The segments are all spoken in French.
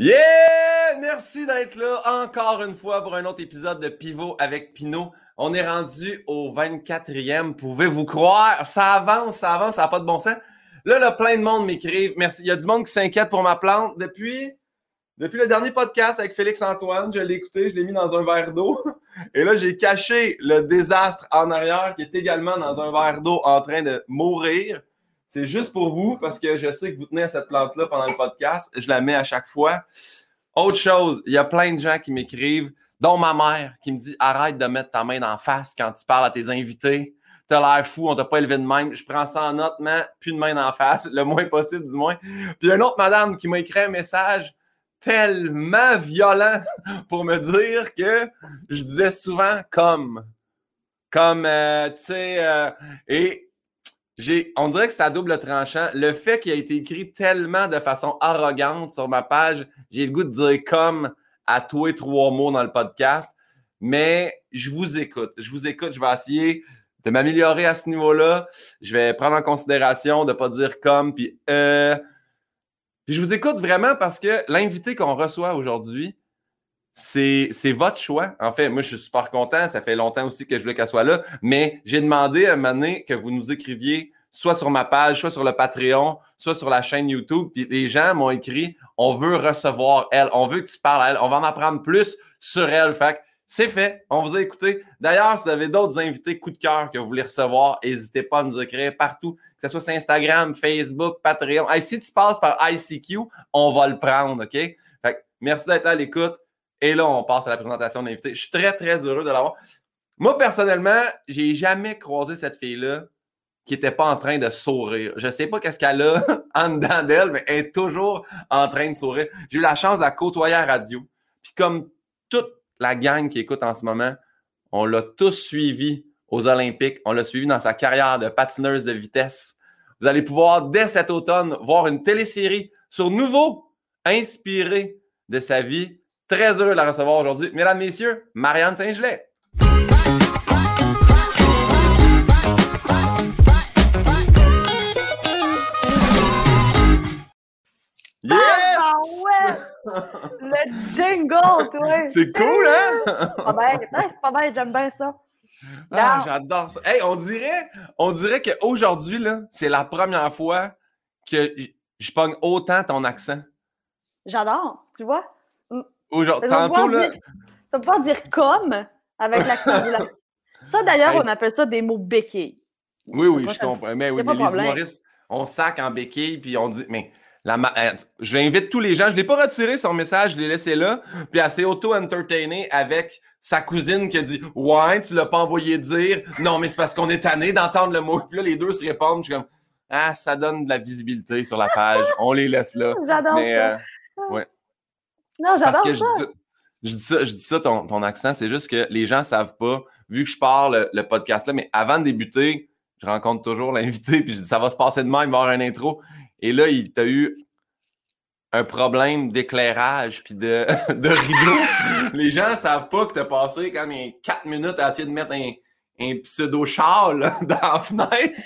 Yeah! Merci d'être là encore une fois pour un autre épisode de Pivot avec Pinot. On est rendu au 24e. Pouvez-vous croire? Ça avance, ça avance, ça n'a pas de bon sens. Là, là, plein de monde m'écrivent. Merci. Il y a du monde qui s'inquiète pour ma plante. Depuis, depuis le dernier podcast avec Félix Antoine, je l'ai écouté, je l'ai mis dans un verre d'eau. Et là, j'ai caché le désastre en arrière qui est également dans un verre d'eau en train de mourir. C'est juste pour vous parce que je sais que vous tenez à cette plante-là pendant le podcast. Je la mets à chaque fois. Autre chose, il y a plein de gens qui m'écrivent, dont ma mère, qui me dit arrête de mettre ta main en face quand tu parles à tes invités. T'as l'air fou, on t'a pas élevé de même. Je prends ça en note, mais plus de main en face, le moins possible du moins. Puis une autre madame qui m'a écrit un message tellement violent pour me dire que je disais souvent comme. Comme, euh, tu sais, euh, et on dirait que à double tranchant. Le fait qu'il a été écrit tellement de façon arrogante sur ma page, j'ai le goût de dire comme à toi trois mots dans le podcast. Mais je vous écoute. Je vous écoute. Je vais essayer de m'améliorer à ce niveau-là. Je vais prendre en considération de ne pas dire comme. Euh, puis je vous écoute vraiment parce que l'invité qu'on reçoit aujourd'hui, c'est, votre choix. En fait, moi, je suis super content. Ça fait longtemps aussi que je voulais qu'elle soit là. Mais j'ai demandé à donné que vous nous écriviez soit sur ma page, soit sur le Patreon, soit sur la chaîne YouTube. Puis les gens m'ont écrit On veut recevoir elle. On veut que tu parles à elle. On va en apprendre plus sur elle. Fait c'est fait. On vous a écouté. D'ailleurs, si vous avez d'autres invités coup de cœur que vous voulez recevoir, n'hésitez pas à nous écrire partout, que ce soit sur Instagram, Facebook, Patreon. si tu passes par ICQ, on va le prendre, OK? Fait merci d'être à l'écoute. Et là, on passe à la présentation de l'invité. Je suis très, très heureux de l'avoir. Moi, personnellement, j'ai jamais croisé cette fille-là qui n'était pas en train de sourire. Je ne sais pas qu'est-ce qu'elle a en dedans d'elle, mais elle est toujours en train de sourire. J'ai eu la chance de la côtoyer à radio. Puis comme toute la gang qui écoute en ce moment, on l'a tous suivi aux Olympiques. On l'a suivi dans sa carrière de patineuse de vitesse. Vous allez pouvoir, dès cet automne, voir une télésérie sur Nouveau, inspirée de sa vie Très heureux de la recevoir aujourd'hui. Mesdames, Messieurs, Marianne Saint-Gelais. Yes! Ah, ouais! Le jingle, toi! C'est cool, hein? C'est pas bien, j'aime bien ça. Ah, j'adore ça. Hey, on dirait, on dirait qu'aujourd'hui, c'est la première fois que je pogne autant ton accent. J'adore, tu vois? Aujourd'hui, tantôt, là. Tu vas pas dire comme avec l'accent du Ça, d'ailleurs, on appelle ça des mots béquilles. Oui, oui, je comprends. Mais oui, mais les humoristes, on sac en béquille, puis on dit, mais la euh, je invite tous les gens. Je ne l'ai pas retiré son message, je l'ai laissé là. Puis elle s'est auto-entertainée avec sa cousine qui a dit Ouais, tu l'as pas envoyé dire. Non, mais c'est parce qu'on est tanné d'entendre le mot. Puis là, les deux se répondent. Je suis comme Ah, ça donne de la visibilité sur la page. On les laisse là. J'adore ça. Euh, ouais. Non, j'adore ça. Je dis ça, je dis ça, ton, ton accent, c'est juste que les gens ne savent pas, vu que je parle le, podcast là, mais avant de débuter, je rencontre toujours l'invité, puis je dis ça va se passer de même, il va y avoir un intro. Et là, il t'a eu un problème d'éclairage puis de, de rideau. les gens ne savent pas que tu as passé quand même 4 minutes à essayer de mettre un, un pseudo-châle dans la fenêtre.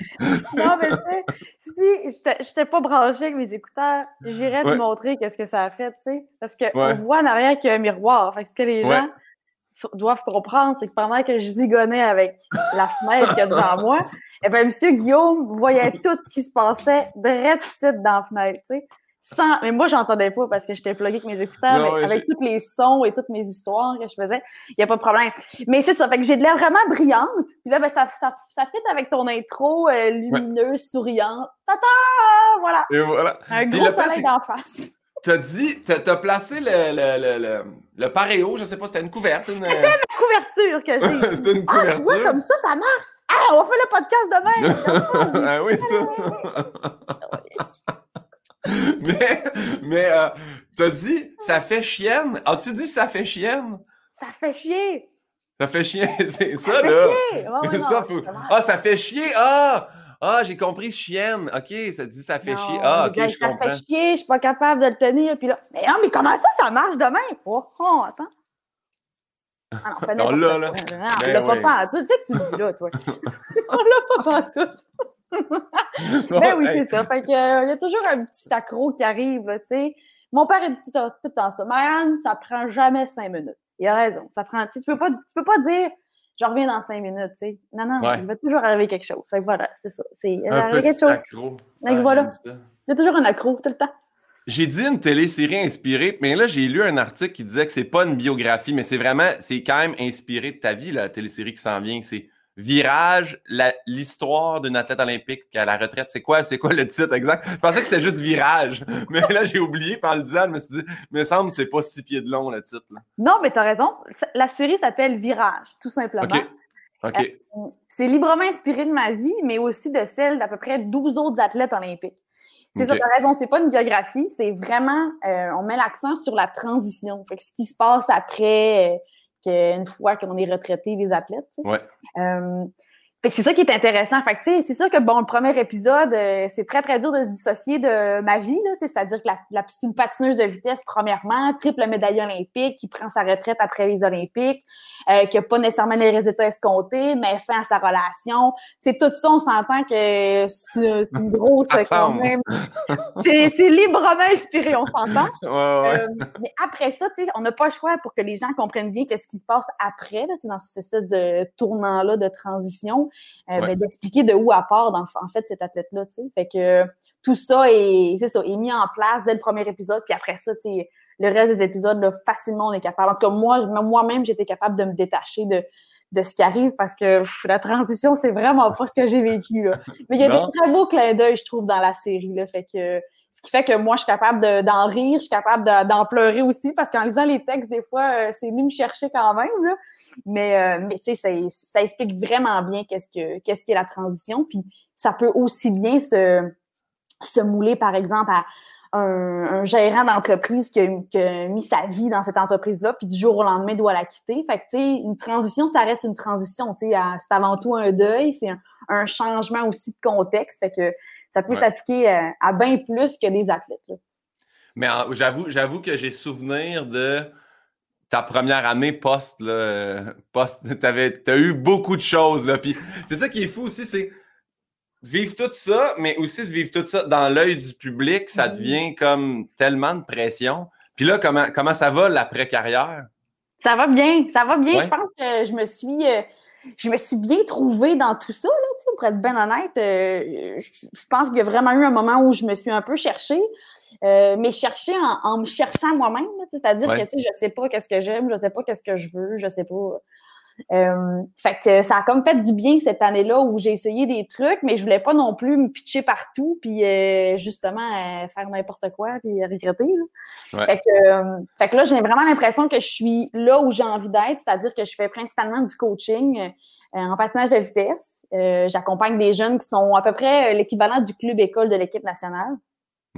non, mais tu sais, si je n'étais pas branché avec mes écouteurs, j'irais te montrer qu'est-ce que ça a fait, tu sais. Parce qu'on voit en arrière qu'il y a un miroir. Fait que ce que les gens doivent comprendre, c'est que pendant que je zigonnais avec la fenêtre qu'il y a devant moi, eh bien, M. Guillaume voyait tout ce qui se passait direct dans la fenêtre, tu sais. Mais moi, j'entendais pas parce que j'étais plugué avec mes écouteurs, avec tous les sons et toutes mes histoires que je faisais, il n'y a pas de problème. Mais c'est ça, fait que j'ai de l'air vraiment brillante. Puis là, ben, ça, ça, ça fit avec ton intro euh, lumineuse, souriante. Tata! Voilà. Et voilà. Un gros soleil d'en face. T'as dit, t'as placé le, le, le, le, paréo, je sais pas, c'était une couverture. C'était ma couverture que j'ai. c'était une couverture. Ah, tu vois, comme ça, ça marche. Ah, on fait le podcast demain. ah oui, ça. mais mais euh, t'as dit ça fait chienne? As-tu dit ça fait chienne? Ça fait chier. Ça fait chier, c'est ça, ça, là. Fait chier. Ah, ça fait chier. Ah! Ah, j'ai compris chienne. OK, ça dit ça fait chier. Ah, OK, je ça comprends. Ça fait chier, je suis pas capable de le tenir. Puis là, mais non, mais comment ça, ça marche demain? Oh, oh attends. Ah non, non là, là. Non, on l'a pas pas Tu sais que tu me dis là, toi. on l'a pas pas tout ben oui, c'est ça. Fait que, euh, il y a toujours un petit accro qui arrive, tu sais. Mon père, dit tout, le temps ça. Marianne, ça prend jamais cinq minutes. Il a raison. Ça prend, tu peux pas, tu peux pas dire, je reviens dans cinq minutes, tu sais. Non, non, il va toujours arriver quelque chose. Fait voilà, c'est ça. C'est, il un petit quelque chose. accro. voilà. Il y a toujours un accro, tout le temps. J'ai dit une télésérie inspirée, mais là, j'ai lu un article qui disait que c'est pas une biographie, mais c'est vraiment, c'est quand même inspiré de ta vie, la télésérie qui s'en vient. C'est Virage, l'histoire d'une athlète olympique à la retraite. C'est quoi, c'est quoi le titre exact? Je pensais que c'était juste Virage, mais là, j'ai oublié par le design. Je me suis dit, me semble que c'est pas six pieds de long, le titre. Non, mais tu as raison. La série s'appelle Virage, tout simplement. OK. OK. Euh, c'est librement inspiré de ma vie, mais aussi de celle d'à peu près 12 autres athlètes olympiques. C'est ça, t'as raison, c'est pas une biographie, c'est vraiment, euh, on met l'accent sur la transition. Fait que ce qui se passe après, euh, qu'une fois qu'on est retraité, les athlètes. Ouais. Euh, c'est ça qui est intéressant. Fait que, c'est sûr que, bon, le premier épisode, euh, c'est très, très dur de se dissocier de ma vie, là, c'est-à-dire que la, la patineuse de vitesse, premièrement, triple médaille olympique, qui prend sa retraite après les Olympiques, euh, qui n'a pas nécessairement les résultats escomptés, mais fin à sa relation. C'est tout ça, on s'entend que c'est une grosse, quand même. c'est librement inspiré, on s'entend. Euh, mais après ça, tu sais, on n'a pas le choix pour que les gens comprennent bien qu'est-ce qui se passe après, là, dans cette espèce de tournant-là de transition. Euh, ben, d'expliquer de où à part, en fait, cet athlète-là, tu sais. Fait que tout ça est, c'est ça, est mis en place dès le premier épisode, puis après ça, tu sais, le reste des épisodes, là, facilement, on est capable. En tout cas, moi, moi-même, j'étais capable de me détacher de, de ce qui arrive parce que la transition, c'est vraiment pas ce que j'ai vécu. Là. Mais il y a des très beaux clins d'œil, je trouve, dans la série. Là, fait que ce qui fait que moi, je suis capable d'en rire, je suis capable d'en pleurer aussi, parce qu'en lisant les textes, des fois, euh, c'est venu me chercher quand même. Là. Mais, euh, mais tu sais, ça, explique vraiment bien qu'est-ce que qu'est-ce qu'est la transition. Puis ça peut aussi bien se, se mouler, par exemple, à un, gérant d'entreprise qui, qui, a mis sa vie dans cette entreprise-là, puis du jour au lendemain doit la quitter. Fait que, tu sais, une transition, ça reste une transition. Tu sais, c'est avant tout un deuil, c'est un, un, changement aussi de contexte. Fait que ça peut s'appliquer euh, à, bien plus que des athlètes. Mais j'avoue, j'avoue que j'ai souvenir de ta première année post, là, post tu as eu beaucoup de choses. Là, puis c'est ça qui est fou aussi, c'est vivre tout ça, mais aussi de vivre tout ça dans l'œil du public, ça mm-hmm. devient comme tellement de pression. Puis là, comment, comment ça va l'après-carrière? Ça va bien, ça va bien. Je pense que je me suis. Euh, je me suis bien trouvée dans tout ça, pour être bien honnête. Euh, je, pense qu'il y a vraiment eu un moment où je me suis un peu cherchée, euh, mais chercher en, me cherchant moi-même, c'est-à-dire que, je sais pas qu'est-ce que j'aime, je sais pas qu'est-ce que je veux, je sais pas. Euh, fait que ça a comme fait du bien cette année-là où j'ai essayé des trucs, mais je voulais pas non plus me pitcher partout puis euh, justement euh, faire n'importe quoi puis regretter. Fait, que, fait que là, j'ai vraiment l'impression que je suis là où j'ai envie d'être, c'est-à-dire que je fais principalement du coaching en patinage de vitesse. J'accompagne des jeunes qui sont à peu près l'équivalent du club école de l'équipe nationale.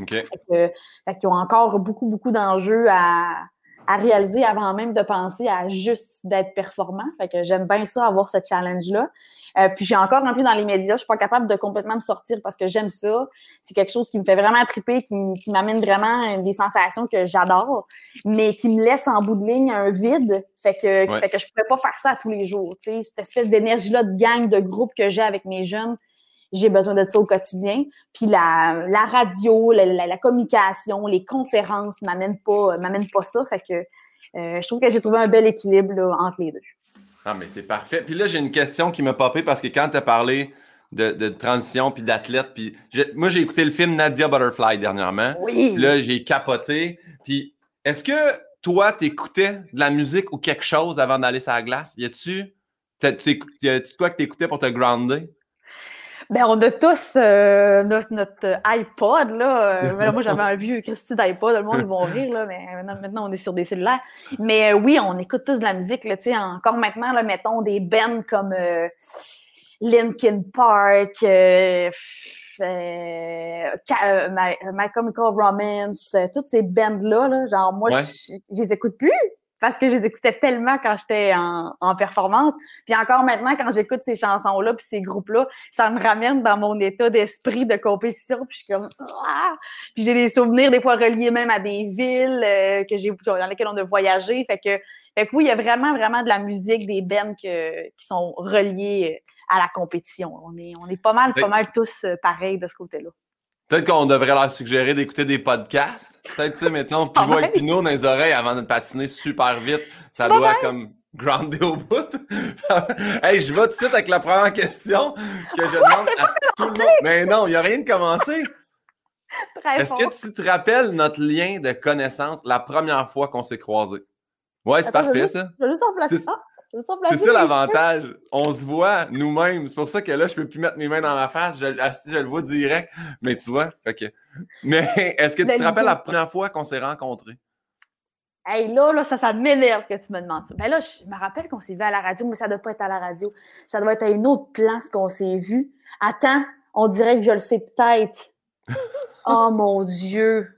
Okay. Fait que, fait qu'ils ont encore beaucoup, beaucoup d'enjeux à, à réaliser avant même de penser à juste d'être performant. Fait que j'aime bien ça, avoir ce challenge-là. Euh, puis j'ai encore rempli dans les médias. Je suis pas capable de complètement me sortir parce que j'aime ça. C'est quelque chose qui me fait vraiment triper, qui, m'amène vraiment des sensations que j'adore, mais qui me laisse en bout de ligne un vide. Fait que, fait que je pourrais pas faire ça tous les jours. Tu sais, cette espèce d'énergie-là de gang, de groupe que j'ai avec mes jeunes j'ai besoin de ça au quotidien. Puis la, la radio, la, la, communication, les conférences m'amènent pas, m'amènent pas ça. Fait que euh, je trouve que j'ai trouvé un bel équilibre là, entre les deux. Ah, mais c'est parfait. Puis là, j'ai une question qui m'a popé parce que quand tu as parlé de, de, transition puis d'athlète, puis moi, j'ai écouté le film Nadia Butterfly dernièrement. Oui. Là, j'ai capoté. Puis est-ce que toi, tu écoutais de la musique ou quelque chose avant d'aller sur la glace? Y a-tu, y a-tu quoi que tu écoutais pour te grounder? Ben, on a tous euh, notre, iPod, là. Euh, moi, j'avais un vieux Christy d'iPod, le monde va rire, là, mais maintenant, on est sur des cellulaires. Mais euh, oui, on écoute tous de la musique, là, tu sais, encore maintenant, là, mettons des bands comme Linkin Park, My, Chemical Romance, toutes ces bands-là, là, genre, moi, je, je les écoute plus parce que je les écoutais tellement quand j'étais en, performance. Puis encore maintenant, quand j'écoute ces chansons-là puis ces groupes-là, ça me ramène dans mon état d'esprit de compétition. Puis je suis comme ah! Puis j'ai des souvenirs des fois reliés même à des villes euh, que j'ai dans lesquelles on a voyagé. Fait que, fait que oui, il y a vraiment, vraiment de la musique, des bands qui sont reliés à la compétition. On est, on est pas mal, pas mal tous euh, pareils de ce côté-là. Peut-être qu'on devrait leur suggérer d'écouter des podcasts. Peut-être, tu sais, mettons, Pivot avec Pinot dans les oreilles avant de patiner super vite. Ça doit comme grounder au bout. hey, je vais tout de suite avec la première question que je demande à tout le monde. Mais non, il n'y a rien de commencé. Est-ce que tu te rappelles notre lien de connaissance la première fois qu'on s'est croisés? Ouais, c'est parfait, ça. Je vais juste en ça. C'est ça l'avantage. On se voit nous-mêmes. C'est pour ça que là, je peux plus mettre mes mains dans ma face. Je, ah, je le vois direct. Mais tu vois, OK. Mais est-ce que tu te rappelles la première fois qu'on s'est rencontrés? Hey, là, là, ça, ça m'énerve que tu me demandes ça. Ben là, je me rappelle qu'on s'est vu à la radio, mais ça doit pas être à la radio. Ça doit être à une autre place qu'on s'est vu. Attends, on dirait que je le sais peut-être. oh mon Dieu.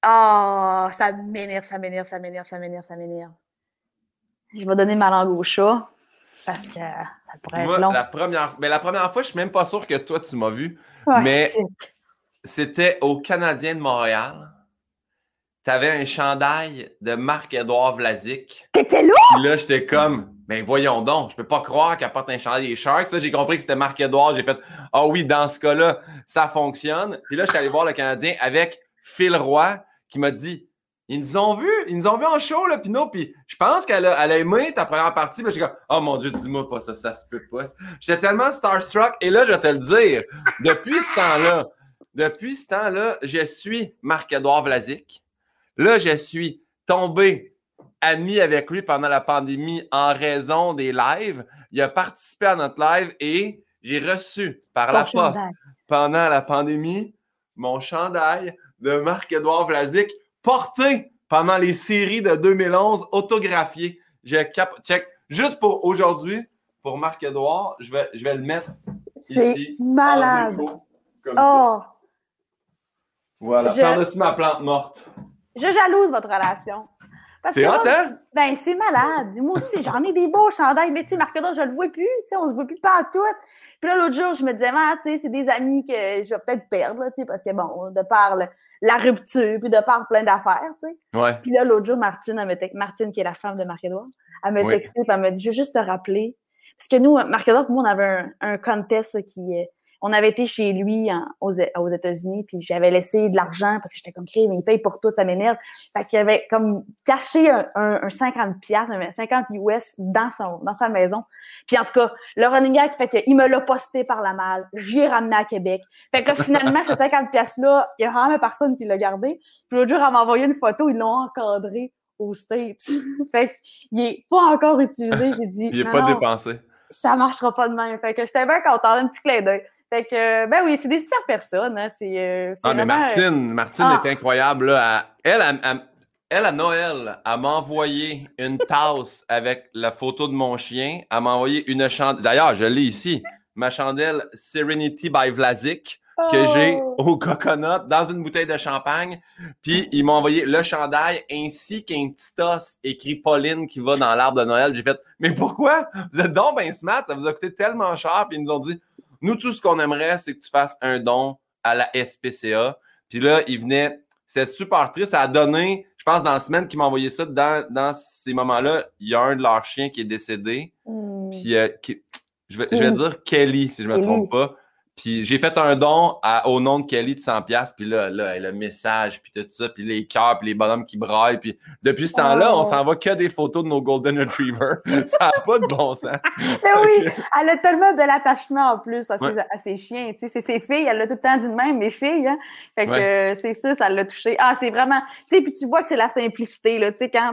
Ah, ça m'énerve, ça m'énerve, ça m'énerve, ça m'énerve, ça m'énerve. Je vais donner ma langue au chat parce que ça pourrait être long. La première, mais la première fois, je suis même pas sûr que toi, tu m'as vu. mais c'était au Canadien de Montréal. Tu avais un chandail de Marc-Édouard Vlasic. T'étais là? Puis là, j'étais comme, ben voyons donc, je peux pas croire qu'elle porte un chandail des Sharks. Là, j'ai compris que c'était Marc-Édouard. J'ai fait, ah oh oui, dans ce cas-là, ça fonctionne. Puis là, je suis allé voir le Canadien avec Phil Roy qui m'a dit, ils nous ont vus, ils nous ont vus en show, là, Pinot, puis je pense qu'elle a, elle a aimé ta première partie, mais j'ai comme, oh mon Dieu, dis-moi pas ça, ça se peut pas. J'étais tellement starstruck, et là, je vais te le dire, depuis ce temps-là, depuis ce temps-là, je suis Marc-Edouard Vlasic. Là, je suis tombé ami avec lui pendant la pandémie en raison des lives. Il a participé à notre live et j'ai reçu par la poste pendant la pandémie mon chandail de Marc-Edouard Vlasic porté pendant les séries de 2011, autographié. J'ai cap check. Juste pour aujourd'hui, pour Marc-Edouard, je vais, je vais le mettre ici. C'est malade. comme oh. Ça. Voilà, je... par-dessus ma plante morte. Je jalouse votre relation. C'est hot, hein? Ben, c'est malade. Moi aussi, j'en ai des beaux chandails, mais tu sais, Marc-Edouard, je le vois plus. Tu sais, on se voit plus pas tout. Puis là, l'autre jour, je me disais, ah, tu sais, c'est des amis que je vais peut-être perdre, tu sais, parce que bon, de par la rupture, puis de par plein d'affaires, tu sais. Ouais. Puis là, l'autre jour, Martine, elle Martine, qui est la femme de Marc-Édouard, elle m'a texté, puis elle m'a dit, je veux juste te rappeler. Parce que nous, Marc-Édouard, moi, on avait un, un contest qui est on avait été chez lui aux, États-Unis, puis j'avais laissé de l'argent parce que j'étais comme créé, mais il paye pour tout, ça m'énerve. Fait qu'il avait comme caché un, un, 50 50 US dans, son, dans sa maison. Puis en tout cas, le running gag fait qu'il me l'a posté par la malle. J'y ai ramené à Québec. Fait que là, finalement, ce 50 pièces-là, il y a vraiment personne qui l'a gardé. Puis l'autre jour, elle m'a envoyé une photo, ils l'ont encadré aux States. fait qu'il est pas encore utilisé. J'ai dit. il est pas dépensé. Ça marchera pas de même. Fait que j'étais bien contente, un petit clin d'œil. Fait que, ben oui, c'est des super personnes. Hein. C'est, euh, ah, mais Martine, Martine ah. est incroyable. Là. Elle, elle, à Noël, elle m'a envoyé une tasse avec la photo de mon chien. Elle m'a envoyé une chandelle. D'ailleurs, je l'ai ici. Ma chandelle Serenity by Vlasic que j'ai oh! au coconut dans une bouteille de champagne. Puis ils m'ont envoyé le chandail ainsi qu'un petit os écrit Pauline qui va dans l'arbre de Noël. J'ai fait, mais pourquoi? Vous êtes donc ben smart, ça vous a coûté tellement cher. Puis ils nous ont dit, nous, tout ce qu'on aimerait, c'est que tu fasses un don à la SPCA. Puis là, il venait, c'est super triste. Ça a donné, je pense, dans la semaine qu'ils m'ont envoyé ça, dans, ces moments-là, il y a un de leurs chiens qui est décédé. Hmm. Puis, euh, je, vais, je vais dire Kelly, si je ne me trompe pas. Puis j'ai fait un don au nom de Kelly de 100$, puis là, là, le message, puis tout ça, puis les cœurs, puis les bonhommes qui braillent. Puis depuis ce temps-là, on oh. s'en va que des photos de nos Golden Retriever. ça n'a pas de bon sens. Mais oui, elle a tellement de l'attachement en plus à ses, chiens. Tu sais, c'est ses filles, elle l'a tout le temps dit de même, mes filles. Hein? Fait que c'est ça, ça l'a touché. Ah, c'est vraiment. Tu sais, puis tu vois que c'est la simplicité, là. Tu sais, quand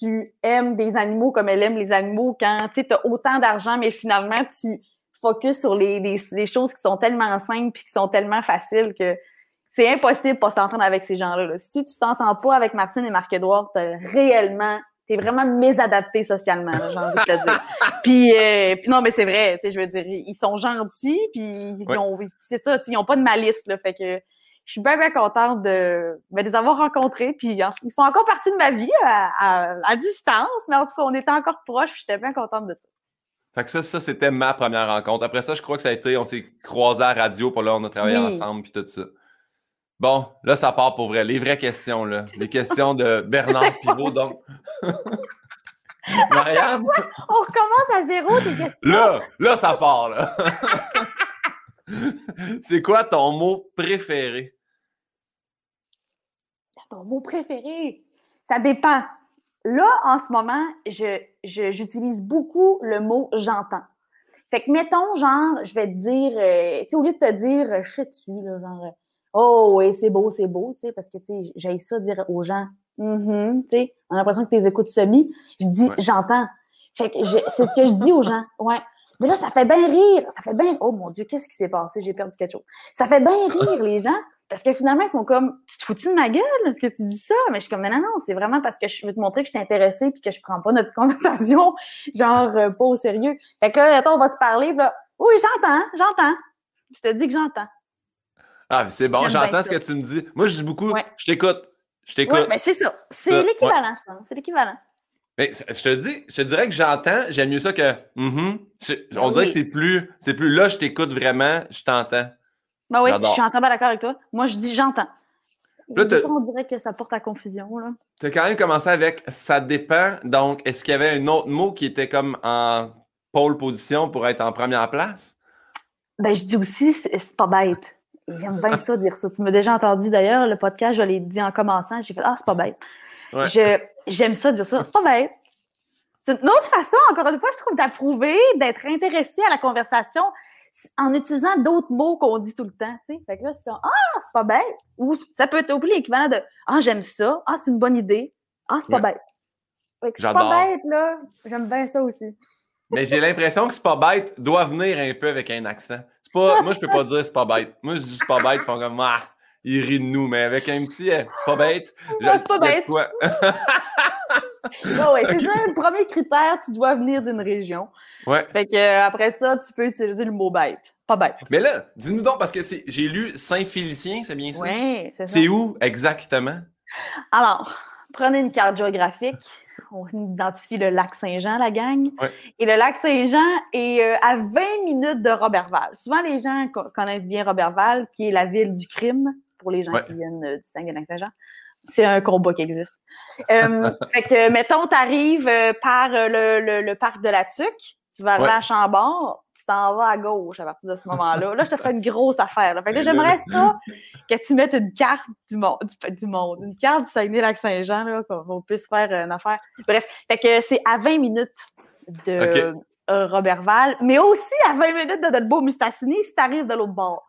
tu aimes des animaux comme elle aime les animaux, quand tu as autant d'argent, mais finalement, tu focus sur les, les, choses qui sont tellement simples et qui sont tellement faciles que c'est impossible de pas s'entendre avec ces gens-là. Si tu t'entends pas avec Martine et Marc-Edouard, t'es réellement, t'es vraiment mésadapté socialement, j'ai envie de te dire. puis, euh, puis non, mais c'est vrai, tu sais, je veux dire, ils sont gentils, puis c'est ça, ils ont pas de malice, là, fait que je suis bien, bien contente de, ben, les avoir rencontrés. Puis ils font encore partie de ma vie à, à, distance, mais en tout cas, on était encore proches. J'étais bien contente de ça. Fait que ça, ça c'était ma première rencontre. Après ça, je crois que ça a été, on s'est croisés à la radio, pour là, on a travaillé ensemble, puis tout ça. Bon, là, ça part pour vrai. Les vraies questions, là. Les questions de Bernard Pivot, donc. Marianne? on recommence à zéro tes questions? Là, là, ça part, là. C'est quoi ton mot préféré? Ton mot préféré? Ça dépend. Là, en ce moment, j'utilise beaucoup le mot j'entends. Fait que, mettons, genre, je vais te dire, euh, tu sais, au lieu de te dire, je tu, là, genre, oh, oui, c'est beau, c'est beau, tu sais, parce que, tu sais, j'ai ça dire aux gens, mm-hmm, tu sais, on a l'impression que tu les écoutes semi. Je dis, j'entends. Fait que c'est ce que je dis aux gens. Ouais. Mais là, ça fait bien rire. Ça fait bien. Oh mon Dieu, qu'est-ce qui s'est passé? J'ai perdu quelque chose. Ça fait bien rire, les gens. Parce que finalement, ils sont comme, tu te fous de ma gueule? Est-ce que tu dis ça? Mais je suis comme, non, non, non, c'est vraiment parce que je veux te montrer que je suis intéressée puis que je prends pas notre conversation, genre, euh, pas au sérieux. Fait que là, attends, on va se parler. Là. Oui, j'entends, j'entends. Je te dis que j'entends. Ah, c'est bon, j'entends ce que tu me dis. Moi, je dis beaucoup, je t'écoute. Je t'écoute. Oui, mais c'est ça. C'est l'équivalent, je pense. C'est l'équivalent. Mais je te dis, je te dirais que j'entends, j'aime mieux ça que mm-hmm. On dirait que c'est plus, c'est plus là, je t'écoute vraiment, je t'entends. Ben oui, je suis entièrement d'accord avec toi. Moi, je dis j'entends. Là, on dirait que ça porte à confusion. Tu as quand même commencé avec ça dépend. Donc, est-ce qu'il y avait un autre mot qui était comme en pole position pour être en première place? Ben, je dis aussi, c'est pas bête. J'aime bien ça, dire ça. Tu m'as déjà entendu d'ailleurs, le podcast, je l'ai dit en commençant. J'ai fait Ah, c'est pas bête. J'aime ça, dire ça. C'est pas bête. C'est une autre façon, encore une fois, je trouve, d'approuver, d'être intéressé à la conversation en utilisant d'autres mots qu'on dit tout le temps. Tu sais. Fait que là, c'est comme Ah, c'est pas bête. Ou ça peut être oublié l'équivalent de Ah, j'aime ça. Ah, c'est une bonne idée. Ah, c'est pas bête. c'est pas bête, là. J'aime bien ça aussi. Mais j'ai l'impression que c'est pas bête doit venir un peu avec un accent. Pas, moi, je peux pas dire c'est pas bête. Moi, je dis c'est pas bête, ils font comme Ah, ils rient de nous, mais avec un petit eh, c'est pas bête. c'est pas bête. Ouais, c'est ça, le premier critère, tu dois venir d'une région. Ouais. Fait que euh, après ça, tu peux utiliser le mot bête. Pas bête. Mais là, dis-nous donc, parce que j'ai lu Saint-Félicien, c'est bien ça? Oui, c'est ça. C'est où exactement? Alors, prenez une carte géographique. On identifie le lac Saint-Jean, la gang. Et le lac Saint-Jean est euh, à 20 minutes de Robertval. Souvent, les gens connaissent bien Robertval, qui est la ville du crime, pour les gens qui viennent euh, du Saint-Jean. C'est un combat qui existe. Euh, fait que, mettons, tu arrives euh, par euh, le, le, parc de la Tuque, tu vas ouais. à Chambord, tu t'en vas à gauche à partir de ce moment-là. Là, je te fais une grosse affaire. Fait que j'aimerais ça que tu mettes une carte du monde, du, monde une carte du Saguenay-Lac-Saint-Jean, qu'on puisse faire une affaire. Bref, fait que c'est à 20 minutes de Robertval, mais aussi à 20 minutes de Dolbeau-Mistassini si tu arrives de l'autre bord.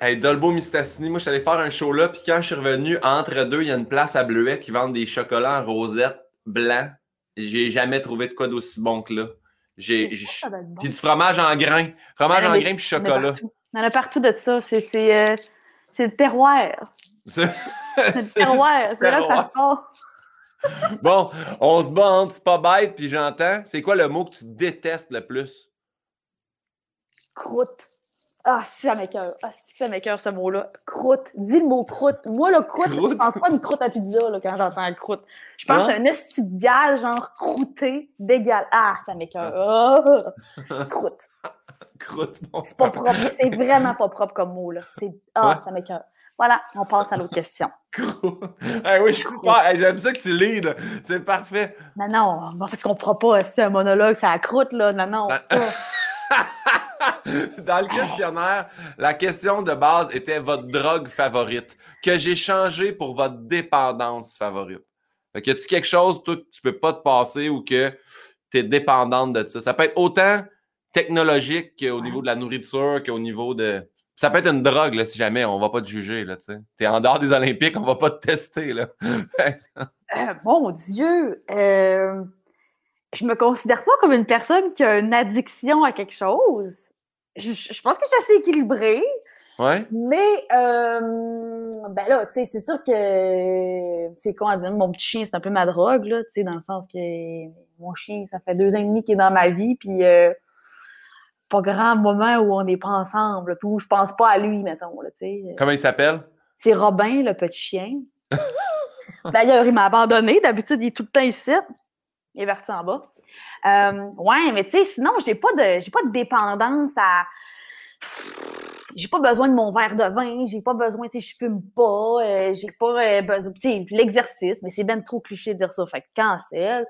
Hey, Dolbo Mistassini, moi je suis allé faire un show là, puis quand je suis revenu, entre deux, il y a une place à Bleuet qui vend des chocolats en rosette blanc. J'ai jamais trouvé de quoi d'aussi bon que là. J'ai, Puis du fromage en grains. Fromage en grains puis chocolat. Il y en a partout de ça. C'est, c'est, euh, le terroir. C'est, le terroir. C'est là que ça se passe. bon, on se bat entre c'est pas bête, puis j'entends. C'est quoi le mot que tu détestes le plus? Croûte. Ah, si ça m'écoeure. Ah, si ça m'écoeure ce mot-là. Croûte. Dis le mot croûte. Moi, le croûte, je pense pas à une croûte à pizza là, quand j'entends croûte. Je pense à un esti genre croûté, d'égal. Ah, ça m'écoeure. Ah. croûte. croûte, bon. C'est pas propre. C'est vraiment pas propre comme mot, là. C'est... Ah, ça m'écoeure. Voilà, on passe à l'autre question. hey, oui, super. j'aime ça que tu leads. C'est parfait. Non, non, parce qu'on fera pas aussi un monologue, ça la croûte, là. Non, non. Ben, Dans le questionnaire, la question de base était votre drogue favorite, que j'ai changé pour votre dépendance favorite. Fait que a quelque chose, toi, que tu peux pas te passer ou que tu es dépendante de ça? Ça peut être autant technologique qu'au niveau de la nourriture, qu'au niveau de. Ça peut être une drogue, si jamais, on va pas te juger, tu es en dehors des Olympiques, on va pas te tester, là. Euh, mon Dieu! Euh, je me considère pas comme une personne qui a une addiction à quelque chose je, pense que je suis assez équilibrée. Ouais. Mais, euh, ben là, tu sais, c'est sûr que c'est quoi dire, mon petit chien, c'est un peu ma drogue, là, tu sais, dans le sens que mon chien, ça fait deux ans et demi qu'il est dans ma vie, puis euh, pas grand moment où on n'est pas ensemble, puis où je pense pas à lui, mettons, là, tu sais. Comment il s'appelle? C'est Robin, le petit chien. D'ailleurs, il m'a abandonné. D'habitude, il est tout le temps ici. Il est parti en bas. Euh, ouais, mais tu sais, sinon, j'ai pas de j'ai pas de dépendance à. J'ai pas besoin de mon verre de vin, j'ai pas besoin, tu sais, je fume pas, euh, j'ai pas euh, besoin, tu sais, l'exercice, mais c'est bien trop cliché de dire ça, fait que cancel.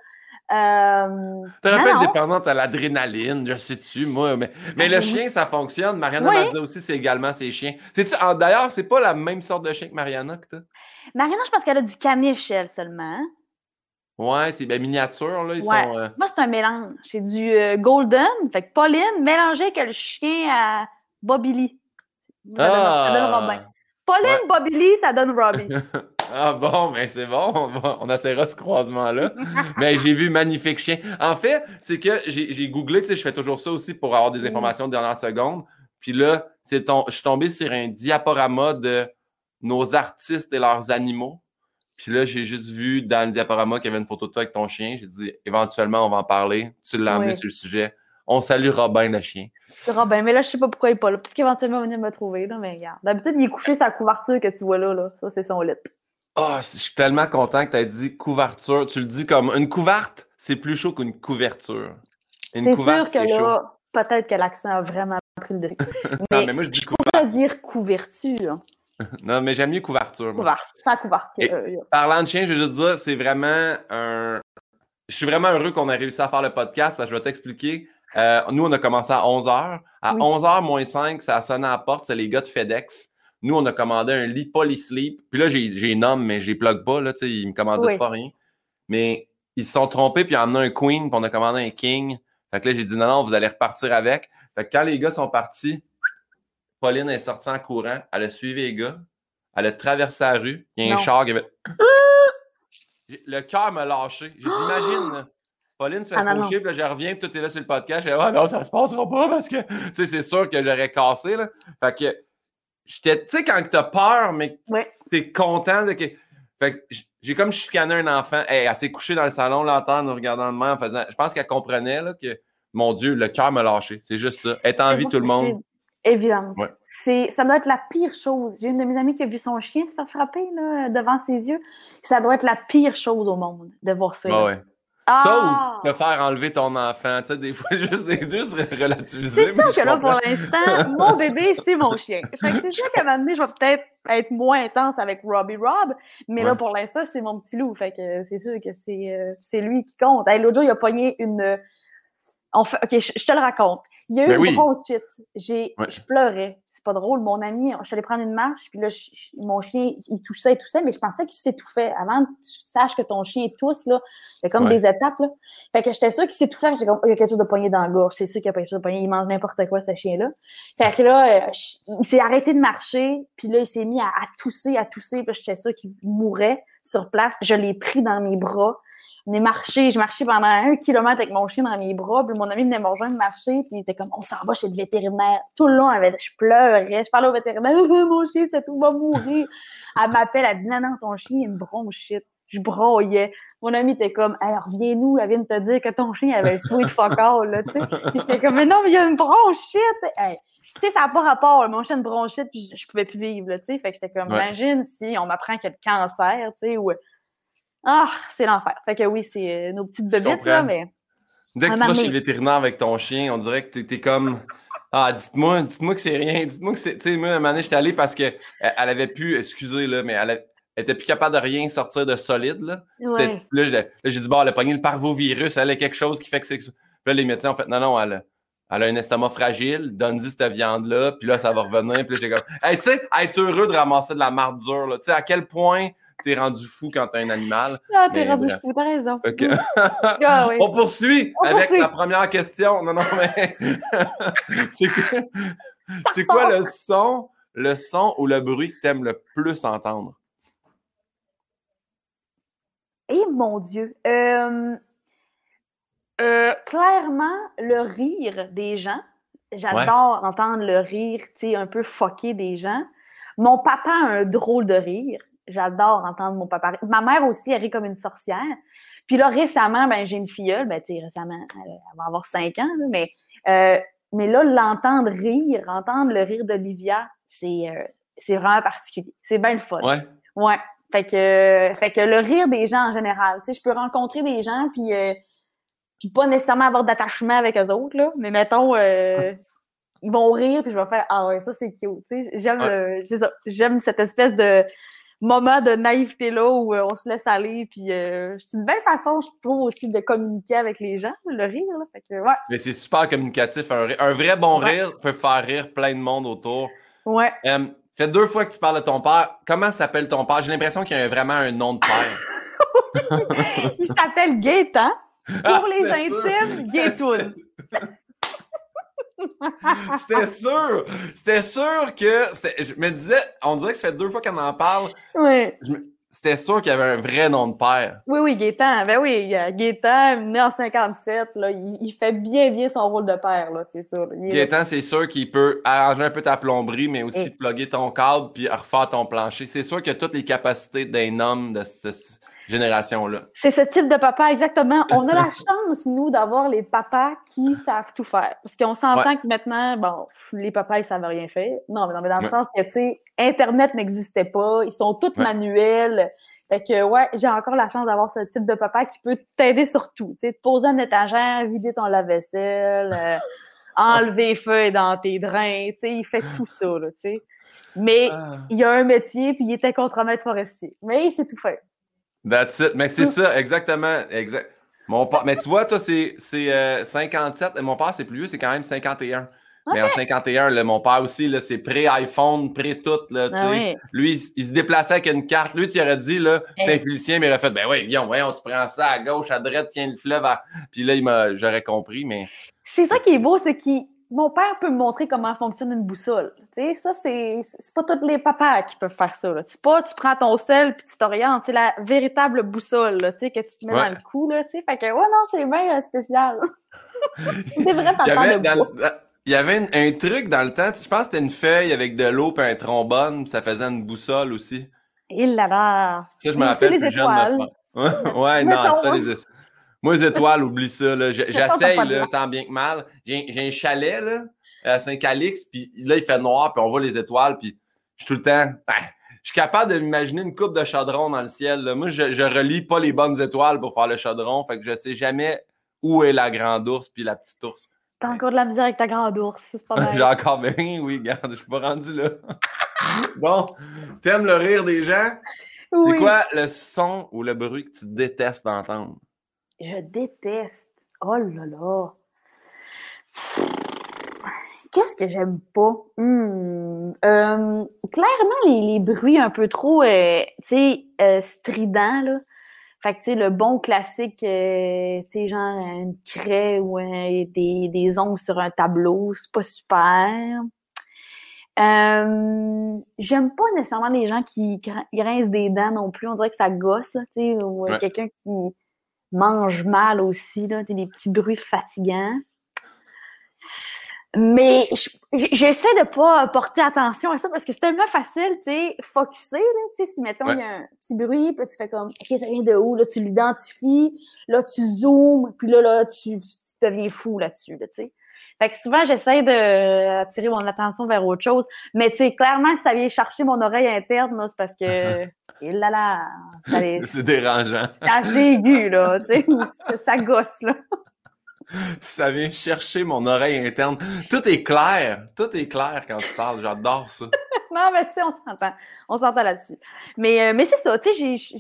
Euh, T'aurais pu être dépendante à l'adrénaline, je sais-tu, moi. Mais, mais le chien, ça fonctionne. Mariana m'a dit aussi, c'est également ses chiens. D'ailleurs, c'est pas la même sorte de chien que Mariana que t'as? Mariana, je pense qu'elle a du caniche, elle, seulement. Ouais, c'est bien miniature, là. Ils sont, euh, Moi, c'est un mélange. C'est du euh, Golden, fait que Pauline, mélangé avec le chien à Bobby Lee. Ça, donne, ça donne ah! Robin. Pauline, Bobby Lee, ça donne Robbie. ah bon, ben c'est bon, on, on essaiera ce croisement-là. Mais j'ai vu magnifique chien. En fait, c'est que j'ai googlé, tu sais, je fais toujours ça aussi pour avoir des informations de dernière seconde. Puis là, c'est je suis tombé sur un diaporama de nos artistes et leurs animaux. Puis là, j'ai juste vu dans le diaporama qu'il y avait une photo de toi avec ton chien. J'ai dit, éventuellement, on va en parler. Tu l'as amené sur le sujet. On salue Robin, le chien. Robin, mais là, je sais pas pourquoi il est pas là. Peut-être qu'éventuellement, il va venir me trouver, là, mais regarde. D'habitude, il est couché sa couverture que tu vois là, là. Ça, c'est son lit. Oh, je suis tellement content que tu aies dit couverture. Tu le dis comme une couverte, c'est plus chaud qu'une couverture. C'est sûr que là, peut-être que l'accent a vraiment pris le dessus. Non, mais moi, je dis couverture. dire couverture. non, mais j'aime mieux couverture. Couverture, sans couverture. parlant de chien, je veux juste dire, c'est vraiment un. Je suis vraiment heureux qu'on ait réussi à faire le podcast parce que je vais t'expliquer. Euh, nous, on a commencé à 11h. À 11h moins 5, ça a sonné à la porte. C'est les gars de FedEx. Nous, on a commandé un lit Polysleep. Puis là, j'ai nomme, mais je les plug pas. Là, ils me commandent pas rien. Mais ils se sont trompés, puis ils ont un Queen, puis on a commandé un King. Fait que là, j'ai dit non, non, vous allez repartir avec. Fait que quand les gars sont partis, Pauline est sortie en courant. Elle a suivi les gars. Elle a traversé la rue. Il y a un char qui avait. Le cœur m'a lâché. J'ai dit, imagine, Pauline se fait ah, faucher, puis là, je reviens, puis tout est là sur le podcast. Je dis, ah non, ça se passera pas parce que, c'est sûr que j'aurais cassé, là. Fait que, j'étais, tu sais, quand t'as peur, mais t'es content de que. Fait que j'ai comme chicané un enfant. elle s'est couchée dans le salon, l'entendre, nous regardant de moi, en faisant. Je pense qu'elle comprenait, là, que, mon Dieu, le cœur m'a lâché. C'est juste ça. Être en vie, tout le monde. Évidemment. C'est, ça doit être la pire chose. J'ai une de mes amies qui a vu son chien se faire frapper là, devant ses yeux. Ça doit être la pire chose au monde de voir ça. Ah ouais. Ah! Ça ou te faire enlever ton enfant, tu sais, des fois, juste, juste relativiser. C'est ça que là, pour l'instant, mon bébé, c'est mon chien. c'est sûr qu'à un moment donné, je vais peut-être être moins intense avec Robbie Rob, mais là, pour l'instant, c'est mon petit loup. Fait que c'est sûr que c'est, euh, c'est lui qui compte. L'autre jour, il a pogné une. On fait... OK, je te le raconte. Il y a eu ben une bronchite. J'ai, Je pleurais. C'est pas drôle. Mon ami, je suis allée prendre une marche, puis là, mon chien, il toussait, il toussait, mais je pensais qu'il s'étouffait. Avant que tu saches que ton chien tousse, là, il y a comme des étapes. Là. Fait que j'étais sûre qu'il s'étouffait. J'ai comme, il y a quelque chose de poigné dans la gorge. C'est sûr qu'il y a quelque chose de poigné. Il mange n'importe quoi, ce chien-là. Fait que là, euh, il s'est arrêté de marcher, puis là, il s'est mis à, tousser, à tousser. Puis j'étais sûre qu'il mourrait sur place. Je l'ai pris dans mes bras est marché, je marchais pendant un kilomètre avec mon chien dans mes bras, puis mon ami venait me rejoindre marcher, puis il était comme, on s'en va chez le vétérinaire. Tout le long, je pleurais, je parlais au vétérinaire, mon chien, c'est tout, va mourir. Elle m'appelle, elle dit, non, non, ton chien, il a une bronchite. Je broyais. Mon ami était comme, hey, reviens-nous, elle vient de te dire que ton chien avait un sweet fuck all, là, tu sais. j'étais comme, mais non, mais il y a une bronchite. tu sais, ça n'a pas rapport. Mon chien a une bronchite, puis je, pouvais plus vivre, tu sais. Fait que j'étais comme, imagine si on m'apprend qu'il y a de cancer, tu sais, ou ah, c'est l'enfer. Fait que oui, c'est euh, nos petites bebites, là, mais. Dès que tu vas chez le vétérinaire avec ton chien, on dirait que tu es, comme. Ah, dites-moi, dites-moi que c'est rien. Dites-moi que c'est. Tu sais, moi, à un moment donné, j'étais allé parce qu'elle elle avait pu, excusez, là, mais elle, était plus capable de rien sortir de solide. Là, là, j'ai dit, bon, elle a pogné le parvovirus, elle a quelque chose qui fait que c'est. Puis là, les médecins ont fait, non, non, elle a, elle a un estomac fragile, donne-y cette viande-là, puis là, ça va revenir. Puis là, j'ai comme, hey, tu sais, être heureux de ramasser de la marde dure, là. Tu sais, à quel point t'es rendu fou quand t'as un animal. Ah, t'es rendu fou, t'as raison. Ah On poursuit avec la première question. Non, non, mais c'est quoi, le son, le son ou le bruit que t'aimes le plus entendre? Eh mon Dieu! Euh, euh, clairement, le rire des gens. J'adore entendre le rire, tu sais, un peu foqué des gens. Mon papa a un drôle de rire. J'adore entendre mon papa rire. Ma mère aussi, elle rit comme une sorcière. Puis là, récemment, ben, j'ai une filleule, ben, tu sais, récemment, elle, va avoir cinq ans, mais, euh, mais là, l'entendre rire, entendre le rire d'Olivia, c'est euh, c'est vraiment particulier. C'est bien le fun. Ouais. Ouais. Fait que, fait que le rire des gens en général, tu sais, je peux rencontrer des gens, puis, euh, puis pas nécessairement avoir d'attachement avec eux autres, là, mais mettons, ils vont rire, puis je vais faire « Ah ouais, ça, c'est cute. » Tu sais, j'aime j'aime cette espèce de moment de naïveté-là où euh, on se laisse aller. Puis euh, c'est une belle façon, je trouve, aussi de communiquer avec les gens, le rire. Là. Fait que, ouais. Mais c'est super communicatif. Un, un vrai bon rire peut faire rire plein de monde autour. Ouais. Euh, fait deux fois que tu parles de ton père. Comment s'appelle ton père? J'ai l'impression qu'il y a vraiment un nom de père. Il s'appelle Gaétan. Pour ah, les intimes, Gaétoun. C'était sûr! C'était sûr que. Je me disais, on dirait que ça fait deux fois qu'on en parle. Oui. C'était sûr qu'il y avait un vrai nom de père. Oui, oui, Gaétan. Ben oui, Gaétan, né en 57, là, il, fait bien, bien son rôle de père, là, c'est sûr. Gaétan, c'est sûr qu'il peut arranger un peu ta plomberie, mais aussi plugger ton câble puis refaire ton plancher. C'est sûr qu'il a toutes les capacités d'un homme de ce, génération-là. C'est ce type de papa, exactement. On a la chance, nous, d'avoir les papas qui savent tout faire. Parce qu'on s'entend que maintenant, bon, les papas, ils savent rien faire. Non, mais, non, mais dans le sens que, tu sais, Internet n'existait pas, ils sont tous manuels. Fait que, ouais, j'ai encore la chance d'avoir ce type de papa qui peut t'aider sur tout. Tu sais, te poser une étagère, vider ton lave-vaisselle, euh, enlever les feuilles dans tes drains, tu sais, il fait tout ça, là, tu sais. Mais ah. il a un métier, puis il était contre-maître forestier. Mais il sait tout faire. That's it. Mais c'est ça, exactement. Exact. Mon Mais tu vois, toi, c'est 57. Euh, et mon père, c'est plus vieux, c'est quand même 51. Mais en 51, là, mon père aussi, c'est pré-iPhone, pré-tout. Là, ah Lui, il, se déplaçait avec une carte. Lui, tu aurais dit, là, Saint-Félicien, mais il aurait fait Ben oui, Guillaume, voyons, tu prends ça à gauche, à droite, tiens le fleuve. Puis là, j'aurais compris, mais. C'est ça qui est beau, c'est qu'il mon père peut me montrer comment fonctionne une boussole. Tu sais, ça, c'est, c'est pas tous les papas qui peuvent faire ça. C'est pas, tu prends ton sel puis tu t'orientes. C'est la véritable boussole, tu sais, que tu te mets dans le cou, là, tu sais. Fait que, ouais, non, c'est bien euh, spécial. c'est vrai, papa. Il y avait un, truc dans le temps, je pense que c'était une feuille avec de l'eau et un trombone, ça faisait une boussole aussi. Il là Ça, je me rappelle plus jeune de ouais, non, ça, les moi, les étoiles, oublie ça. J'essaye, tant bien que mal. J'ai un chalet là, à Saint-Calix, puis là, il fait noir, puis on voit les étoiles, puis je suis tout le temps. Ben, je suis capable de m'imaginer une coupe de chaudron dans le ciel. Moi, je, je relis pas les bonnes étoiles pour faire le chaudron, fait que je sais jamais où est la grande ours puis la petite ours. T'as encore de la misère avec ta grande ours, c'est pas mal. J'ai encore bien, oui, regarde, je suis pas rendu là. bon, t'aimes le rire des gens? Oui. C'est quoi le son ou le bruit que tu détestes d'entendre? Je déteste. Oh là là. Qu'est-ce que j'aime pas? Hmm, euh, clairement, les, bruits un peu trop, euh, tu sais, euh, stridents, là. Fait que, tu sais, le bon classique, tu sais, genre une craie ou des, des ongles sur un tableau, c'est pas super. J'aime pas nécessairement les gens qui grincent des dents non plus. On dirait que ça gosse, tu sais, ou quelqu'un qui mange mal aussi, là, des petits bruits fatigants. Mais j'essaie de pas porter attention à ça parce que c'est tellement facile, tu sais, focusser, là, tu sais, si, mettons, il y a un petit bruit, puis tu fais comme, OK, ça vient de où, là, tu l'identifies, là, tu zoomes, puis là, là, tu, deviens fou là-dessus, tu sais. Fait que souvent, j'essaie d'attirer mon attention vers autre chose. Mais tu sais, clairement, si ça vient chercher mon oreille interne, c'est parce que. là là, c'est dérangeant. C'est assez aigu, là. Tu sais, ça gosse, là. ça vient chercher mon oreille interne. Tout est clair. Tout est clair quand tu parles. J'adore ça. non, mais tu sais, on s'entend. On s'entend là-dessus. Mais, euh, mais c'est ça, tu sais, j'ai.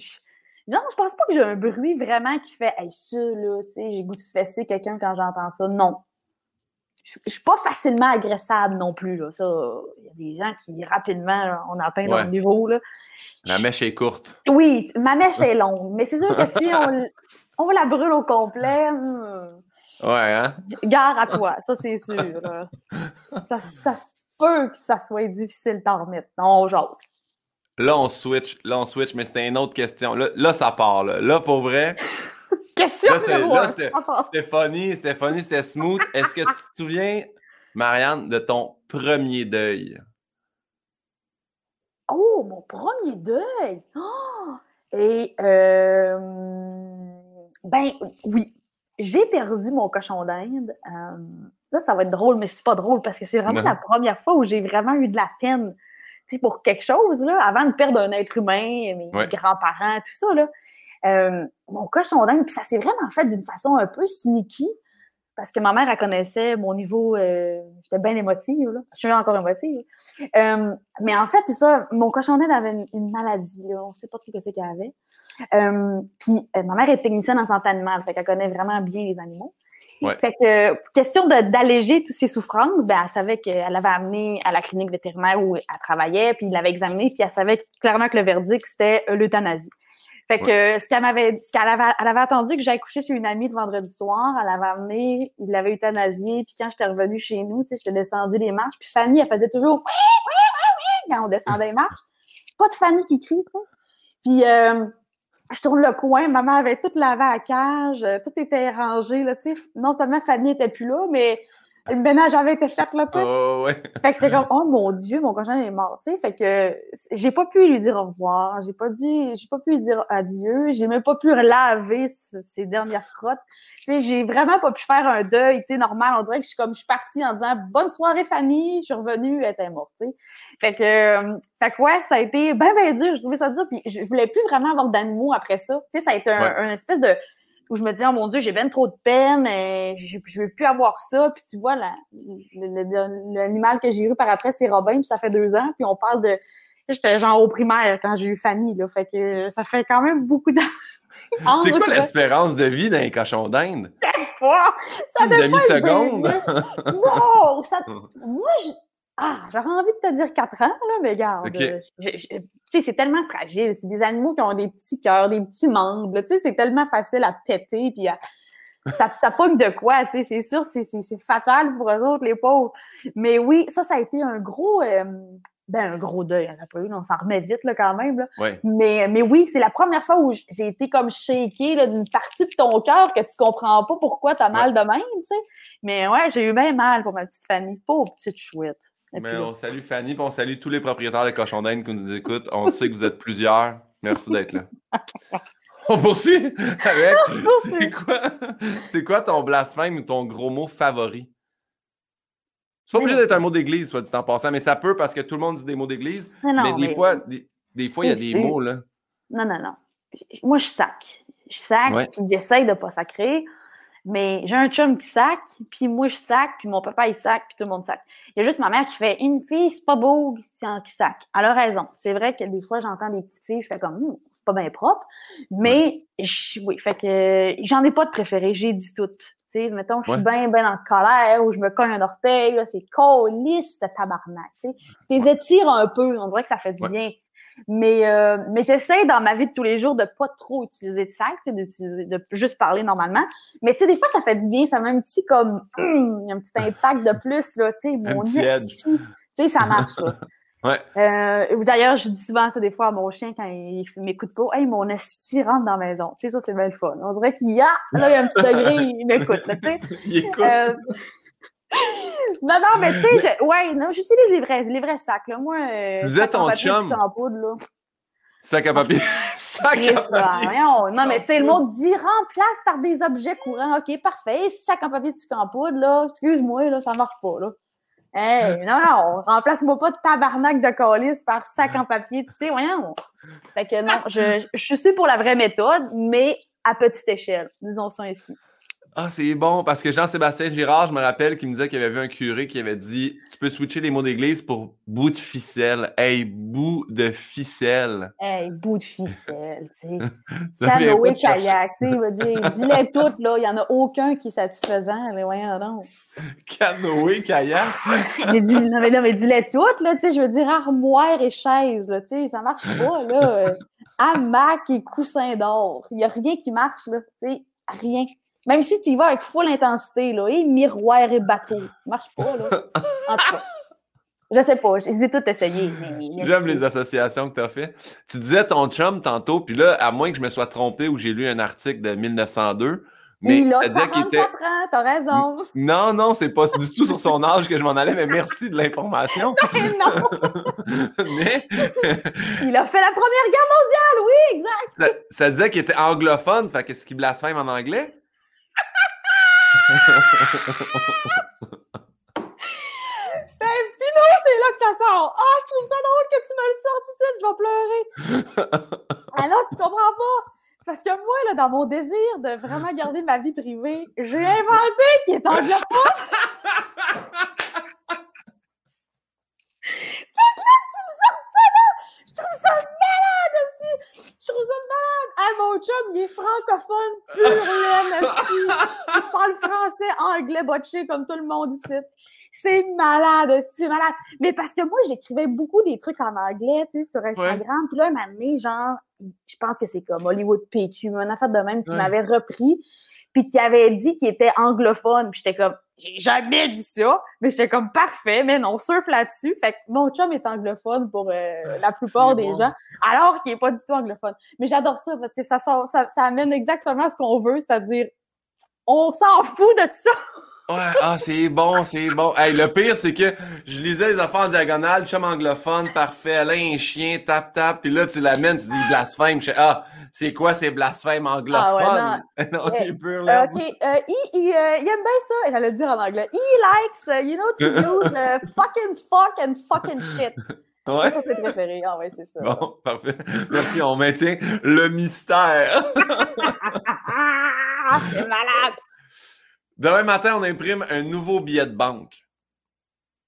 Non, je pense pas que j'ai un bruit vraiment qui fait Hey, ça, là, tu sais, j'ai goût de fesser quelqu'un quand j'entends ça. Non je, ne suis pas facilement agressable non plus. Là. Ça, il y a des gens qui rapidement, on atteint leur niveau. Là. La mèche est courte. Oui, ma mèche est longue. Mais c'est sûr que si on, on la brûle au complet, hmm, ouais, hein? gare à toi, ça c'est sûr. ça, ça se peut que ça soit difficile d'en remettre. Non, genre. Là, on switch, là, on switch, mais c'est une autre question. Là, là ça part. Là, là pour vrai, Question c'était funny, c'était smooth. Est-ce que tu te souviens, Marianne, de ton premier deuil? Oh, mon premier deuil! Oh! Et, euh, ben oui, j'ai perdu mon cochon d'Inde. Euh, là, ça va être drôle, mais c'est pas drôle parce que c'est vraiment la première fois où j'ai vraiment eu de la peine pour quelque chose, là, avant de perdre un être humain, mes grands-parents, tout ça. Là. Euh, mon cochon d'Inde, puis ça s'est vraiment fait d'une façon un peu sneaky, parce que ma mère, elle connaissait mon niveau, euh, j'étais bien émotive, là. Je suis encore émotive. Euh, mais en fait, c'est ça, mon cochon d'Inde avait une, maladie, là. On sait pas trop ce qu'il avait. Euh, puis ma mère est technicienne en santé animale, fait qu'elle connaît vraiment bien les animaux. Fait que, question d'alléger toutes ses souffrances, ben, elle savait qu'elle avait amené à la clinique vétérinaire où elle travaillait, puis il l'avait examiné, puis elle savait clairement que le verdict, c'était l'euthanasie. Fait que ce qu'elle m'avait ce qu'elle avait, elle avait attendu que j'aille coucher chez une amie le vendredi soir, elle avait amené, il l'avait euthanasié, puis quand j'étais revenue chez nous, tu sais, j'étais descendue les marches, puis Fanny, elle faisait toujours oui, oui, oui, oui quand on descendait les marches. Pas de Fanny qui crie, tu sais. Puis euh, je tourne le coin, maman avait tout lavé à cage, tout était rangé, là, tu sais. Non seulement Fanny était plus là, mais le ménage avait été fait, là, tu sais. Oh, ouais. Fait que j'étais comme, oh mon Dieu, mon conjoint est mort, tu sais. Fait que j'ai pas pu lui dire au revoir, j'ai pas dit, j'ai pas pu lui dire adieu, j'ai même pas pu laver ses dernières crottes. Tu sais, j'ai vraiment pas pu faire un deuil, tu sais, normal. On dirait que je suis comme, je suis partie en disant, bonne soirée, Fanny, je suis revenue, elle était morte, tu sais. Fait que, euh, fait que ouais, ça a été ben, ben dur, je trouvais ça dur, puis je voulais plus vraiment avoir d'animaux après ça. Tu sais, ça a été un, un espèce de, où je me dis, oh mon Dieu, j'ai bien trop de peine, et je, je veux plus avoir ça. Puis tu vois, l'animal que j'ai eu par après, c'est Robin, puis ça fait deux ans. Puis on parle de. J'étais genre au primaire quand j'ai eu Fanny, là. Fait que ça fait quand même beaucoup d'années. C'est quoi l'espérance de vie d'un cochon d'Inde? Ça Une demi-seconde? non! Ça... Moi, je... Ah, j'aurais envie de te dire quatre ans, là, mais regarde. Euh, tu sais, c'est tellement fragile. C'est des animaux qui ont des petits cœurs, des petits membres. Tu sais, c'est tellement facile à péter, puis ça, ça pogne de quoi, tu sais. C'est sûr, c'est fatal pour eux autres, les pauvres. Mais oui, ça, ça a été un gros... Euh, ben, un gros deuil, on a pas eu, on s'en remet vite, là, quand même. Là. Mais, mais oui, c'est la première fois où j'ai été comme shakée d'une partie de ton cœur que tu comprends pas pourquoi tu as mal de même, tu sais. Mais ouais, j'ai eu bien mal pour ma petite famille. Pauvre petite chouette. Mais on salue Fanny, et on salue tous les propriétaires de cochons d'Inde qui nous écoutent. On sait que vous êtes plusieurs. Merci d'être là. On poursuit avec. C'est quoi, c'est quoi ton blasphème ou ton gros mot favori? C'est pas obligé d'être un mot d'église, soit dit en passant, mais ça peut parce que tout le monde dit des mots d'église. Mais, des, Fois, des, fois, il y a des mots, là. Non, non, non. Moi, je sac. Je sac, puis j'essaye de ne pas sacrer. Mais j'ai un chum qui sac, puis moi je sac, puis mon papa il sac, puis tout le monde sac. Il y a juste ma mère qui fait une fille, c'est pas beau qui sac. Elle a raison. C'est vrai que des fois j'entends des petites filles, je fais comme hum, c'est pas bien propre. Mais oui, fait que j'en ai pas de préféré, j'ai dit tout. Tu sais, mettons, je suis bien, bien en colère ou je me cogne un orteil, c'est colisse de tabarnak. Tu sais, les étires un peu, on dirait que ça fait du bien. Mais, euh, mais j'essaie dans ma vie de tous les jours de pas trop utiliser de sac, d'utiliser, de juste parler normalement. Mais tu sais, des fois, ça fait du bien, ça met un petit comme hum, un petit impact de plus, là, tu sais, mon tu sais, ça marche, là. Ouais. Euh, D'ailleurs, je dis souvent ça des fois à mon chien quand il m'écoute pas. Hey, mon esti rentre dans la maison. Tu sais, ça, c'est bien le fun. On dirait qu'il y a, là, il y a un petit degré, il m'écoute, tu sais. il écoute. Euh, non, non, mais tu sais, je... ouais, non, j'utilise les vrais, les vrais sacs, là. Moi, euh, Vous êtes en chum. Sac à papier. sac à papier. Non, mais tu sais, le mot dit remplace par des objets courants. OK, parfait. Sac à papier, tu en poudre, là. Excuse-moi, là, ça marche pas, là. Hey, non, non, remplace-moi pas de tabarnak de colis par sac en papier, tu sais, voyons. Fait que non, je, je suis pour la vraie méthode, mais à petite échelle, disons ça ici. Ah, c'est bon, parce que Jean-Sébastien Girard, je me rappelle qu'il me disait qu'il avait vu un curé qui avait dit Tu peux switcher les mots d'église pour bout de ficelle. Hey, bout de ficelle. Hey, bout de ficelle, tu sais. Canoë, kayak, tu sais, il va dire Dis-les toutes, là, il n'y en a aucun qui est satisfaisant. Mais voyons donc. Canoë, kayak. mais dis, non, mais, non, mais dis-les toutes, là, tu sais, je veux dire armoire et chaise, là, tu sais, ça marche pas, là. Hamac et coussin d'or. Il n'y a rien qui marche, là, tu sais, rien. Même si tu y vas avec full intensité, là, et miroir et bateau, ça marche pas, là. En tout cas. Je sais pas, je les ai toutes essayées. J'aime les associations que tu as fait. Tu disais ton chum tantôt, puis là, à moins que je me sois trompé ou j'ai lu un article de 1902, mais il a 44 était... ans, t'as raison. Non, non, c'est pas du tout sur son âge que je m'en allais, mais merci de l'information. non! mais... il a fait la Première Guerre mondiale, oui, exact! Ça, ça disait qu'il était anglophone, fait qu'est-ce qu'il blasphème en anglais? Ben, Pino, c'est là que ça sort. Ah, je trouve ça drôle que tu me le sortes ici, je vais pleurer. non, tu comprends pas? parce que moi, là, dans mon désir de vraiment garder ma vie privée, j'ai inventé qui est anglophone. fait que là, tu me sors ça là! Je trouve ça malade Je trouve ça malade! Ah, mon chum, il est francophone pur laine, Il parle français, anglais, botché comme tout le monde ici. C'est malade, c'est malade. Mais parce que moi, j'écrivais beaucoup des trucs en anglais, tu sais, sur Instagram. Puis là, un moment donné, genre, je pense que c'est comme Hollywood PQ, une affaire de même qui m'avait repris, puis qui avait dit qu'il était anglophone. Puis j'étais comme, j'ai jamais dit ça, mais j'étais comme parfait, mais non, surf là-dessus. Fait que mon chum est anglophone pour euh, la plupart des gens, alors qu'il est pas du tout anglophone. Mais j'adore ça parce que ça, ça, ça amène exactement ce qu'on veut, c'est-à-dire, on s'en fout de ça. Ouais, ah, c'est bon, c'est bon. Hey, le pire, c'est que je lisais les affaires en diagonale, chum anglophone, parfait, Alain, un chien, tap, tap, puis là, tu l'amènes, tu dis blasphème. Je ah, c'est quoi ces blasphèmes anglophones? Ah ouais, non. non eh, pur, là. OK, uh, il, il, uh, il, aime bien ça, il allait le dire en anglais. He likes, uh, you know, to use uh, fucking fuck and fucking shit. Ouais. C'est ça, c'est préféré. Ah ouais, c'est ça. Bon, parfait. Merci, on maintient le mystère. c'est malade. Demain matin, on imprime un nouveau billet de banque.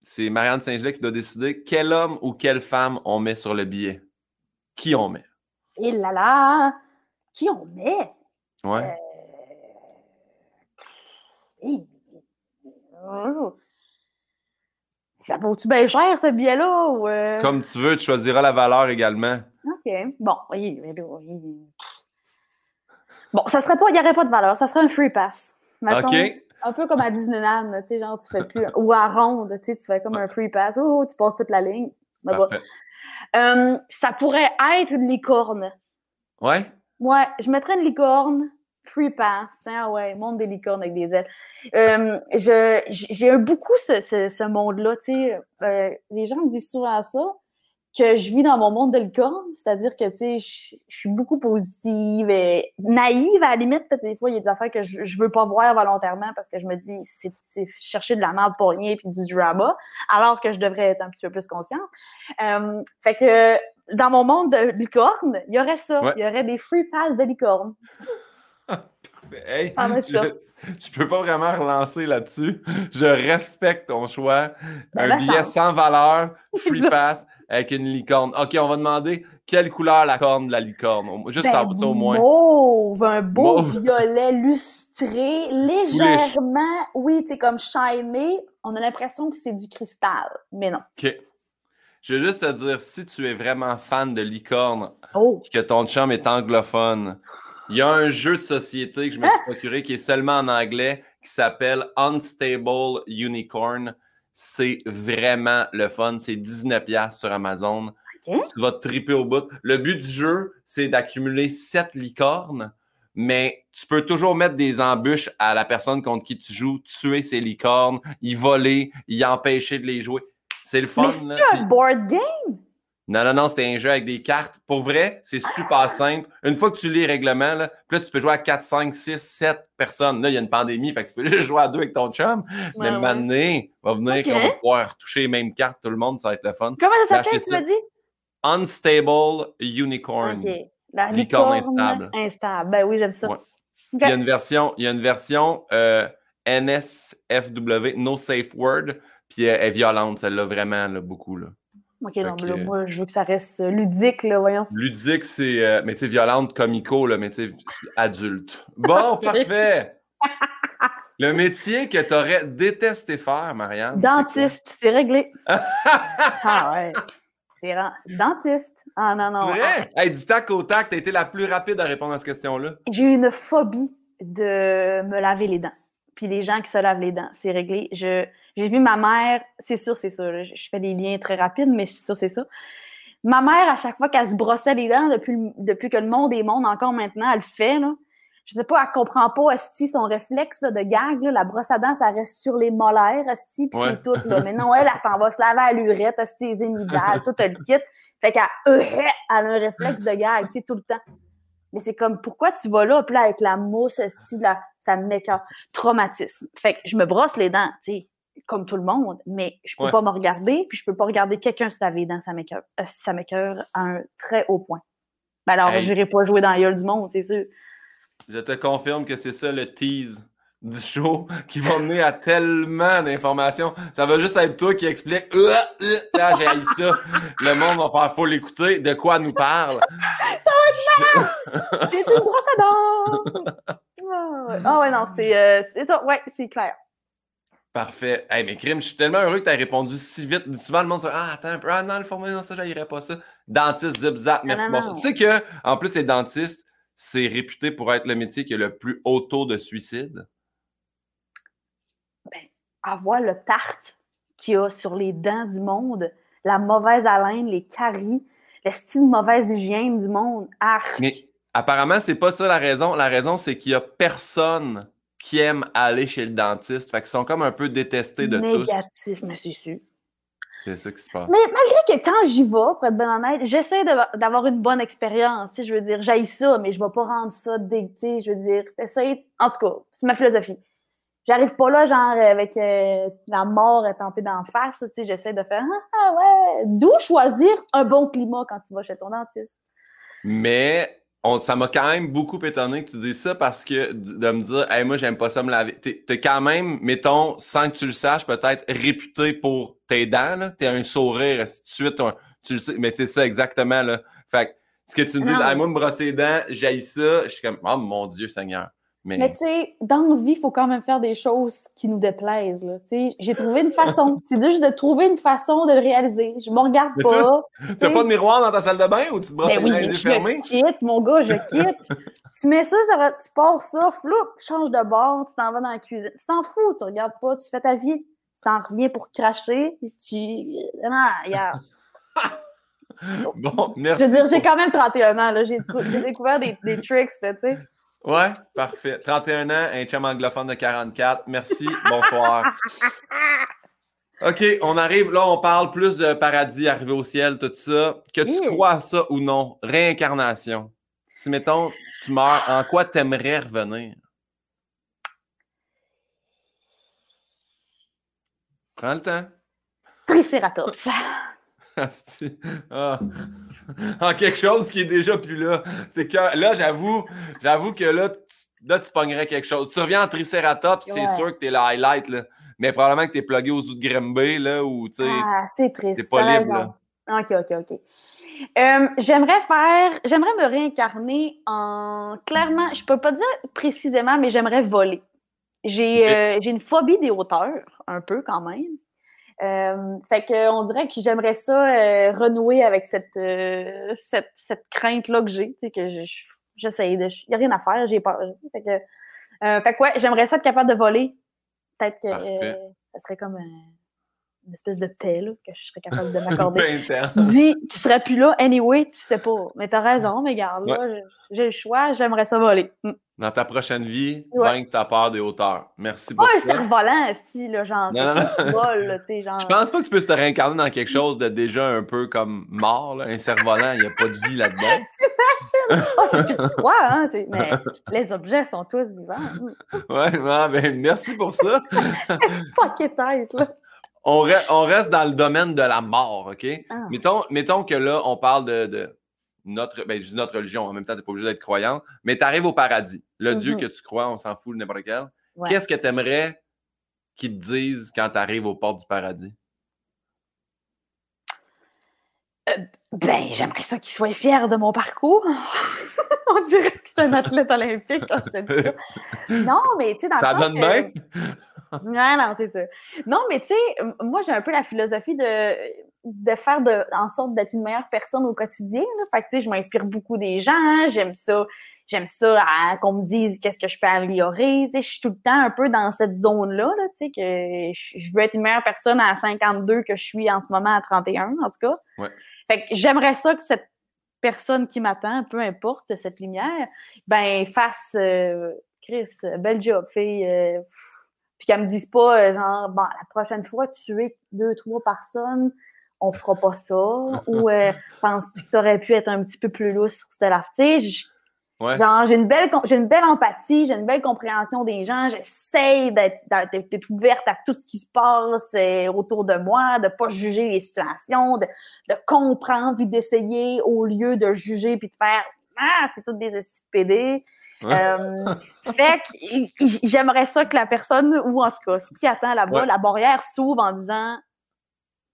C'est Marianne Saint-Gelais qui doit décider quel homme ou quelle femme on met sur le billet. Qui on met? Et là là! Qui on met? Ouais. Euh... Ça vaut-tu bien cher, ce billet-là? Ou euh? Comme tu veux, tu choisiras la valeur également. OK. Bon, oui, Bon, ça serait pas, il n'y aurait pas de valeur. Ça serait un free pass. OK. Un peu comme à Disneyland, tu sais, genre, tu fais plus. ou à Ronde, tu sais, tu fais comme un free pass. Oh, tu passes toute la ligne. Euh, ça pourrait être une licorne. Ouais? Ouais, je mettrais une licorne. Free pass, tiens, ah ouais, monde des licornes avec des ailes. Euh, j'ai beaucoup ce, ce, monde-là, tu sais. Euh, les gens me disent souvent ça que je vis dans mon monde de licorne, c'est-à-dire que, tu sais, je, suis beaucoup positive et naïve à la limite. Des fois, il y a des affaires que je, je veux pas voir volontairement parce que je me dis, c'est chercher de la merde pour rien puis du drama, alors que je devrais être un petit peu plus consciente. Euh, fait que, dans mon monde de licorne, il y aurait ça. Il y aurait des free pass de licorne. Hey, je, je, peux pas vraiment relancer là-dessus. Je respecte ton choix. Ben un billet sans valeur, free pass avec une licorne. OK, on va demander quelle couleur la corne de la licorne? Juste ben, ça, au moins. Mauve, un beau violet lustré, légèrement, oui, tu sais, comme shiny. On a l'impression que c'est du cristal, mais non. OK. Je veux juste te dire, si tu es vraiment fan de licorne, oh. que ton chum est anglophone, il y a un jeu de société que je me suis procuré qui est seulement en anglais, qui s'appelle Unstable Unicorn. C'est vraiment le fun. C'est 19$ sur Amazon. Tu vas te triper au bout. Le but du jeu, c'est d'accumuler 7 licornes, mais tu peux toujours mettre des embûches à la personne contre qui tu joues, tuer ces licornes, y voler, y empêcher de les jouer. C'est le fun. Mais c'est un board game? Non, non, non, c'était un jeu avec des cartes. Pour vrai, c'est super simple. Une fois que tu lis les règlements, là, puis là, tu peux jouer à 4, 5, 6, 7 personnes. Là, il y a une pandémie, fait que tu peux juste jouer à deux avec ton chum. mais ouais. va venir qu'on va pouvoir toucher les mêmes cartes, tout le monde, ça va être le fun. Comment ça s'appelle, tu m'as dit? Unstable Unicorn. OK. La licorne instable. Instable. Ben oui, j'aime ça. Il y a une version, il y a une version euh, NSFW, No Safe Word, puis elle est violente, celle-là, vraiment, là, beaucoup. Là. OK, non, mais là, moi, je veux que ça reste euh, ludique, là, voyons. Ludique, c'est, euh, mais tu sais, violente, comico, là, mais tu sais, adulte. Bon, parfait! Le métier que tu aurais détesté faire, Marianne. Dentiste, c'est réglé. ah ouais. C'est dentiste. Ah non, non. C'est vrai? Hey, du tac au tac, t'as été la plus rapide à répondre à cette question-là. J'ai une phobie de me laver les dents. Puis les gens qui se lavent les dents, c'est réglé. Je, j'ai vu ma mère, c'est sûr, c'est ça. Je fais des liens très rapides, mais c'est sûr, c'est ça. Ma mère, à chaque fois qu'elle se brossait les dents, depuis, depuis que le monde est monde, encore maintenant, elle le fait. Là. Je sais pas, elle comprend pas si son réflexe de gag, la brosse à dents, ça reste sur les molaires, asti, puis c'est tout. Là. Mais non, elle, elle, s'en va se laver à l'urette, asti, les émidales, tout le kit. Fait qu'elle elle a un réflexe de gag, tu sais, tout le temps. Mais c'est comme, pourquoi tu vas là, puis là, avec la mousse, asti, là, ça me met traumatisme. Fait que je me brosse les dents, tu sais comme tout le monde, mais je peux pas me regarder, puis je peux pas regarder quelqu'un se laver dans sa make-up. Euh, sa make à un très haut point. Ben alors, je j'irai pas jouer dans la gueule du monde, c'est sûr. Je te confirme que c'est ça le tease du show qui va mener à tellement d'informations. Ça va juste être toi qui explique. Euh, euh, là, j'ai ça. Le monde va faire faut l'écouter. De quoi nous parle? Ça va être C'est une brosse à dents! Ah ouais, non, euh, c'est ça. Ouais, c'est clair. Parfait. Hey, mais Crime, je suis tellement heureux que tu aies répondu si vite. Souvent, le monde se dit Ah, attends un peu. Ah, non, le format, non, ça, j'irai pas ça. Dentiste, zip, zap, merci, bonsoir. Tu sais que, en plus, les dentistes, c'est réputé pour être le métier qui a le plus haut taux de suicide? Ben, avoir le tarte qu'il y a sur les dents du monde, la mauvaise haleine, les caries, le style de mauvaise hygiène du monde. Arc. Mais apparemment, c'est pas ça la raison. La raison, c'est qu'il y a personne qui aime aller chez le dentiste. Fait qu'ils sont comme un peu détestés de tous. Négatif, mais c'est sûr. C'est ça qui se passe. Mais malgré que quand j'y vais, pour être bien honnête, j'essaie d'avoir une bonne expérience. Je veux dire, j'aille ça, mais je ne vais pas rendre ça dégoûté. Je veux dire, essaye. En tout cas, c'est ma philosophie. J'arrive pas là, genre, avec euh, la mort estampée d'en face. J'essaie de faire Ah ouais. D'où choisir un bon climat quand tu vas chez ton dentiste? Mais ça m'a quand même beaucoup étonné que tu dises ça parce que de me dire, hey, moi, j'aime pas ça me laver. T'es es quand même, mettons, sans que tu le saches, peut-être réputé pour tes dents. T'es un sourire, de suite, tu le sais. Mais c'est ça exactement. Là. Fait que, ce que tu me dis, hey, moi, me brosser les dents, j'aille ça. Je suis comme, oh mon Dieu Seigneur. Mais, tu sais, dans la vie, il faut quand même faire des choses qui nous déplaisent. J'ai trouvé une façon. c'est juste de trouver une façon de le réaliser. Je me regarde pas. T'as pas de miroir dans ta salle de bain ou tu te brosses ben oui, les yeux fermés? Je quitte, mon gars, je quitte. tu mets ça, tu pars ça, flou, tu changes de bord, tu t'en vas dans la cuisine. Tu t'en fous, tu regardes pas, tu fais ta vie. Tu t'en reviens pour cracher, tu. Non, regarde. bon, merci. Je veux dire, j'ai quand même 31 ans, J'ai découvert des, des tricks, tu sais. Ouais, parfait. 31 ans, un chum anglophone de 44. Merci, bonsoir. OK, on arrive, là, on parle plus de paradis, arriver au ciel, tout ça. Que tu crois à ça ou non, réincarnation. Si, mettons, tu meurs, en quoi t'aimerais revenir? Prends le temps. Triceratops. Ah. En quelque chose qui est déjà plus là. C'est que là, j'avoue, j'avoue que là, tu, là, tu pognerais quelque chose. Tu reviens en Triceratops, c'est sûr que t'es le highlight, là. Mais probablement que t'es plugué aux outils de Grimby, là, ou tu sais. Ah, c'est triste. T'es pas libre, là. OK, OK, OK. Euh, j'aimerais faire, j'aimerais me réincarner en, clairement, je peux pas dire précisément, mais j'aimerais voler. J'ai euh, j'ai une phobie des hauteurs, un peu quand même. Euh, fait que on dirait que j'aimerais ça euh, renouer avec cette, euh, cette, cette crainte-là que j'ai, tu sais, que j'essaye de. Il n'y a rien à faire, j'ai peur. Fait que, fait que ouais, j'aimerais ça être capable de voler. Peut-être que ça serait comme une espèce de paix là, que je serais capable de m'accorder. Dis, tu serais plus là, anyway, tu sais pas. Mais t'as raison, mais regarde, là, j'ai le choix, j'aimerais ça voler. Mm dans ta prochaine vie, vaincre ta peur des hauteurs. Merci beaucoup. Pas un cerf-volant, style, genre, non, non, non. Vol, genre. Je pense pas que tu peux te réincarner dans quelque chose de déjà un peu comme mort. Là. Un cerf-volant, il n'y a pas de vie là-dedans. T'imagines? Oh, c'est ce que tu crois, hein? Mais les objets sont tous vivants. ouais, ben, merci pour ça. Fuck tête, là. On, on, reste dans le domaine de la mort, OK? Ah. Mettons, mettons que là, on parle de, de notre, ben, je dis notre religion, en même temps, tu n'es pas obligé d'être croyant, mais tu arrives au paradis. Le Dieu mm-hmm. que tu crois, on s'en fout, n'importe quel. Qu'est-ce que tu aimerais qu'ils te disent quand tu arrives aux portes du paradis? Euh, ben, j'aimerais ça qu'ils soient fiers de mon parcours. on dirait que je suis un athlète olympique quand je te dis ça. Non, mais tu sais, dans ça le donne bien? non, non, c'est ça. Non, mais tu sais, moi, j'ai un peu la philosophie de de faire de, en sorte d'être une meilleure personne au quotidien. Là. Fait que, tu sais, je m'inspire beaucoup des gens. J'aime ça. J'aime ça qu'on me dise qu'est-ce que je peux améliorer. Tu sais, je suis tout le temps un peu dans cette zone-là, là, tu sais, que je veux être une meilleure personne à 52 que je suis en ce moment à 31, en tout cas. Ouais. Fait que j'aimerais ça que cette personne qui m'attend, peu importe cette lumière, ben fasse euh, Chris, bel job, fille. Euh, puis qu'elle me dise pas, euh, genre, bon, la prochaine fois, tu es deux, trois personnes on fera pas ça? Ou euh, penses-tu que tu aurais pu être un petit peu plus lousse sur cette Tu Genre, j'ai une, belle, j'ai une belle empathie, j'ai une belle compréhension des gens, j'essaie d'être, ouverte à tout ce qui se passe euh, autour de moi, de pas juger les situations, de, comprendre puis d'essayer au lieu de juger puis de faire Ah, c'est toutes des SPD. Euh, fait que j'aimerais ça que la personne, ou en tout cas, ce qui attend là-bas, la barrière s'ouvre en disant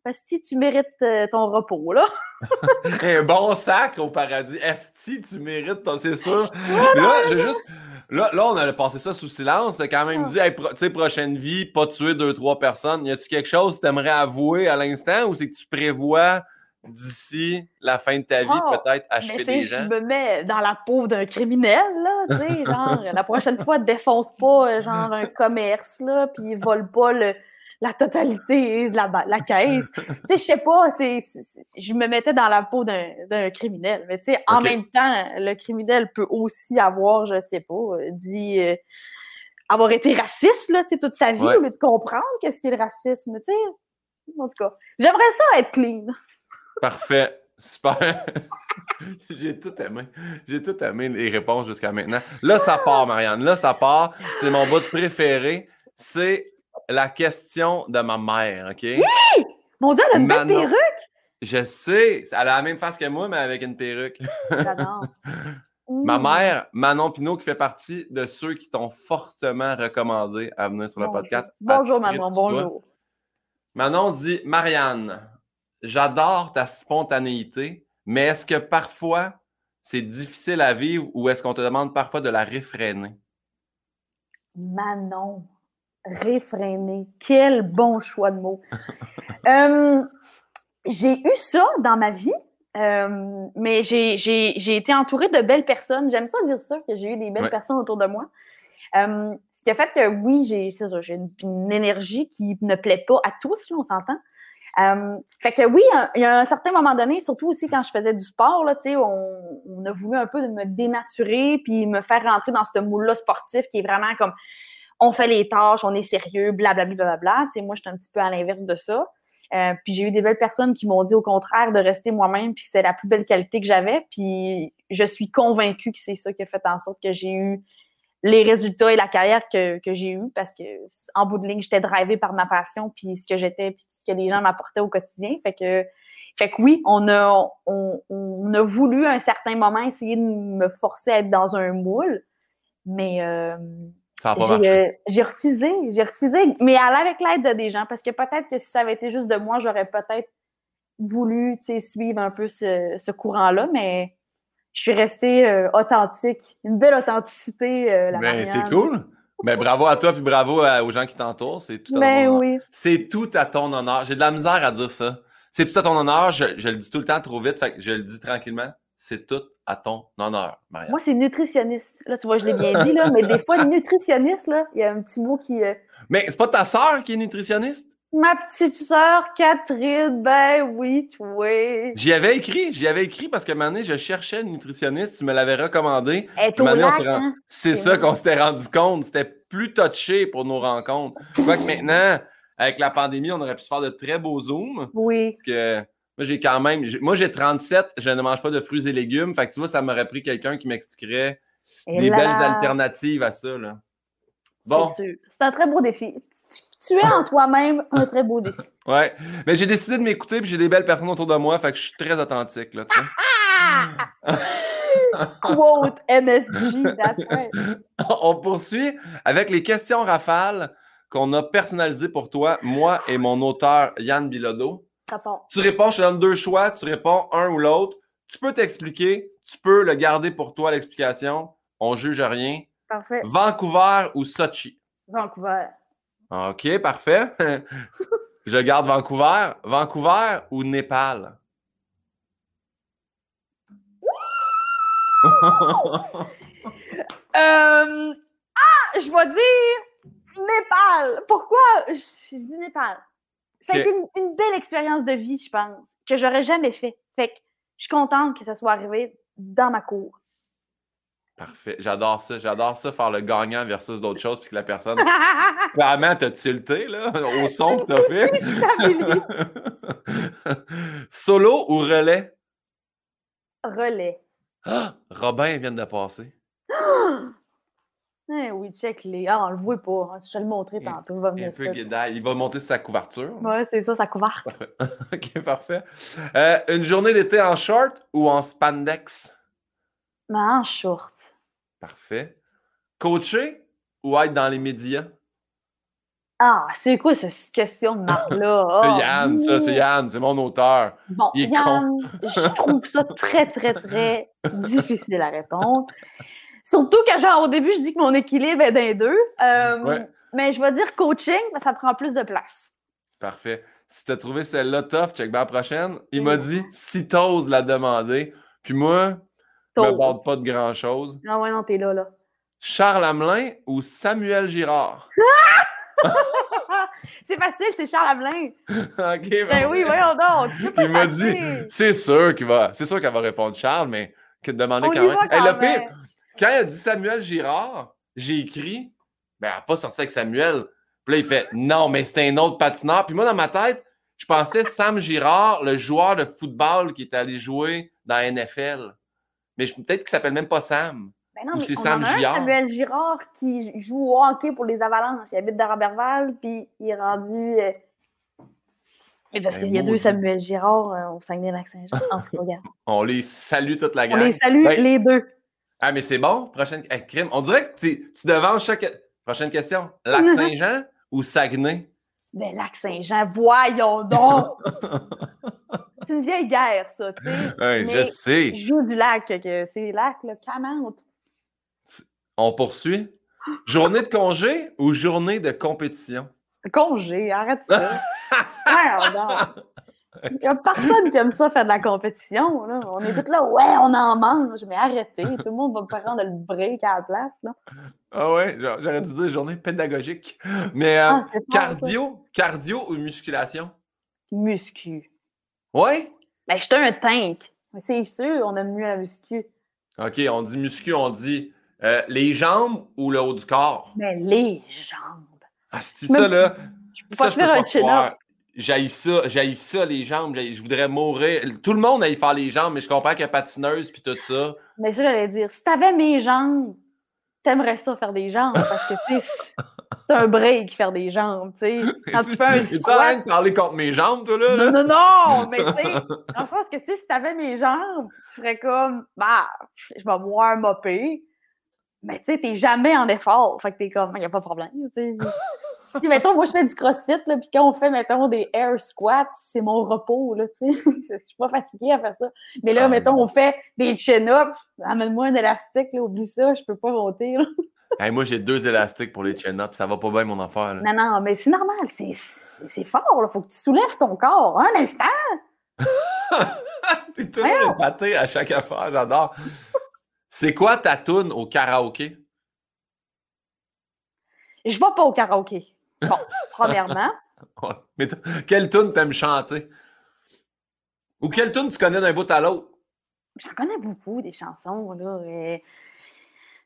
Esti, tu mérites euh, ton repos, là. Un bon sac au paradis. Esti, tu mérites ton. C'est sûr. là, j'ai juste. Là, là, on a passé ça sous silence. T'as quand même ah. dit, tu sais, prochaine vie, pas tuer deux, trois personnes. Y a-tu quelque chose que tu aimerais avouer à l'instant ou c'est que tu prévois d'ici la fin de ta vie, oh, peut-être achever des gens? Je me mets dans la peau d'un criminel, là, tu sais, genre, la prochaine fois, défonce pas, euh, genre, un commerce, là, puis vole pas le la totalité de la, la caisse. tu sais, je sais pas, c'est, je me mettais dans la peau d'un criminel. Mais tu sais, en même temps, le criminel peut aussi avoir, je sais pas, euh, dit euh, avoir été raciste, là, tu sais, toute sa vie, au lieu de comprendre qu'est-ce qu'est le racisme, tu sais. En tout cas, j'aimerais ça être clean. Parfait. Super. J'ai tout aimé. J'ai tout aimé les réponses jusqu'à maintenant. Là, ça part, Marianne. Là, ça part. C'est mon bout préféré. C'est la question de ma mère, OK? Oui! Mon Dieu, elle a une belle perruque! Je sais, elle a la même face que moi, mais avec une perruque. J'adore. Ma mère, Manon Pinot, qui fait partie de ceux qui t'ont fortement recommandé à venir sur le podcast. Bonjour, Manon, bonjour. Manon dit Marianne, j'adore ta spontanéité, mais est-ce que parfois c'est difficile à vivre ou est-ce qu'on te demande parfois de la réfréner? Manon, réfréner. Quel bon choix de mots. Euh, j'ai eu ça dans ma vie, euh, mais j'ai été entourée de belles personnes. J'aime ça dire ça, que j'ai eu des belles personnes autour de moi. Euh, ce qui a fait que oui, j'ai une, une, énergie qui ne plaît pas à tous, là, on s'entend. fait que oui, il y a un certain moment donné, surtout aussi quand je faisais du sport, là, on, on a voulu un peu me dénaturer puis me faire rentrer dans ce moule-là sportif qui est vraiment comme on fait les tâches, on est sérieux, blablabla. Bla, bla, bla, moi, j'étais un petit peu à l'inverse de ça. Euh, puis j'ai eu des belles personnes qui m'ont dit au contraire de rester moi-même, puis c'est la plus belle qualité que j'avais. Puis je suis convaincue que c'est ça qui a fait en sorte que j'ai eu les résultats et la carrière que, j'ai eu parce que en bout de ligne, j'étais drivée par ma passion, puis ce que j'étais, puis ce que les gens m'apportaient au quotidien. Fait que, oui, on a, on, voulu à un certain moment essayer de me forcer à être dans un moule, mais euh, euh, j'ai refusé, j'ai refusé, mais aller avec l'aide des gens, parce que peut-être que si ça avait été juste de moi, j'aurais peut-être voulu suivre un peu ce, courant-là, mais je suis restée euh, authentique, une belle authenticité. Euh, la ben, c'est cool. Mais ben, bravo à toi puis bravo aux gens qui t'entourent. C'est tout, à ben, oui. C'est tout à ton honneur. J'ai de la misère à dire ça. C'est tout à ton honneur. Je, je, le dis tout le temps trop vite, fait que je le dis tranquillement. C'est tout à ton honneur, Maria. Moi, c'est nutritionniste. Là, tu vois, je l'ai bien dit, là, mais des fois, nutritionniste, là, il y a un petit mot qui. Euh, mais c'est pas ta sœur qui est nutritionniste? Ma petite sœur Catherine, ben oui, oui. J'y avais écrit, j'y avais écrit parce que un je cherchais une nutritionniste, tu me l'avais recommandé. Hein? C'est ça qu'on s'était rendu compte, c'était plus touché pour nos rencontres. Quoique maintenant, avec la pandémie, on aurait pu se faire de très beaux zooms. Oui. Que moi, j'ai quand même. Moi, j'ai 37, je ne mange pas de fruits et légumes. Fait que tu vois, ça m'aurait pris quelqu'un qui m'expliquerait des belles alternatives à ça. Là. Bon. C'est un très beau défi. Tu, es en toi-même un très beau défi. ouais. Mais j'ai décidé de m'écouter puis j'ai des belles personnes autour de moi. Fait que je suis très authentique. Là, tu sais. Quote MSG, that's right. On poursuit avec les questions rafales qu'on a personnalisées pour toi, moi et mon auteur Yann Bilodeau. Tu réponds, je te donne deux choix, tu réponds un ou l'autre. Tu peux t'expliquer, tu peux le garder pour toi l'explication. On juge rien. Parfait. Vancouver ou Sochi? Vancouver. OK, parfait. je garde Vancouver. Vancouver ou Népal? Euh, ah, je vais dire Népal. Pourquoi? je dis Népal. Ça a été une, belle expérience de vie, je pense, que j'aurais jamais fait. Fait que je suis contente que ça soit arrivé dans ma cour. Parfait. J'adore ça. J'adore ça, faire le gagnant versus d'autres choses, puis que la personne, clairement, t'a tilté, là, au son que t'as fait. Solo ou relais? Relais. Ah! Robin vient de passer. Eh oui, check les. Ah, on le voit pas. Hein, je vais le montrer tantôt. Il va venir ça. Il va monter sa couverture. Ouais, c'est ça, sa couverture. ok, parfait. Euh, une journée d'été en short ou en spandex? en short. Parfait. Coacher ou être dans les médias? Ah, c'est quoi cette question de marque-là? c'est Yann, ça, c'est Yann, c'est mon auteur. Bon, Yann, je trouve ça très, très, très difficile à répondre. Surtout que, genre, au début, je dis que mon équilibre est d'un deux. Euh, mais je vais dire coaching, ça prend plus de place. Parfait. Si tu as trouvé celle-là tough, check bien la prochaine. Il m'a dit si t'oses la demander. Puis moi, je me borde pas de grand-chose. Ah ouais, non, t'es là, là. Charles Hamelin ou Samuel Girard? c'est facile, c'est Charles Hamelin. OK, ben oui, voyons donc. Il m'a dit, c'est sûr qu'il va, c'est sûr qu'elle va répondre Charles, mais que demander quand même. Quand le pire, quand elle a dit Samuel Girard, j'ai écrit, ben, elle n'a pas sorti avec Samuel. Puis là, il fait, non, mais c'était un autre patineur. Puis moi, dans ma tête, je pensais Sam Girard, le joueur de football qui est allé jouer dans la NFL. Mais peut-être qu'il s'appelle même pas Sam. Ben non, mais c'est Sam Girard. Samuel Girard qui joue au hockey pour les Avalanches. Il habite dans Robertval, puis il est rendu. Euh, parce ben, qu'il y a deux Samuel Girard euh, au Saguenay-Lac-Saint-Jean. On les salue toute la gang. On les salue ben, les deux. Ah, mais c'est bon. Prochaine crime. On dirait que tu devances chaque. Prochaine question. Lac-Saint-Jean ou Saguenay? Ben, Lac-Saint-Jean, voyons donc! c'est une vieille guerre, ça, tu sais. je sais. Je joue du lac, que c'est lac, là, Camante. On poursuit. Journée de congé ou journée de compétition? Congé, arrête ça. Il n'y a personne qui aime ça faire de la compétition. Là. On est tous là, ouais, on en mange, mais arrêtez. Tout le monde va me prendre le break à la place. Là. Ah ouais, j'aurais dû dire journée pédagogique. Mais euh, ah, cardio, cardio ou musculation? Muscu. Ouais? Ben, j'étais un tank. C'est sûr, on aime mieux la muscu. OK, on dit muscu, on dit euh, les jambes ou le haut du corps? Mais ben, les jambes. Ah, c'est ça, là? Je peux pas faire un chin J'aille ça, j'aille ça, les jambes. Je voudrais mourir. Tout le monde aille faire les jambes, mais je comprends qu'il y a patineuse puis tout ça. Mais ça, j'allais dire, si t'avais mes jambes, t'aimerais ça faire des jambes parce que, tu c'est un break faire des jambes, tu sais. Quand tu fais un squat... ça de parler contre mes jambes, toi, là? Non, non, non! Mais, tu sais, dans le sens que si, si t'avais mes jambes, tu ferais comme, bah, je vais voir mopper. Mais, tu sais, t'es jamais en effort. Fait que t'es comme, il n'y a pas de problème, tu sais. Puis, mettons, moi, je fais du crossfit, là, puis quand on fait, mettons, des air squats, c'est mon repos, là, tu sais. je suis pas fatiguée à faire ça. Mais là, ah, mettons, on fait des chin-ups, amène-moi un élastique, là, oublie ça, je peux pas monter, là. moi, j'ai deux élastiques pour les chin-ups, ça va pas bien, mon affaire, là. Non, non, mais c'est normal, c'est fort, là. Faut que tu soulèves ton corps. Un instant! T'es toujours épaté à chaque affaire, j'adore. C'est quoi ta toune au karaoké? Je vais pas au karaoké. Bon, premièrement. Mais quelle tune t'aimes chanter? Ou quelle tune tu connais d'un bout à l'autre? J'en connais beaucoup des chansons, là. Et...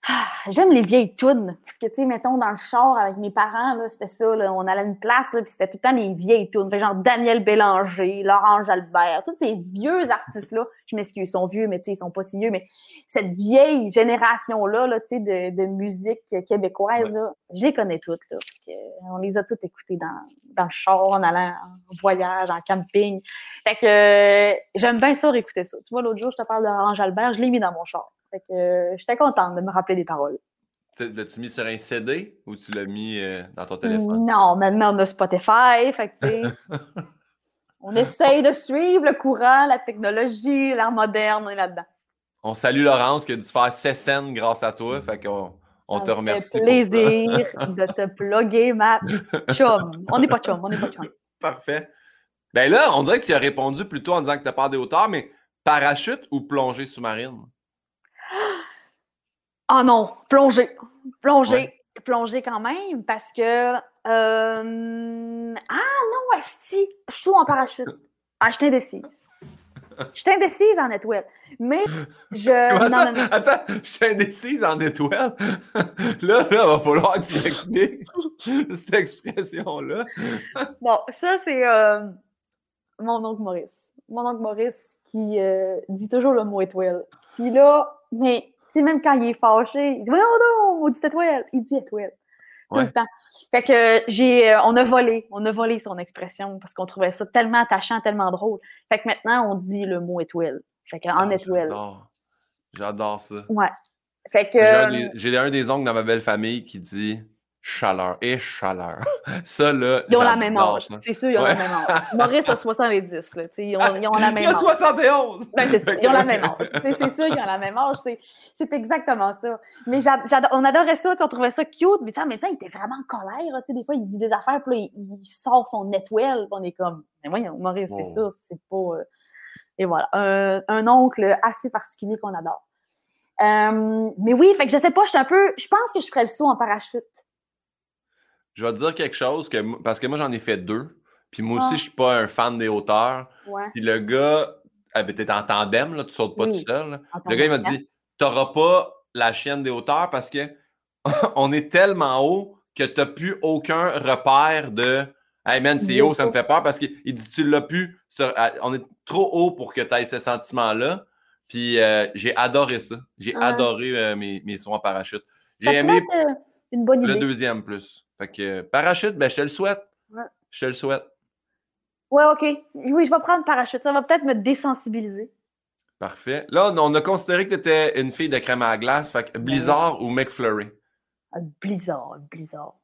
Ah, j'aime les vieilles tunes. Parce que, tu sais, mettons, dans le char avec mes parents, là, c'était ça, là, on allait à une place, là, puis c'était tout le temps les vieilles tunes. genre Daniel Bélanger, Laurent Jalbert, tous ces vieux artistes-là. Je m'excuse, ils sont vieux, mais tu sais, ils sont pas si vieux, mais cette vieille génération-là, là, tu sais, de, de, musique québécoise, là, je les connais toutes, là, parce qu'on les a toutes écoutées dans, dans le char, en allant en voyage, en camping. Fait que euh, j'aime bien ça réécouter ça. Tu vois, l'autre jour, je te parle de Laurent Jalbert, je l'ai mis dans mon char. Fait que euh, j'étais contente de me rappeler des paroles. L'as-tu mis sur un CD ou tu l'as mis euh, dans ton téléphone? Non, maintenant on a Spotify. Fait que, on essaye de suivre le courant, la technologie, l'art moderne, on est là-dedans. On salue Laurence qui a dû faire 16 scènes grâce à toi. Fait qu'on on te remercie. C'est plaisir de te plugger, ma chum. On n'est pas chum, on n'est pas chum. Parfait. Ben là, on dirait que tu as répondu plutôt en disant que tu as peur des hauteurs, mais parachute ou plongée sous-marine? Ah non, plonger. Plonger. Plonger quand même, parce que. Euh... Ah non, Asti, je suis en parachute. Ah, je suis indécise. Je suis indécise en étoile. Mais je. Comment ça? Attends, je suis indécise en étoile? là, là, il va falloir que tu m'expliques cette expression-là. bon, ça, c'est euh, mon oncle Maurice. Mon oncle Maurice qui euh, dit toujours le mot étoile. Puis là, mais, tu sais, même quand il est fâché, il dit, non, non, on dit étoile. Il dit étoile. Tout le temps. Fait que j'ai, euh, on a volé, on a volé son expression parce qu'on trouvait ça tellement attachant, tellement drôle. Fait que maintenant, on dit le mot étoile. Fait qu'en ah, étoile. J'adore ça. Ouais. Fait que. J'ai un, des oncles dans ma belle famille qui dit chaleur et chaleur. Ça, là. Ils ont la même âge. C'est sûr, ils ont la même âge. Maurice a 70. Là, ils, ont, ils ont la même âge. Il a 71! Ben, c'est ça. Ils ont la même âge. c'est sûr, ils ont la même âge. C'est exactement ça. Mais on adorait ça. On trouvait ça cute. Mais en même temps, il était vraiment en colère. Des fois, il dit des affaires. Puis là, il, sort son netwell. On est comme. Mais voyons, Maurice, c'est ça. C'est pas. Euh, et voilà. Un, oncle assez particulier qu'on adore. Euh, mais oui, fait que je sais pas, je suis un peu. Je pense que je ferais le saut en parachute. Je vais te dire quelque chose, que, parce que moi, j'en ai fait deux. Puis moi aussi, ah. je suis pas un fan des hauteurs. Puis le gars, ah, ben, t'es en tandem, là, tu sautes pas tout seul. Le gars, il m'a dit T'auras pas la chienne des hauteurs parce que on est tellement haut que tu n'as plus aucun repère de Hey man, c'est haut, ça me fait peur parce qu'il dit Tu l'as plus. On est trop haut pour que tu aies ce sentiment-là. Puis euh, j'ai adoré ça. J'ai adoré euh, mes, mes sauts en parachute. J'ai aimé euh, une bonne le deuxième plus. Fait que parachute, ben, je te le souhaite. Je te le souhaite. Ouais, OK. Oui, je vais prendre parachute. Ça va peut-être me désensibiliser. Parfait. Là, on a considéré que tu étais une fille de crème à glace. Fait que ben Blizzard ou McFlurry? Ah, Blizzard, Blizzard.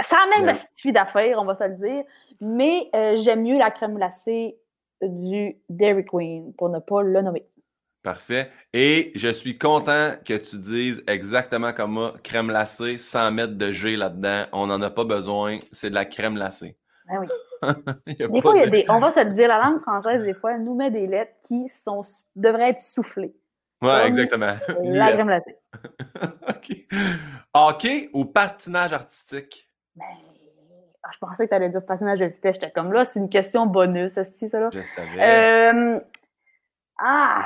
Ça a même suffit d'affaires, on va se le dire. Mais euh, j'aime mieux la crème glacée du Dairy Queen, pour ne pas le nommer. Parfait. Et je suis content que tu dises exactement comme moi, crème glacée, sans mettre de G là-dedans. On n'en a pas besoin. C'est de la crème glacée. Ben oui. des fois, il y a des, on va se le dire, la langue française, des fois, nous met des lettres qui sont, devraient être soufflées. Oui, exactement. La crème glacée. OK. Hockey ou patinage artistique? Ben, ah, je pensais que tu allais dire patinage de vitesse. J'étais comme là, c'est une question bonus, c'est ça là? Je savais. Euh, ah!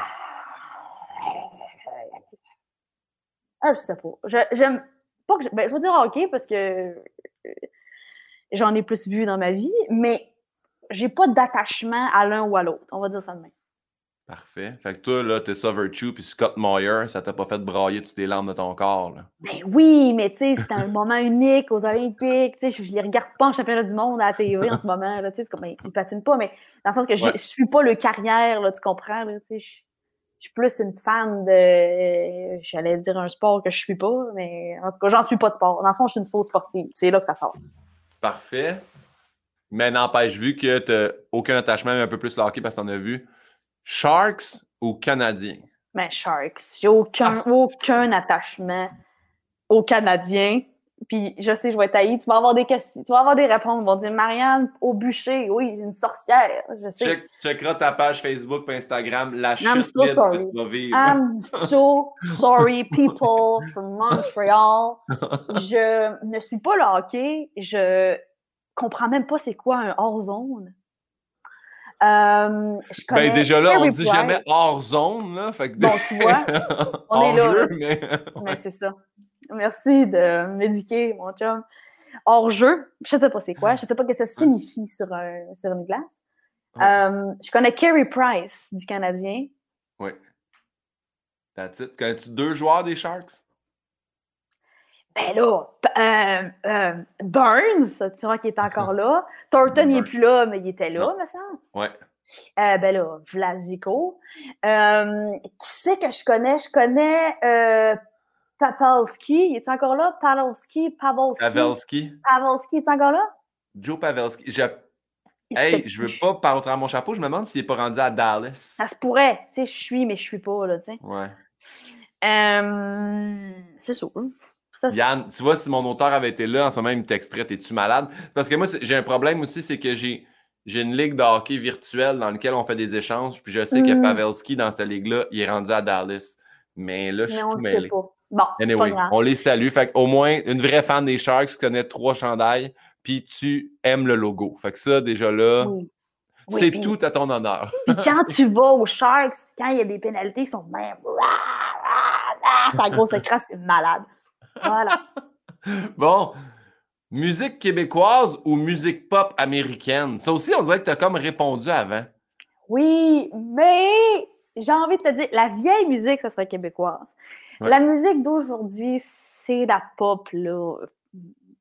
Ah, je sais pas. J'aime pas que. Je, ben, je veux dire hockey parce que euh, j'en ai plus vu dans ma vie, mais j'ai pas d'attachement à l'un ou à l'autre. On va dire ça de même. Parfait. Fait que toi, là, t'es ça Virtue puis Scott Moyer, ça t'a pas fait brailler toutes les larmes de ton corps, là? Ben oui, mais tu sais, c'était un moment unique aux Olympiques. Tu sais, je les regarde pas en championnat du monde à la TV en ce moment, là. Tu sais, c'est comme, ils patinent pas, mais dans le sens que je, je suis pas le carrière, là, tu comprends, là. Tu sais, je suis plus une fan de, j'allais dire un sport que je suis pas, mais en tout cas, j'en suis pas de sport. Dans le fond, je suis une fausse sportive. C'est là que ça sort. Parfait. Mais n'empêche, vu que tu n'as aucun attachement, mais un peu plus le hockey parce que tu en as vu, Sharks ou Canadiens? Mais Sharks. J'ai aucun, ah, aucun attachement aux Canadiens. Puis je sais, je vais être tailler. Tu vas avoir des questions, tu vas avoir des réponses. Ils vont dire Marianne au bûcher, oui, une sorcière. Je sais. Check, checkeras ta page Facebook et Instagram, la chute so que tu vas vivre. I'm so sorry, people from Montreal. je ne suis pas le hockey. Je comprends même pas c'est quoi un hors-zone. Euh, ben déjà là, on dit jamais hors zone. Là, fait que... Bon, tu vois, on est là. mais, mais c'est ça. Merci de m'éduquer, mon chum. Hors jeu, je sais pas c'est quoi, je sais pas ce que ça signifie sur, un, sur une glace. Euh, je connais Carey Price du Canadien. Oui. Connais-tu deux joueurs des Sharks? Ben là, euh, euh, Burns, tu vois qu'il est encore là. Thornton, il n'est plus là, mais il était là, me semble. Ouais. ben là, Vlasico. qui c'est que je connais? Je connais Papalski, il est encore là? Pavelski, Pavelski. Pavelski. Pavelski, est encore là? Joe Pavelski. Je... Hey, je veux pas parler à mon chapeau, je me demande s'il n'est pas rendu à Dallas. Ça se pourrait. Tu sais, je suis, mais je suis pas, là, tu sais. Ouais. Euh... C'est sûr. Yann, tu vois, si mon auteur avait été là, en ce moment, il me texterait T'es-tu malade? Parce que moi, j'ai un problème aussi, c'est que j'ai. J'ai une ligue de hockey virtuelle dans laquelle on fait des échanges, puis je sais que mm. Pavelski, dans cette ligue-là, il est rendu à Dallas. Mais là, je suis tout mêlé. Pas. Bon, anyway, on les salue. Fait au moins, une vraie fan des Sharks connaît trois chandails, puis tu aimes le logo. Fait que ça, déjà là, c'est tout à ton honneur. Puis quand tu vas aux Sharks, quand il y a des pénalités, ils sont même. Sa grosse écran, c'est malade. Voilà. bon. Musique québécoise ou musique pop américaine? Ça aussi, on dirait que tu as comme répondu avant. Oui, mais j'ai envie de te dire, la vieille musique, ça serait québécoise. La musique d'aujourd'hui, c'est la pop, là,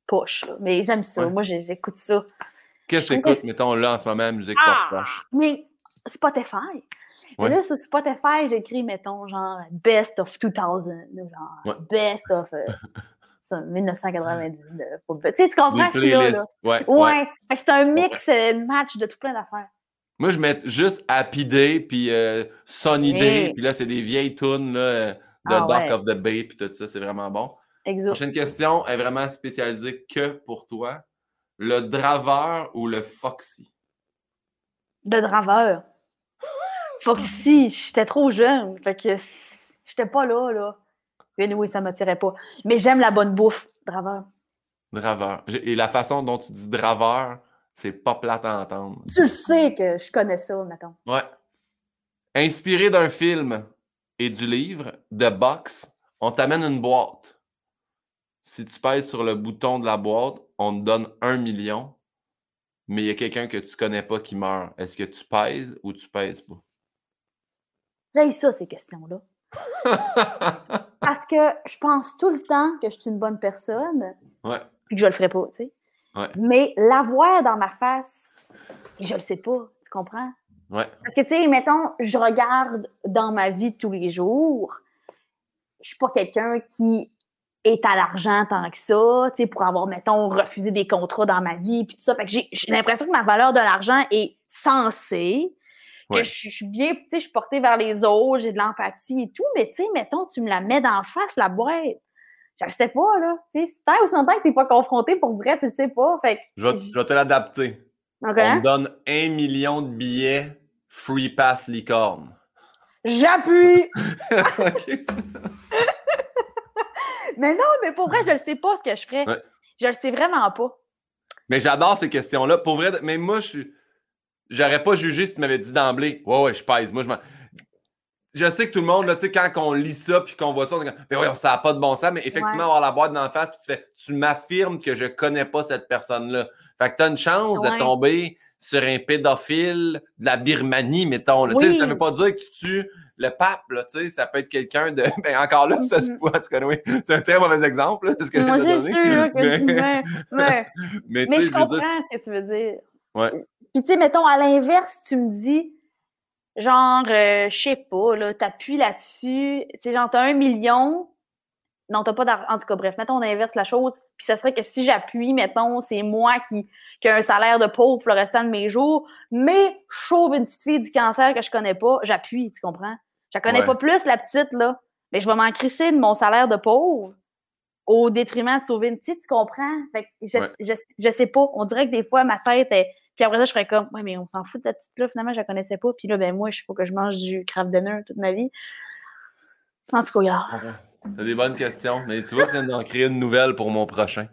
poche. Mais j'aime ça. Moi, j'écoute ça. Qu'est-ce que tu écoutes, mettons, là, en ce moment, musique ah, pop poche? Mais Spotify. Et là, sur Spotify, j'écris, mettons, genre Best of 2000, genre Best of 1999. Euh, tu sais, tu comprends, je suis là. là. Ouais. ouais. c'est un mix, un match de tout plein d'affaires. Moi, je mets juste Happy Day, puis euh, Sunny Day, puis là, c'est des vieilles tunes là, de ah, Dock of the Bay, puis tout ça, c'est vraiment bon. Exact. Prochaine question est vraiment spécialisée que pour toi. Le draveur ou le foxy? Le draveur. Foxy, j'étais trop jeune. Fait que j'étais pas là, là. Mais oui, ça ne m'attirait pas. Mais j'aime la bonne bouffe, draveur. Draveur. Et la façon dont tu dis draveur, c'est pas plate à entendre. Tu sais que je connais ça, mettons. Ouais. Inspiré d'un film et du livre, de box, on t'amène une boîte. Si tu pèses sur le bouton de la boîte, on te donne un million, mais il y a quelqu'un que tu connais pas qui meurt. Est-ce que tu pèses ou tu pèses pas? J'ai ça, ces questions-là. Parce que je pense tout le temps que je suis une bonne personne. Ouais. Puis que je le ferai pas, tu sais. Ouais. Mais l'avoir dans ma face, je le sais pas, tu comprends? Ouais. Parce que, tu sais, mettons, je regarde dans ma vie de tous les jours, je suis pas quelqu'un qui est à l'argent tant que ça, tu sais, pour avoir, mettons, refusé des contrats dans ma vie, puis tout ça. Fait que j'ai l'impression que ma valeur de l'argent est censée, que je, suis bien, tu sais, je suis portée vers les autres, j'ai de l'empathie et tout, mais tu sais, mettons, tu me la mets d'en face, la boîte. Je sais pas, là. Tu sais, tant ou tant que t'es pas confronté, pour vrai, tu le sais pas. Fait je, vais, te l'adapter. On me donne un million de billets Free Pass Licorne. J'appuie! mais non, mais pour vrai, je ne sais pas ce que je ferais. Je le sais vraiment pas. Mais j'adore ces questions-là. Pour vrai, mais moi, je j'aurais pas jugé si tu m'avais dit d'emblée. Ouais, ouais, je pèse. Moi, je Je sais que tout le monde, là, tu sais, quand on lit ça puis qu'on voit ça, on dit, ben oui, ça n'a pas de bon sens, mais effectivement, avoir la boîte dans la face, puis tu fais, tu m'affirmes que je connais pas cette personne-là. Fait que tu as une chance de tomber sur un pédophile de la Birmanie, mettons. Là. sais Ça ne veut pas dire que tu tues le pape, là, ça peut être quelqu'un de. Ben, encore là, ça se cas, oui. C'est un très mauvais exemple, là, ce que Moi, c'est sûr que mais... mais, mais, mais je comprends ce que tu veux dire. Ouais. Puis, tu sais, mettons, à l'inverse, tu me dis, genre, euh, je sais pas, là, t'appuies là-dessus, tu sais, genre, t'as un million, non, t'as pas d'argent. En tout cas, bref, mettons, on inverse la chose, puis ça serait que si j'appuie, mettons, c'est moi qui, qui ai un salaire de pauvre pour le restant de mes jours, mais je sauve une petite fille du cancer que je connais pas, j'appuie, tu comprends? Je la connais pas plus, la petite, là. Mais je vais m'en crisser de mon salaire de pauvre au détriment de sauver une petite, tu comprends? Fait que je, je, je, sais pas. On dirait que des fois, ma tête est puis après ça, je serais comme, ouais, mais on s'en fout de ta petite là, finalement, je la connaissais pas. Puis là, ben moi, il faut que je mange du craft dinner toute ma vie. En tout cas, C'est des bonnes questions. Mais tu vois, tu viens d'en créer une nouvelle pour mon prochain.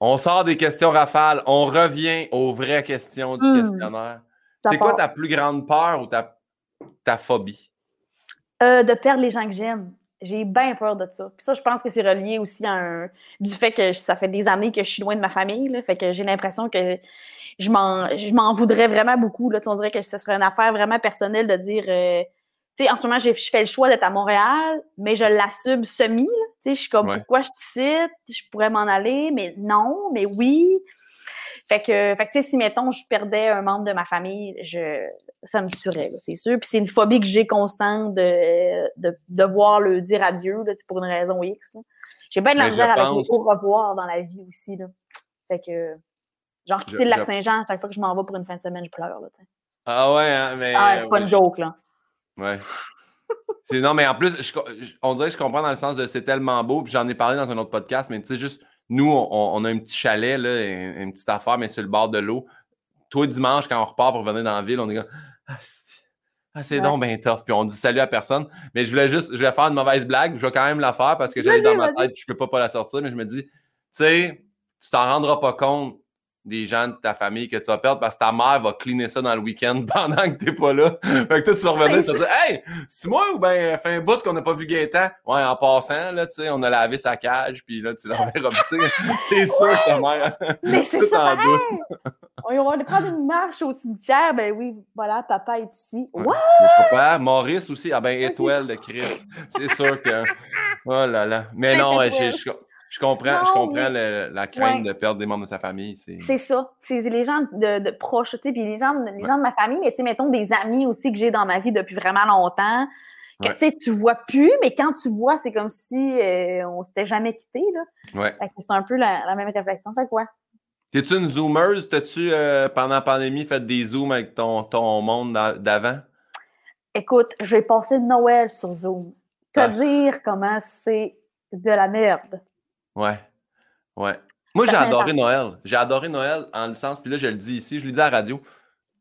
On sort des questions rafales. On revient aux vraies questions du hmm. questionnaire. C'est quoi ta plus grande peur ou ta, ta phobie? Euh, de perdre les gens que j'aime. J'ai bien peur de ça. Puis ça, je pense que c'est relié aussi à un... du fait que ça fait des années que je suis loin de ma famille. Là, fait que j'ai l'impression que je m'en, voudrais vraiment beaucoup. Là. on dirait que ce serait une affaire vraiment personnelle de dire. Euh, sais, en ce moment, je fais le choix d'être à Montréal, mais je l'assume semi. Tu sais, je suis comme, pourquoi je te cite? Je pourrais m'en aller, mais non, mais oui. Fait que, fait que tu sais, si, mettons, je perdais un membre de ma famille, je, ça me tuerait, c'est sûr. Puis c'est une phobie que j'ai constante de, de, devoir le dire adieu, là, pour une raison X. J'ai bien de la misère avec les au revoir dans la vie aussi, là. Fait que, genre, quitter le lac Saint-Jean, chaque fois que je m'en vais pour une fin de semaine, je pleure, là, Ah ouais, hein, mais... Ah, c'est pas une joke, là. Ouais. non, mais en plus, on dirait que je comprends dans le sens de c'est tellement beau, puis j'en ai parlé dans un autre podcast, mais tu sais, juste nous, on, a un petit chalet, là, une, petite affaire, mais sur le bord de l'eau. Toi, dimanche, quand on repart pour venir dans la ville, on est comme Ah, c'est ah, donc bien tough. Puis on dit salut à personne. Mais je voulais juste, je vais faire une mauvaise blague. Je vais quand même la faire parce que j'ai dans ma tête, je ne peux pas, pas la sortir. Mais je me dis, tu sais, tu t'en rendras pas compte des gens de ta famille que tu vas perdre parce que ta mère va cleaner ça dans le week-end pendant que t'es pas là. fait que toi, tu vas revenir, tu vas dire Hey, c'est moi ou ben fait un bout qu'on n'a pas vu Gaëtan? Ouais, en passant, là, tu sais, on a lavé sa cage, puis là, tu l'enverras. c'est sûr que ta mère. Mais c'est ça. on va prendre une marche au cimetière. Ben oui, voilà, papa est ici. What? Papa, Maurice aussi. Ah ben, étoile de Chris. C'est sûr que. Oh là là. Mais non, je, je comprends, je comprends la crainte de perdre des membres de sa famille. C'est ça. C'est les gens de, proches, tu sais, puis les gens, les gens de ma famille, mais tu sais, mettons des amis aussi que j'ai dans ma vie depuis vraiment longtemps, que tu sais, tu vois plus, mais quand tu vois, c'est comme si euh, on s'était jamais quitté, là. Ouais. C'est un peu la, même réflexion. Fait quoi? T'es-tu une zoomeuse? T'as-tu, euh, pendant la pandémie, fait des zooms avec ton, ton monde d'avant? Écoute, j'ai passé Noël sur Zoom. Te ah. dire comment c'est de la merde. Ouais. Ouais. Moi, j'ai adoré Noël. J'ai adoré Noël en licence. Puis là, je le dis ici, je le dis à la radio.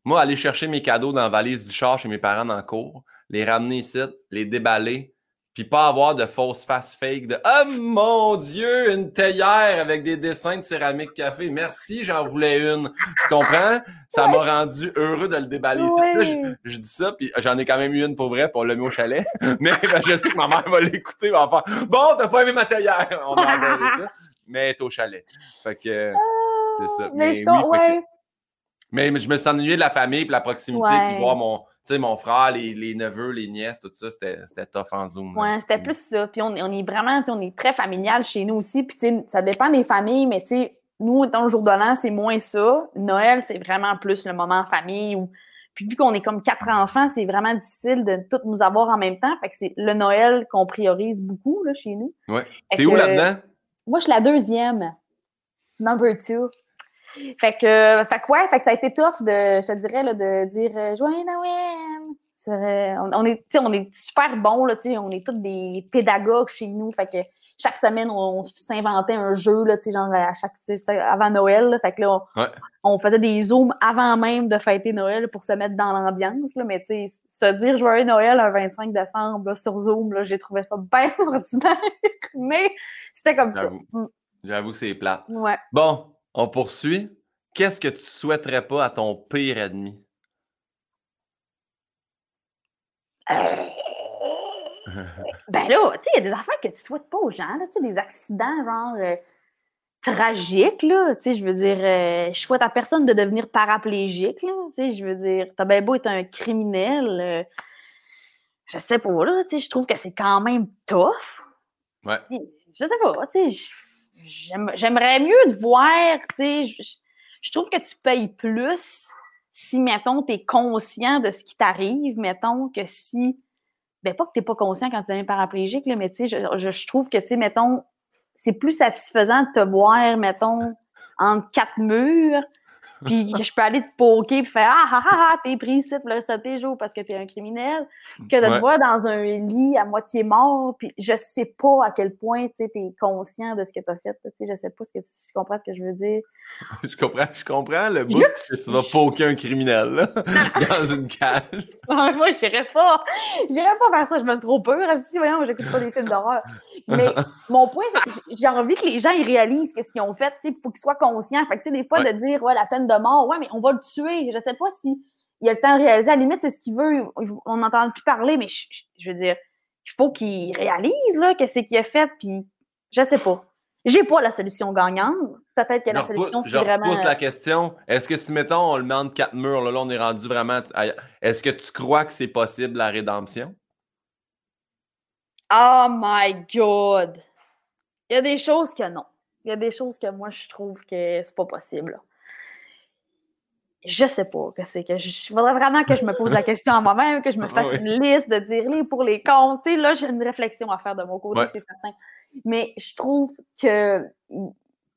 Moi, aller chercher mes cadeaux dans la valise du char chez mes parents dans le cours, les ramener ici, les déballer, puis pas avoir de fausses faces fake de Oh mon Dieu, une théière avec des dessins de céramique café. Merci, j'en voulais une. Tu comprends? Ça m'a rendu heureux de le déballer je, dis ça, puis j'en ai quand même eu une pour vrai, pour le mis au chalet. Mais ben, je sais que ma mère va l'écouter, va faire Bon, t'as pas aimé ma théière. On va adoré ça. Mais elle est au chalet. Fait que c'est ça. Mais, je ouais. mais, je me suis ennuyé de la famille, puis la proximité, puis voir mon sais, mon frère, les, neveux, les nièces, tout ça, c'était tough en Zoom. Ouais, c'était plus ça. Puis on, est vraiment, on est très familial chez nous aussi. Puis ça dépend des familles, mais tu sais, nous, dans le jour de l'an, c'est moins ça. Noël, c'est vraiment plus le moment en famille. Où... Puis vu qu'on est comme quatre enfants, c'est vraiment difficile de tous nous avoir en même temps. Fait que c'est le Noël qu'on priorise beaucoup là, chez nous. Ouais. T'es où là-dedans? Moi, je suis la deuxième. Number two. Fait que, fait que ouais, fait que ça a été tough de, je te dirais, là, de dire euh, Joyeux Noël! On, on, est, on est super bons, là, on est tous des pédagogues chez nous. Fait que chaque semaine, on, s'inventait un jeu, là, genre à chaque, avant Noël. fait que là, on, faisait des zooms avant même de fêter Noël pour se mettre dans l'ambiance. Mais tu sais, se dire Joyeux Noël un 25 décembre sur Zoom, j'ai trouvé ça bien ordinaire. mais c'était comme ça. Mm. J'avoue que c'est plat. Ouais. Bon, on poursuit. Qu'est-ce que tu souhaiterais pas à ton pire ennemi? Euh, ben là, tu sais, il y a des affaires que tu souhaites pas aux gens, tu sais, des accidents genre euh, tragiques, là. Tu sais, je veux dire, euh, je souhaite à personne de devenir paraplégique, là. Tu sais, je veux dire, t'as bien beau être un criminel, je sais pas, là, tu sais, je trouve que c'est quand même tough. Ouais. Je sais pas, tu sais, j'aimerais mieux te voir, tu sais, je, trouve que tu payes plus si, mettons, tu es conscient de ce qui t'arrive, mettons, que si, ben pas que tu n'es pas conscient quand tu es paraplégique, mais tu sais, je, je, trouve que, tu sais, mettons, c'est plus satisfaisant de te voir, mettons, entre quatre murs puis je peux aller te poker puis faire Ah ah ah, ah t'es pris ici pour le reste de tes jours parce que t'es un criminel, que de te voir dans un lit à moitié mort, puis je sais pas à quel point tu es conscient de ce que tu as fait. Tu sais, je sais pas ce que tu, comprends ce que je veux dire. je comprends, je comprends le bout que tu vas poker un criminel là, dans une cage. Moi, j'irais pas. J'irais pas faire ça, je me trop peur. Si, voyons, j'écoute pas des films d'horreur. Mais mon point, c'est que j'ai envie que les gens ils réalisent ce qu'ils ont fait. Il faut qu'ils soient conscients. Fait que, des fois, de dire ouais, la peine de mort, ouais, mais on va le tuer. Je sais pas si il a le temps de réaliser. À la limite, c'est ce qu'il veut. On n'entend plus parler, mais je, veux dire, il faut qu'il réalise là, que c'est qu'il a fait, puis je sais pas. J'ai pas la solution gagnante. Peut-être que la solution, c'est vraiment. Je pose la question. Est-ce que si, mettons, on le met entre quatre murs, là, on est rendu vraiment. Est-ce que tu crois que c'est possible la rédemption? Oh my God! Il y a des choses que non. Il y a des choses que moi, je trouve que c'est pas possible je sais pas que c'est que je voudrais vraiment que je me pose la question à moi-même, que je me fasse une liste de dire les pour les comptes. là, j'ai une réflexion à faire de mon côté, c'est certain. Mais je trouve que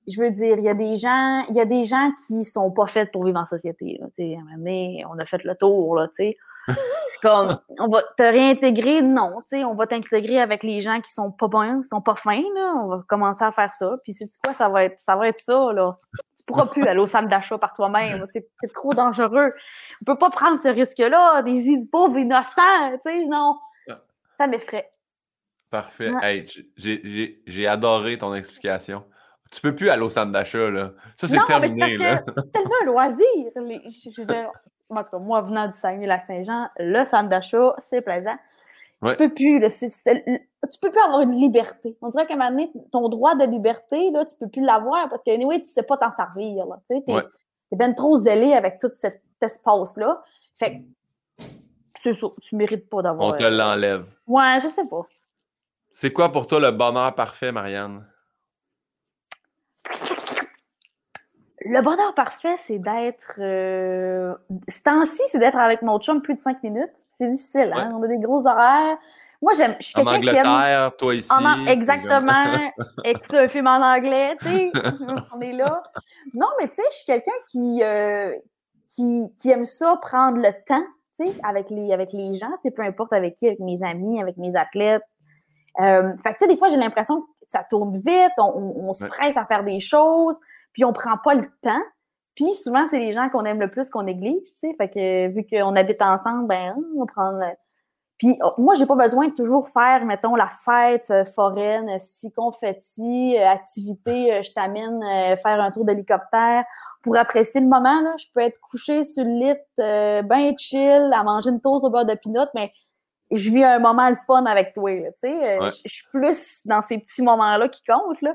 je veux dire, il y a des gens, il y a des gens qui sont pas faits pour vivre en société. Là, à un moment on a fait le tour, là, tu sais. C'est comme, on va te réintégrer, non, tu sais, on va t'intégrer avec les gens qui sont pas bons, qui sont pas fins, là. On va commencer à faire ça. Puis, c'est quoi, ça va être, ça va être ça, là tu pourras plus aller au centre d'achat par toi-même. C'est trop dangereux. On peut pas prendre ce risque-là. Des pauvres innocents, tu sais, non. Ah. Ça m'effraie. Parfait. j'ai adoré ton explication. Tu peux plus aller au centre d'achat, là. Ça, c'est terminé, là. C'est tellement un loisir. je, en tout cas, moi, venant du Saguenay-Lac-Saint-Jean, le centre d'achat, c'est plaisant. Tu peux plus, tu peux plus avoir une liberté. On dirait qu'à un moment donné, ton droit de liberté, là, tu peux plus l'avoir parce que, anyway, tu sais pas t'en servir, là. Tu sais, t'es, bien trop zélé avec tout cet espace-là. Fait que, c'est ça, tu mérites pas d'avoir. On te l'enlève. Ouais, je sais pas. C'est quoi pour toi le bonheur parfait, Marianne? Le bonheur parfait, c'est d'être. Euh... Ce temps-ci, c'est d'être avec mon chum plus de cinq minutes. C'est difficile, hein? On a des gros horaires. Moi, j'aime. Je suis quelqu'un qui aime. toi ici. Exactement. Écouter un film en anglais, tu sais. on est là. Non, mais tu sais, je suis quelqu'un qui, euh, qui, qui, aime ça, prendre le temps, tu sais, avec les, avec les gens, tu sais, peu importe avec qui, avec mes amis, avec mes athlètes. Euh, fait que, tu sais, des fois, j'ai l'impression que ça tourne vite, on, on, se presse à faire des choses puis on prend pas le temps. Puis souvent, c'est les gens qu'on aime le plus qu'on néglige, tu sais. Fait que vu qu'on habite ensemble, ben on prend. Puis oh, moi, j'ai pas besoin de toujours faire, mettons, la fête euh, foraine, si confetti, euh, activité, euh, je t'amène faire un tour d'hélicoptère pour apprécier le moment. Là. Je peux être couché sur le lit, ben chill, à manger une toast au beurre de pinot, mais je vis un moment le fun avec toi. Tu sais, je suis plus dans ces petits moments-là qui comptent. Là.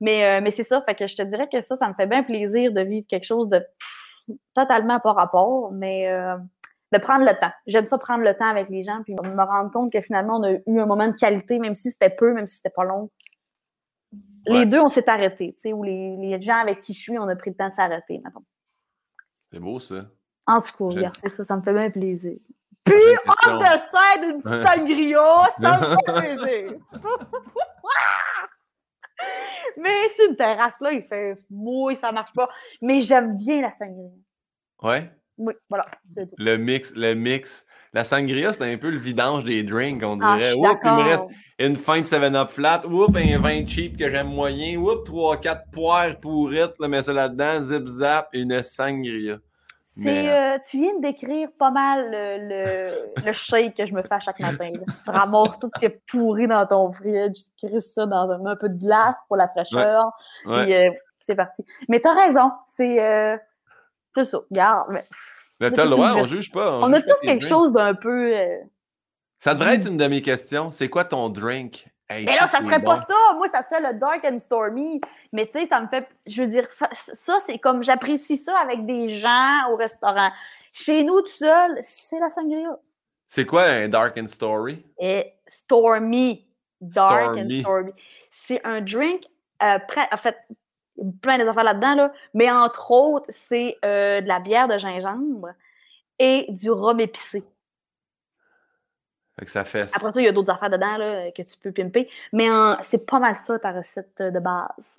Mais, euh, mais c'est ça, fait que je te dirais que ça, ça me fait bien plaisir de vivre quelque chose de totalement pas rapport, mais euh, de prendre le temps. J'aime ça prendre le temps avec les gens, puis me rendre compte que finalement, on a eu un moment de qualité, même si c'était peu, même si c'était pas long. Les deux, on s'est arrêtés, tu sais, ou les, les, gens avec qui je suis, on a pris le temps de s'arrêter, maintenant. C'est beau, ça. En tout cas, c'est ça, ça me fait bien plaisir. Puis, on te sert d'une petite sangria, ça me fait plaisir. Mais c'est une terrasse, là, il fait mouille, ça marche pas. Mais j'aime bien la sangria. Ouais? Oui, voilà, Le mix, le mix. La sangria, c'est un peu le vidange des drinks, on ah, dirait. Oups, il me reste une fin de 7-Up flat. Oups, un vin cheap que j'aime moyen. Oups, 3-4 poires pourrites, là, mets ça là-dedans, zip zap, une sangria. C'est, euh, tu viens de décrire pas mal le, le, shake que je me fais à chaque matin. Tu ramasses tout ce qui est pourri dans ton fridge, tu crisses ça dans un, peu de glace pour la fraîcheur, puis euh, c'est parti. Mais t'as raison, c'est, euh, ça, regarde. Mais, mais t'as le droit, on juge pas. On, a tous quelque chose d'un peu... Ça devrait être une de mes questions. C'est quoi ton drink? Mais là, ça serait pas ça. Moi, ça serait le dark and stormy. Mais tu sais, ça me fait. Je veux dire, ça, c'est comme j'apprécie ça avec des gens au restaurant. Chez nous, tout seul, c'est la sangria. C'est quoi un dark and story? Et stormy. Dark and stormy. C'est un drink, euh, en fait, plein des affaires là-dedans, là, mais entre autres, c'est euh, de la bière de gingembre et du rhum épicé. Fait que ça fait... Après ça, il y a d'autres affaires dedans là, que tu peux pimper. Mais c'est pas mal ça, ta recette de base.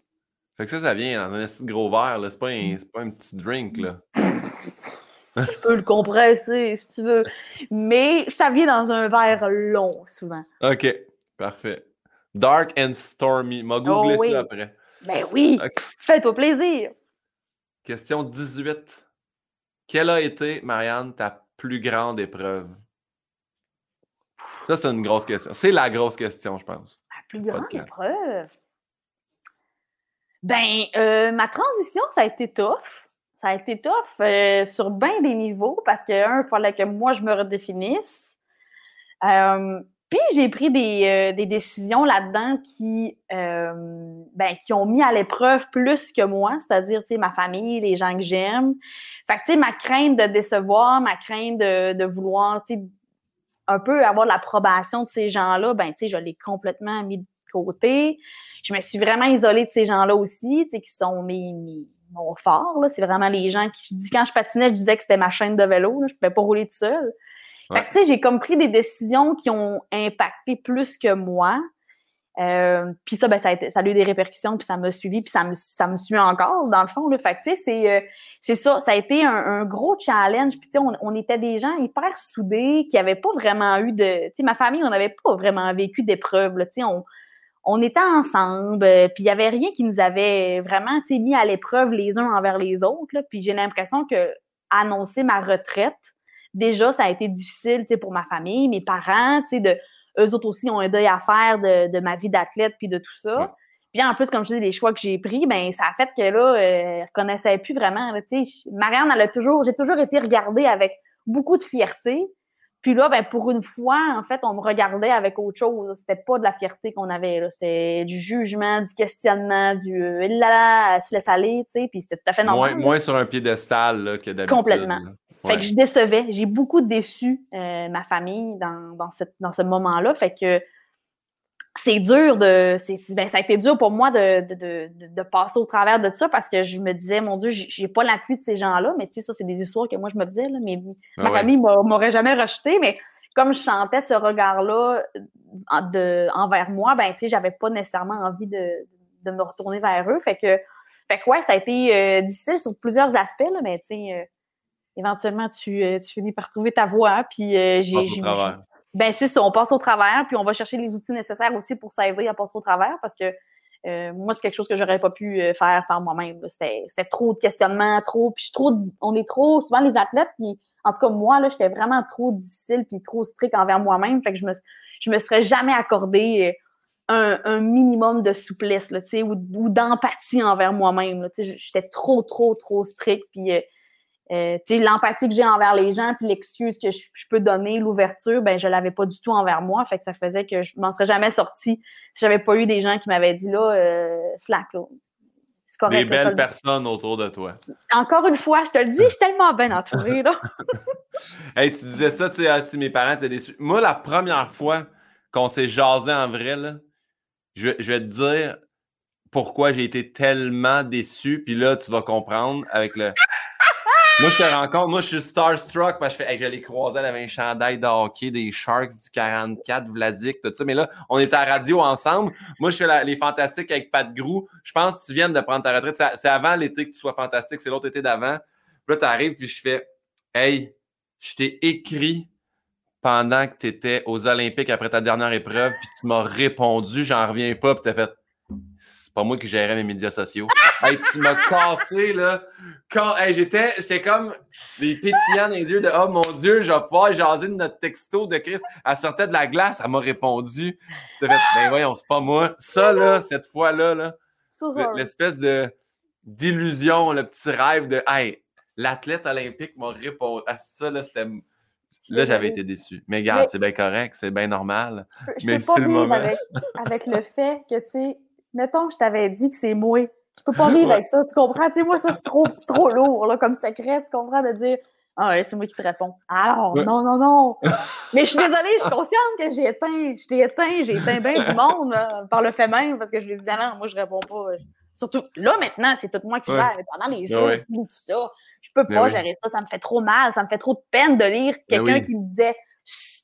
Fait que ça, ça vient dans un gros verre. C'est pas, un, pas un petit drink. là. tu peux le compresser si tu veux. Mais ça vient dans un verre long, souvent. OK. Parfait. Dark and Stormy. M'a googlé oh ça après. Ben oui. Fais-toi plaisir. Question 18. Quelle a été, Marianne, ta plus grande épreuve? Ça, c'est une grosse question. C'est la grosse question, je pense. La plus grande épreuve. Ben, euh, ma transition, ça a été tough. Ça a été tough euh, sur bien des niveaux parce que, un, il fallait que moi, je me redéfinisse. Euh, puis, j'ai pris des, décisions là-dedans qui, ben, qui ont mis à l'épreuve plus que moi, c'est-à-dire, tu sais, ma famille, les gens que j'aime. Fait que, tu sais, ma crainte de décevoir, ma crainte de, de vouloir, tu sais, un peu avoir l'approbation de ces gens-là, ben, tu sais, je l'ai complètement mis de côté. Je me suis vraiment isolée de ces gens-là aussi, tu sais, qui sont mes, mes mon fort, là. C'est vraiment les gens qui, je dis, quand je patinais, je disais que c'était ma chaîne de vélo, là. Je pouvais pas rouler tout seul. Fait que, tu sais, j'ai comme pris des décisions qui ont impacté plus que moi. Euh, puis ça, ben, ça, a eu des répercussions, puis ça m'a suivi, puis ça me, ça me suit encore, dans le fond. Là. Fait tu c'est, euh, c'est ça, ça a été un, gros challenge. Puis, tu sais, on, on, était des gens hyper soudés, qui n'avaient pas vraiment eu de... Tu sais, ma famille, on n'avait pas vraiment vécu d'épreuves, tu sais, on, on était ensemble, euh, puis il n'y avait rien qui nous avait vraiment, mis à l'épreuve les uns envers les autres. Puis j'ai l'impression que annoncer ma retraite, déjà, ça a été difficile, tu sais, pour ma famille, mes parents, tu sais, de eux autres aussi ont un deuil à faire de, ma vie d'athlète puis de tout ça. Puis en plus, comme je dis, les choix que j'ai pris, ben ça a fait que là, euh, ne reconnaissait plus vraiment. Marianne, elle a toujours, j'ai toujours été regardée avec beaucoup de fierté. Puis là, ben, pour une fois, en fait, on me regardait avec autre chose. C'était pas de la fierté qu'on avait. C'était du jugement, du questionnement, du euh, là, là, se laisse aller, tu sais. Puis c'était tout à fait normal. Moins, moins sur un piédestal là, que d'habitude. Complètement. Fait que je décevais. J'ai beaucoup déçu euh, ma famille dans, dans, cette, dans ce moment-là. Fait que c'est dur de. Ben, ça a été dur pour moi de, de, de, passer au travers de ça parce que je me disais, mon Dieu, j'ai pas l'appui de ces gens-là. Mais tu sais, ça, c'est des histoires que moi, je me faisais. Là, mais ma famille m'aurait jamais rejeté. Mais comme je sentais ce regard-là envers moi, ben, tu sais, j'avais pas nécessairement envie de, de, me retourner vers eux. Fait que, fait que ouais, ça a été euh, difficile sur plusieurs aspects, là, mais tu sais, euh, éventuellement, tu, tu finis par trouver ta voie. Puis j'ai ben c'est ça, on passe au travers, puis on va chercher les outils nécessaires aussi pour s'aider à passer au travers, parce que euh, moi, c'est quelque chose que j'aurais pas pu euh, faire par moi-même. C'était trop de questionnements, trop, puis trop, on est trop, souvent les athlètes, puis en tout cas, moi, là, j'étais vraiment trop difficile puis trop strict envers moi-même, fait que je me, je me serais jamais accordé euh, un, un minimum de souplesse, là, ou, ou d'empathie envers moi-même. J'étais trop, trop, trop strict, puis euh, l'empathie que j'ai envers les gens, puis l'excuse que je, peux donner, l'ouverture, ben je l'avais pas du tout envers moi. Fait que ça faisait que je m'en serais jamais sortie si j'avais pas eu des gens qui m'avaient dit là, euh, slack là. Correct, des belles personnes autour de toi. Encore une fois, je te le dis, je suis tellement bien entourée, là. hey, tu disais ça, tu sais, ah, si mes parents étaient déçus. Moi, la première fois qu'on s'est jasé en vrai, là, je, je vais te dire pourquoi j'ai été tellement déçu. Puis là, tu vas comprendre avec le. Moi, je te rencontre, moi, je suis starstruck parce que je fais, hey, je croiser, elle avait un chandail de hockey des Sharks du 44, Vlasic, tout ça. Mais là, on est à radio ensemble. Moi, je fais les fantastiques avec Pat Grou. Je pense que tu viens de prendre ta retraite. C'est avant l'été que tu sois fantastique, c'est l'autre été d'avant. Puis là, tu arrives, puis je fais, hey, je t'ai écrit pendant que tu étais aux Olympiques après ta dernière épreuve, puis tu m'as répondu, j'en reviens pas, puis tu as fait, c'est pas moi qui gérais mes médias sociaux. hey, tu m'as cassé, là. Quand j'étais, j'étais comme les pétillants dans les yeux de Oh mon Dieu, je vais pouvoir jaser de notre texto de Chris. Elle sortait de la glace, elle m'a répondu. Tu fait, ben voyons, c'est pas moi. Ça, là, cette fois-là, là, l'espèce de d'illusion, le petit rêve de Hey, l'athlète olympique m'a répondu. À ça, là, c'était. Là, j'avais été déçu. Mais regarde, c'est bien correct, c'est bien normal. Je mais c'est le moment. Avec, avec le fait que, tu sais, mettons je t'avais dit que c'est moi. Je peux pas vivre avec ça, tu comprends? Tu sais, moi, ça, c'est trop, trop lourd, là, comme secret, tu comprends, de dire Ah ouais, c'est moi qui te réponds. Alors, non, non, non. Mais je suis désolée, je suis consciente que j'ai éteint, je t'ai éteint, j'ai éteint bien du monde par le fait même, parce que je lui ai dit, ah non, moi, je réponds pas. Surtout, là, maintenant, c'est tout moi qui gère. Pendant les jours, tout ça, je peux pas gérer ça, ça me fait trop mal, ça me fait trop de peine de lire quelqu'un qui me disait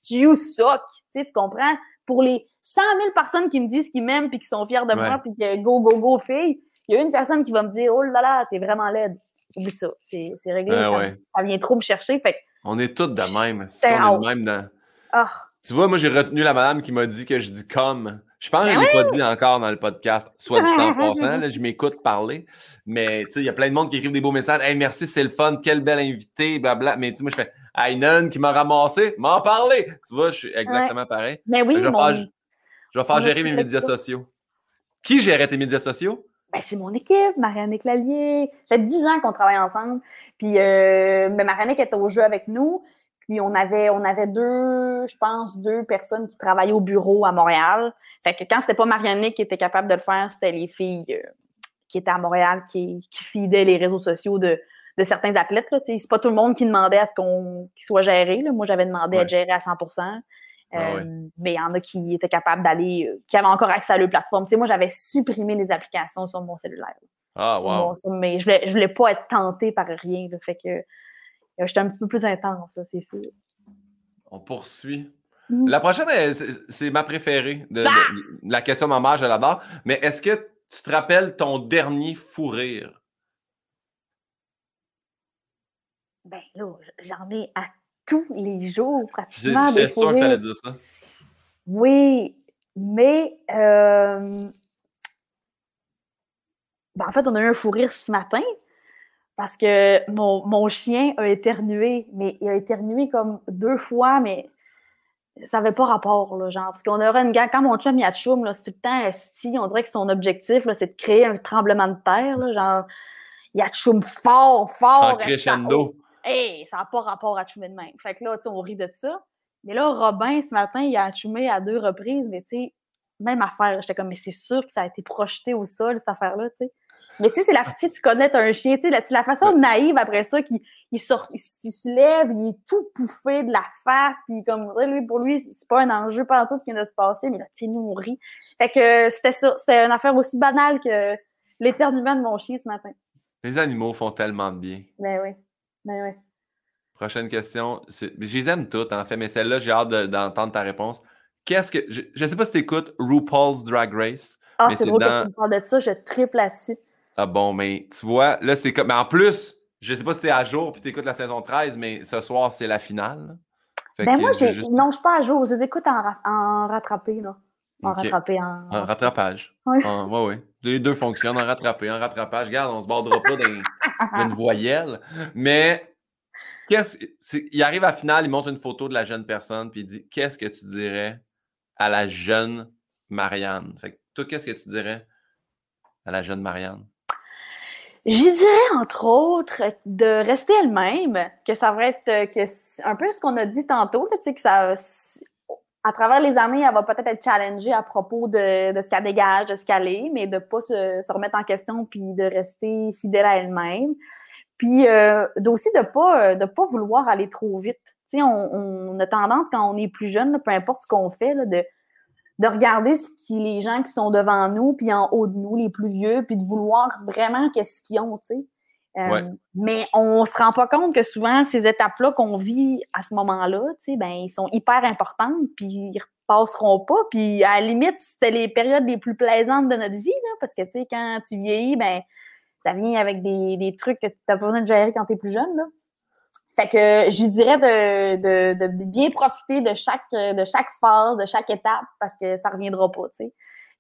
You suck. Tu sais, tu comprends? Pour les 100 000 personnes qui me disent qu'ils m'aiment puis qui sont fiers de moi puis que go, go, go, fille, il y a une personne qui va me dire Oh là là, t'es vraiment laide. Oublie ça. C'est réglé. ça, vient trop me chercher. Fait on est toutes de même. on est même dans. Ah. Tu vois, moi, j'ai retenu la madame qui m'a dit que je dis comme. Je pense que je ne ben l'ai pas dit encore dans le podcast, soit dit en passant. je m'écoute parler. Mais il y a plein de monde qui écrivent des beaux messages. Hey, merci, c'est le fun, quel bel invité, blabla. Mais tu sais, moi, je fais Hey, qui m'a ramassé, m'en parler. Tu vois, je suis exactement pareil. Mais oui, je vais faire gérer mes médias sociaux. Qui gérait tes médias sociaux? Ben, c'est mon équipe, Marianne Clavier. Ça fait 10 ans qu'on travaille ensemble. Puis euh, ben, Marianne était au jeu avec nous. Puis on avait, on avait deux, je pense, deux personnes qui travaillaient au bureau à Montréal. Fait que quand c'était pas Marianne qui était capable de le faire, c'était les filles euh, qui étaient à Montréal qui, qui fidaient les réseaux sociaux de, de certains athlètes. C'est pas tout le monde qui demandait à ce qu'on qu'il soit géré. Moi, j'avais demandé à être géré à 100 ah euh, mais il y en a qui étaient capables d'aller, euh, qui avaient encore accès à leur plateforme. Tu sais, moi, j'avais supprimé les applications sur mon cellulaire. Ah, wow. mais je voulais, je voulais pas être tentée par rien. fait que j'étais un petit peu plus intense, c'est sûr. On poursuit. Mmh. La prochaine, c'est ma préférée. De, ah! la question de ma mère, je l'adore. Mais est-ce que tu te rappelles ton dernier fou rire? Ben là, j'en ai à tous les jours, pratiquement. J'étais sûr que tu allais dire ça. Oui, mais euh, ben, en fait, on a eu un fou rire ce matin parce que mon, mon, chien a éternué, mais il a éternué comme deux fois, mais ça n'avait pas rapport, là, genre. Parce qu'on aurait une gang, quand mon chum il a choum, là, c'est tout le temps si, on dirait que son objectif, là, c'est de créer un tremblement de terre, là, genre, il a choum fort, fort. En crescendo. Hé, ça n'a pas rapport à choumer de même. Fait que là, tu sais, on rit de ça. Mais là, Robin, ce matin, il a choumé à deux reprises, mais tu sais, même affaire. J'étais comme, mais c'est sûr que ça a été projeté au sol, cette affaire-là, tu sais. Mais tu sais, c'est la, tu tu connais un chien, tu sais, c'est la façon naïve après ça qu'il il sort, il, se lève, il est tout pouffé de la face, puis comme, lui, pour lui, c'est pas un enjeu, pas tout ce qui vient de se passer, mais là, tu nous, on rit. Fait que c'était ça, c'était une affaire aussi banale que l'éternuement de mon chien ce matin. Les animaux font tellement de bien. Ben oui, ben oui. Prochaine question. Je les aime toutes, en fait, mais celle-là, j'ai hâte d'entendre ta réponse. Qu'est-ce que. Je, ne sais pas si tu écoutes RuPaul's Drag Race. Ah, c'est drôle que tu me parles de ça, je triple là-dessus. Ah bon, mais tu vois, là, c'est comme. Mais en plus, je sais pas si es à jour puis écoutes la saison 13, mais ce soir, c'est la finale. ben moi, j'ai... non, je suis pas à jour. Je les écoute en, en rattrapé, là. En rattrapé, en... en rattrapage. Oui, oui. Les deux fonctionnent en rattrapé, en rattrapage. Regarde, on se bordera pas d'une voyelle. Mais qu'est-ce il arrive à la finale, il montre une photo de la jeune personne, puis il dit Qu'est-ce que tu dirais à la jeune Marianne? Fait que toi, qu'est-ce que tu dirais à la jeune Marianne? J'y dirais, entre autres, de rester elle-même, que ça va être euh, que un peu ce qu'on a dit tantôt, tu sais, que ça, à travers les années, elle va peut-être être challengée à propos de, de ce qu'elle dégage, de ce qu'elle est, mais de ne pas se, se, remettre en question puis de rester fidèle à elle-même. Puis euh, aussi de pas de pas vouloir aller trop vite. Tu sais, on, on, a tendance quand on est plus jeune, peu importe ce qu'on fait, là, de de regarder ce qui les gens qui sont devant nous, puis en haut de nous, les plus vieux, puis de vouloir vraiment qu'est-ce qu'ils ont, tu sais. Euh, mais on se rend pas compte que souvent, ces étapes-là qu'on vit à ce moment-là, tu sais, ben, ils sont hyper importantes, puis ils repasseront pas. Puis à la limite, c'était les périodes les plus plaisantes de notre vie, là, parce que, tu sais, quand tu vieillis, ben, ça vient avec des, des trucs que tu n'as pas besoin de gérer quand tu es plus jeune, là. Fait que je dirais de, de, de, bien profiter de chaque, de chaque phase, de chaque étape, parce que ça reviendra pas, tu sais.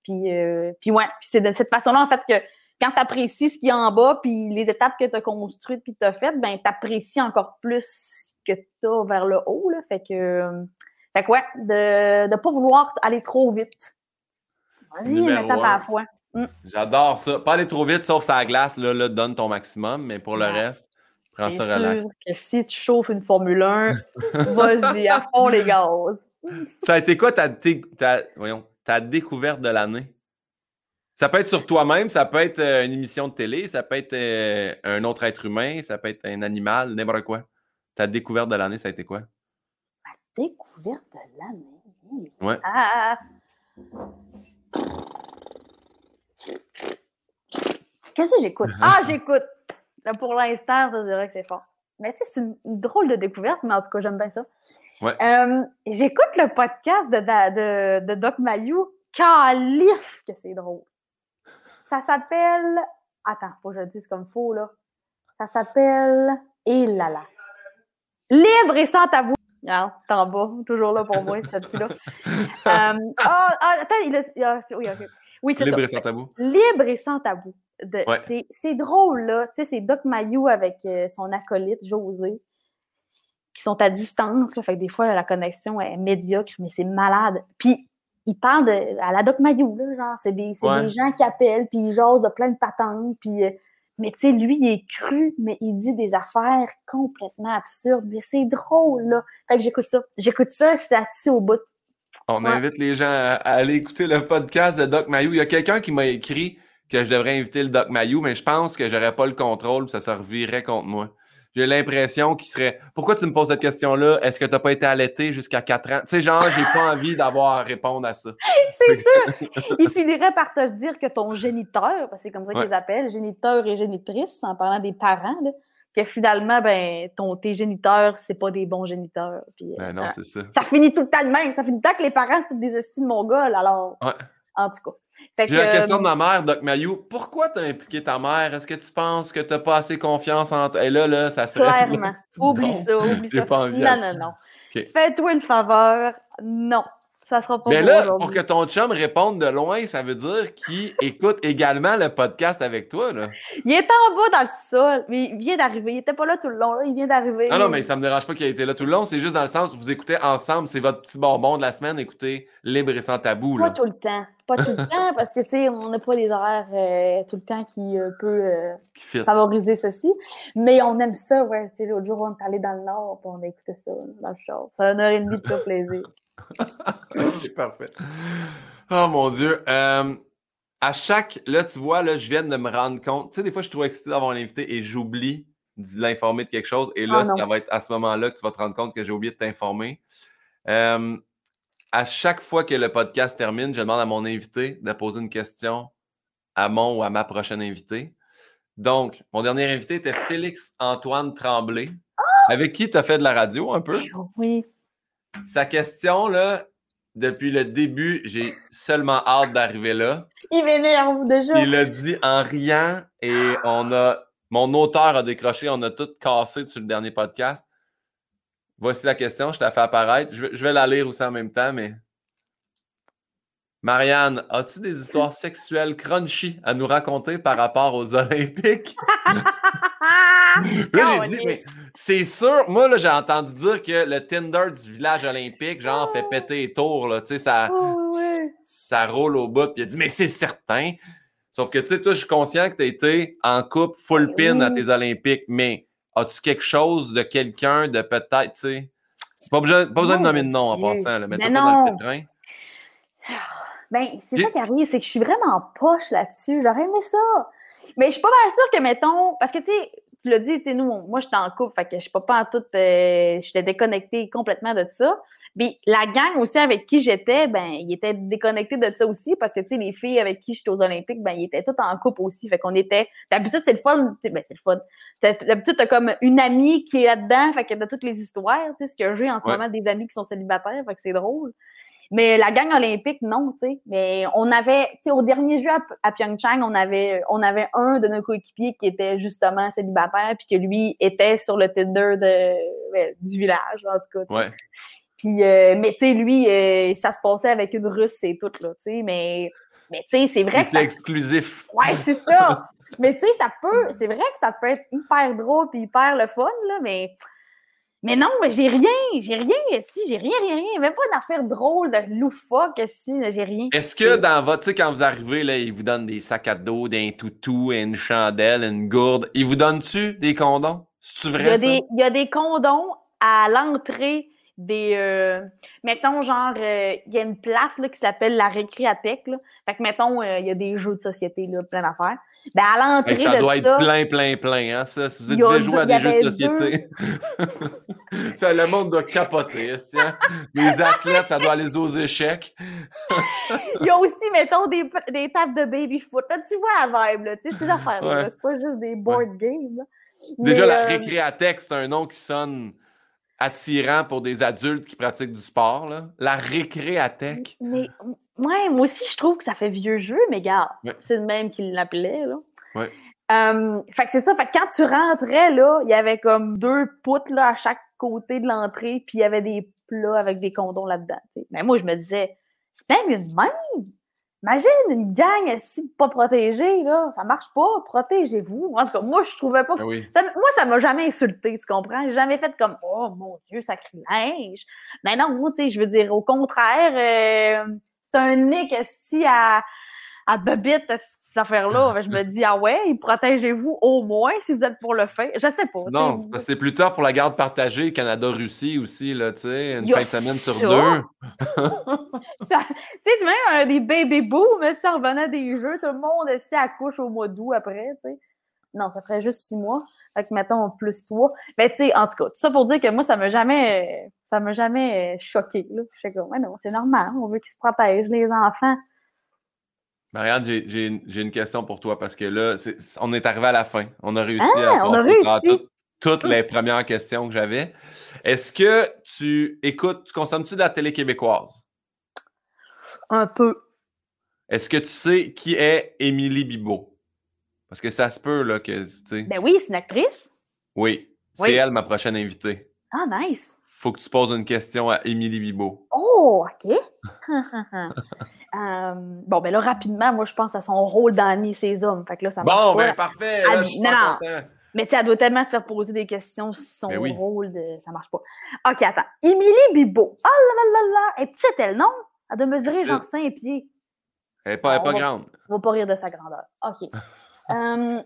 Puis, euh, puis ouais, c'est de cette façon-là, en fait, que quand tu apprécies ce qu'il y a en bas, puis les étapes que tu as construites puis tu as faites, ben tu apprécies encore plus que tu as vers le haut. Là. Fait que, fait que ouais, de ne pas vouloir aller trop vite. Vas-y, une étape à la fois. Mm. J'adore ça. Pas aller trop vite, sauf ça glace, là, là, donne ton maximum, mais pour le reste, c'est sûr que si tu chauffes une Formule 1, vas-y, à fond les gaz. Ça a été quoi ta, voyons, ta découverte de l'année? Ça peut être sur toi-même, ça peut être euh, une émission de télé, ça peut être euh, un autre être humain, ça peut être un animal, n'importe quoi. Ta découverte de l'année, ça a été quoi? Ma découverte de l'année? Ouais. Ah! Qu'est-ce que j'écoute? Ah, j'écoute! Pour l'instant, je dirais que c'est fort. Mais tu sais, c'est une, drôle de découverte, mais en tout cas, j'aime bien ça. Euh, j'écoute le podcast de, de, Doc Mayou. Calif que c'est drôle. Ça s'appelle. Attends, faut que je le dise comme faux, là. Ça s'appelle. Et là là. Libre et sans tabou. Ah, en bas, toujours là pour moi, ce petit-là. Euh, ah, attends, il a. Ah, oui, Oui, c'est ça. Libre et sans tabou. Libre et sans tabou. C'est drôle, là. Tu sais, c'est Doc Mayou avec euh, son acolyte, José, qui sont à distance. Là, fait que des fois, la connexion est médiocre, mais c'est malade. Puis, il parle de, à la Doc Mayou, là, genre. C'est des, des, gens qui appellent, puis ils jasent de plein de patentes, puis... Euh, mais tu sais, lui, il est cru, mais il dit des affaires complètement absurdes. Mais c'est drôle, là. Fait que j'écoute ça. J'écoute ça, je suis là-dessus au bout. On invite les gens à, aller écouter le podcast de Doc Mayou. Il y a quelqu'un qui m'a écrit que je devrais inviter le Doc Mayou, mais je pense que j'aurais pas le contrôle, ça se revirait contre moi. J'ai l'impression qu'il serait. Pourquoi tu me poses cette question-là? Est-ce que tu n'as pas été allaité jusqu'à 4 ans? Tu sais, genre, j'ai pas envie d'avoir à répondre à ça. c'est sûr! Il finirait par te dire que ton géniteur, parce que c'est comme ça qu'ils appellent, géniteur et génitrice, en parlant des parents, que finalement, ben, ton, tes géniteurs, c'est pas des bons géniteurs. Puis, ben non, c'est ça. Ça finit tout le temps de même. Ça finit tout le temps que les parents, c'est des estimes mongols. Alors, en tout cas. J'ai la question de ma mère, Doc Mayou. Pourquoi t'as impliqué ta mère? Est-ce que tu penses que t'as pas assez confiance en toi? Et là, là, ça serait. Clairement. oublie ça, oublie ça. Pas envie non, non, non. Fais-toi une faveur. Non. Ça sera pas Mais là, pour que ton chum réponde de loin, ça veut dire qu'il écoute également le podcast avec toi. Là. Il est en bas dans le sol, mais il vient d'arriver. Il était pas là tout le long, là. il vient d'arriver. Non, non, mais ça me dérange pas qu'il ait été là tout le long. C'est juste dans le sens où vous écoutez ensemble. C'est votre petit bonbon de la semaine. Écoutez Libre et sans tabou. Là. Pas tout le temps. Pas tout le temps, parce que, tu sais, on n'a pas des horaires euh, tout le temps qui euh, peut euh, favoriser ceci. Mais on aime ça, ouais. Tu sais, l'autre jour, on est allé dans le Nord, puis on a écouté ça dans le show. Ça a une heure et demie de tout plaisir. C'est parfait. Oh mon Dieu. Euh, à chaque. Là, tu vois, là, je viens de me rendre compte. Tu sais, des fois, je suis trop excité d'avoir l'invité et j'oublie de l'informer de quelque chose. Et là, ah, ça va être à ce moment-là que tu vas te rendre compte que j'ai oublié de t'informer. Euh, à chaque fois que le podcast termine, je demande à mon invité de poser une question à mon ou à ma prochaine invitée. Donc, mon dernier invité était Félix-Antoine Tremblay, ah! avec qui tu as fait de la radio un peu? Oui. Sa question, là, depuis le début, j'ai seulement hâte d'arriver là. Il m'énerve déjà. Il l'a dit en riant et on a. Mon auteur a décroché, on a tout cassé sur le dernier podcast. Voici la question, je te la fais apparaître. Je vais, je vais la lire aussi en même temps, mais. Marianne, as-tu des histoires sexuelles crunchy à nous raconter par rapport aux Olympiques? là, j'ai dit, mais c'est sûr, moi, là, j'ai entendu dire que le Tinder du village olympique, genre, fait péter les tours, là, tu sais, ça, oh, ça roule au bout. Puis il a dit, mais c'est certain. Sauf que, tu sais, toi, je suis conscient que tu as été en coupe full pin à tes Olympiques, mais as-tu quelque chose de quelqu'un de peut-être, tu sais, c'est pas besoin, pas besoin de nommer de nom en passant, là, mais pas dans le train. Ah, ben, c'est ça qui arrive, c'est que je suis vraiment poche là-dessus. J'aurais aimé ça. Mais je suis pas mal sûre que, mettons, parce que, tu sais, tu l'as dit, tu sais, nous, moi, j'étais en couple, fait que je suis pas, pas en tout, euh, j'étais déconnectée complètement de ça. Puis la gang aussi avec qui j'étais, ben, ils étaient déconnectés de ça aussi parce que, tu sais, les filles avec qui j'étais aux Olympiques, ben, ils étaient toutes en couple aussi. Fait qu'on était, d'habitude, c'est le fun, ben, c'est le fun. D'habitude, t'as comme une amie qui est là-dedans, fait que t'as toutes les histoires, tu sais, ce que j'ai en ce moment, des amis qui sont célibataires, fait que c'est drôle. Mais la gang olympique, non, tu sais. Mais on avait, tu sais, au dernier jeu à, Pyeongchang, on avait, on avait un de nos coéquipiers qui était justement célibataire, puis que lui était sur le Tinder de, du village, en tout cas. Ouais. Puis, euh, mais tu sais, lui, euh, ça se passait avec une russe, c'est tout, là, tu sais. Mais, mais tu sais, c'est vrai que. C'est exclusif. Ouais, c'est ça. mais tu sais, ça peut, c'est vrai que ça peut être hyper drôle puis hyper le fun, là, mais mais non, mais j'ai rien, j'ai rien, si, j'ai rien, rien, rien. Même pas d'affaires drôles, de loufoque, si, j'ai rien. Est-ce que dans votre, tu sais, quand vous arrivez, là, ils vous donnent des sacs à dos, des toutous, une chandelle, une gourde, ils vous donnent-tu des condoms? C'est vrai, il y a ça? Des, il y a des condoms à l'entrée des. Euh, mettons, genre, euh, il y a une place là, qui s'appelle la récréathèque. Là. Fait que, mettons, euh, il y a des jeux de société, là, plein d'affaires. Ben, à l'entrée de ça. doit être plein, plein, plein, hein, ça. Si vous êtes jouer à des jeux de société. ça, le monde doit capoter. Hein. Les athlètes, ça doit aller aux échecs. il y a aussi, mettons, des, des tables de baby-foot. Là, tu vois la vibe, là. Tu sais, ces affaires-là. C'est pas juste des board games. Déjà, la récréathèque, c'est un nom qui sonne attirant pour des adultes qui pratiquent du sport. Là. La récréathèque. Mais ouais, moi aussi, je trouve que ça fait vieux jeu, mais gars, c'est le même qui l'appelait. Là. Ouais. fait que c'est ça. Fait que quand tu rentrais, là, il y avait comme deux poutres là, à chaque côté de l'entrée, puis il y avait des plats avec des condons là-dedans. Mais moi, je me disais, c'est bien une même. Imagine une gang si pas protégée, là. Ça marche pas. Protégez-vous. En tout cas, moi, je trouvais pas que. Ah moi, ça m'a jamais insulté, tu comprends? J'ai jamais fait comme Oh mon Dieu, sacrilège. Mais non, moi, tu sais, je veux dire, au contraire, euh, c'est un nick à, à Bobite, cette affaire-là. je me dis, ah ouais, protégez-vous au moins si vous êtes pour le fait. Je sais pas. Non, c'est plus tard pour la garde partagée, Canada-Russie aussi, là, tu sais, une fin de semaine sur deux. tu sais, tu vois, des baby boom, ça revenait des jeux, tout le monde s'y accouche au mois d'août après, tu sais. Non, ça ferait juste six mois. Fait que, mettons, plus toi. Mais, tu sais, en tout cas, tout ça pour dire que moi, ça m'a jamais, ça m'a jamais choqué, là. Je sais comme, ouais, non, c'est normal, on veut qu'ils se protègent, les enfants. Marianne, j'ai une, question pour toi parce que là, on est arrivé à la fin. On a réussi à on a réussi. toutes les premières questions que j'avais. Est-ce que tu écoutes, tu consommes-tu de la télé québécoise? Un peu. Est-ce que tu sais qui est Émilie Bibot? Parce que ça se peut, là, que, tu sais. Ben oui, c'est une actrice. Oui, c'est elle ma prochaine invitée. Ah, nice. Faut que tu poses une question à Émilie Bibo. Oh, OK. Euh, bon, ben là, rapidement, moi, je pense à son rôle dans ses hommes. Fait que là, ça Bon, ben parfait. Là, je suis non, non. Mais tu sais, elle doit tellement se faire poser des questions sur son ben rôle, de... ça marche pas. OK, attends. Émilie Bibo. Ah oh, là là là là. Elle est petite, elle, non? Elle doit mesurer genre 5 pieds. Elle n'est pas, pas grande. On va pas rire de sa grandeur. OK. um,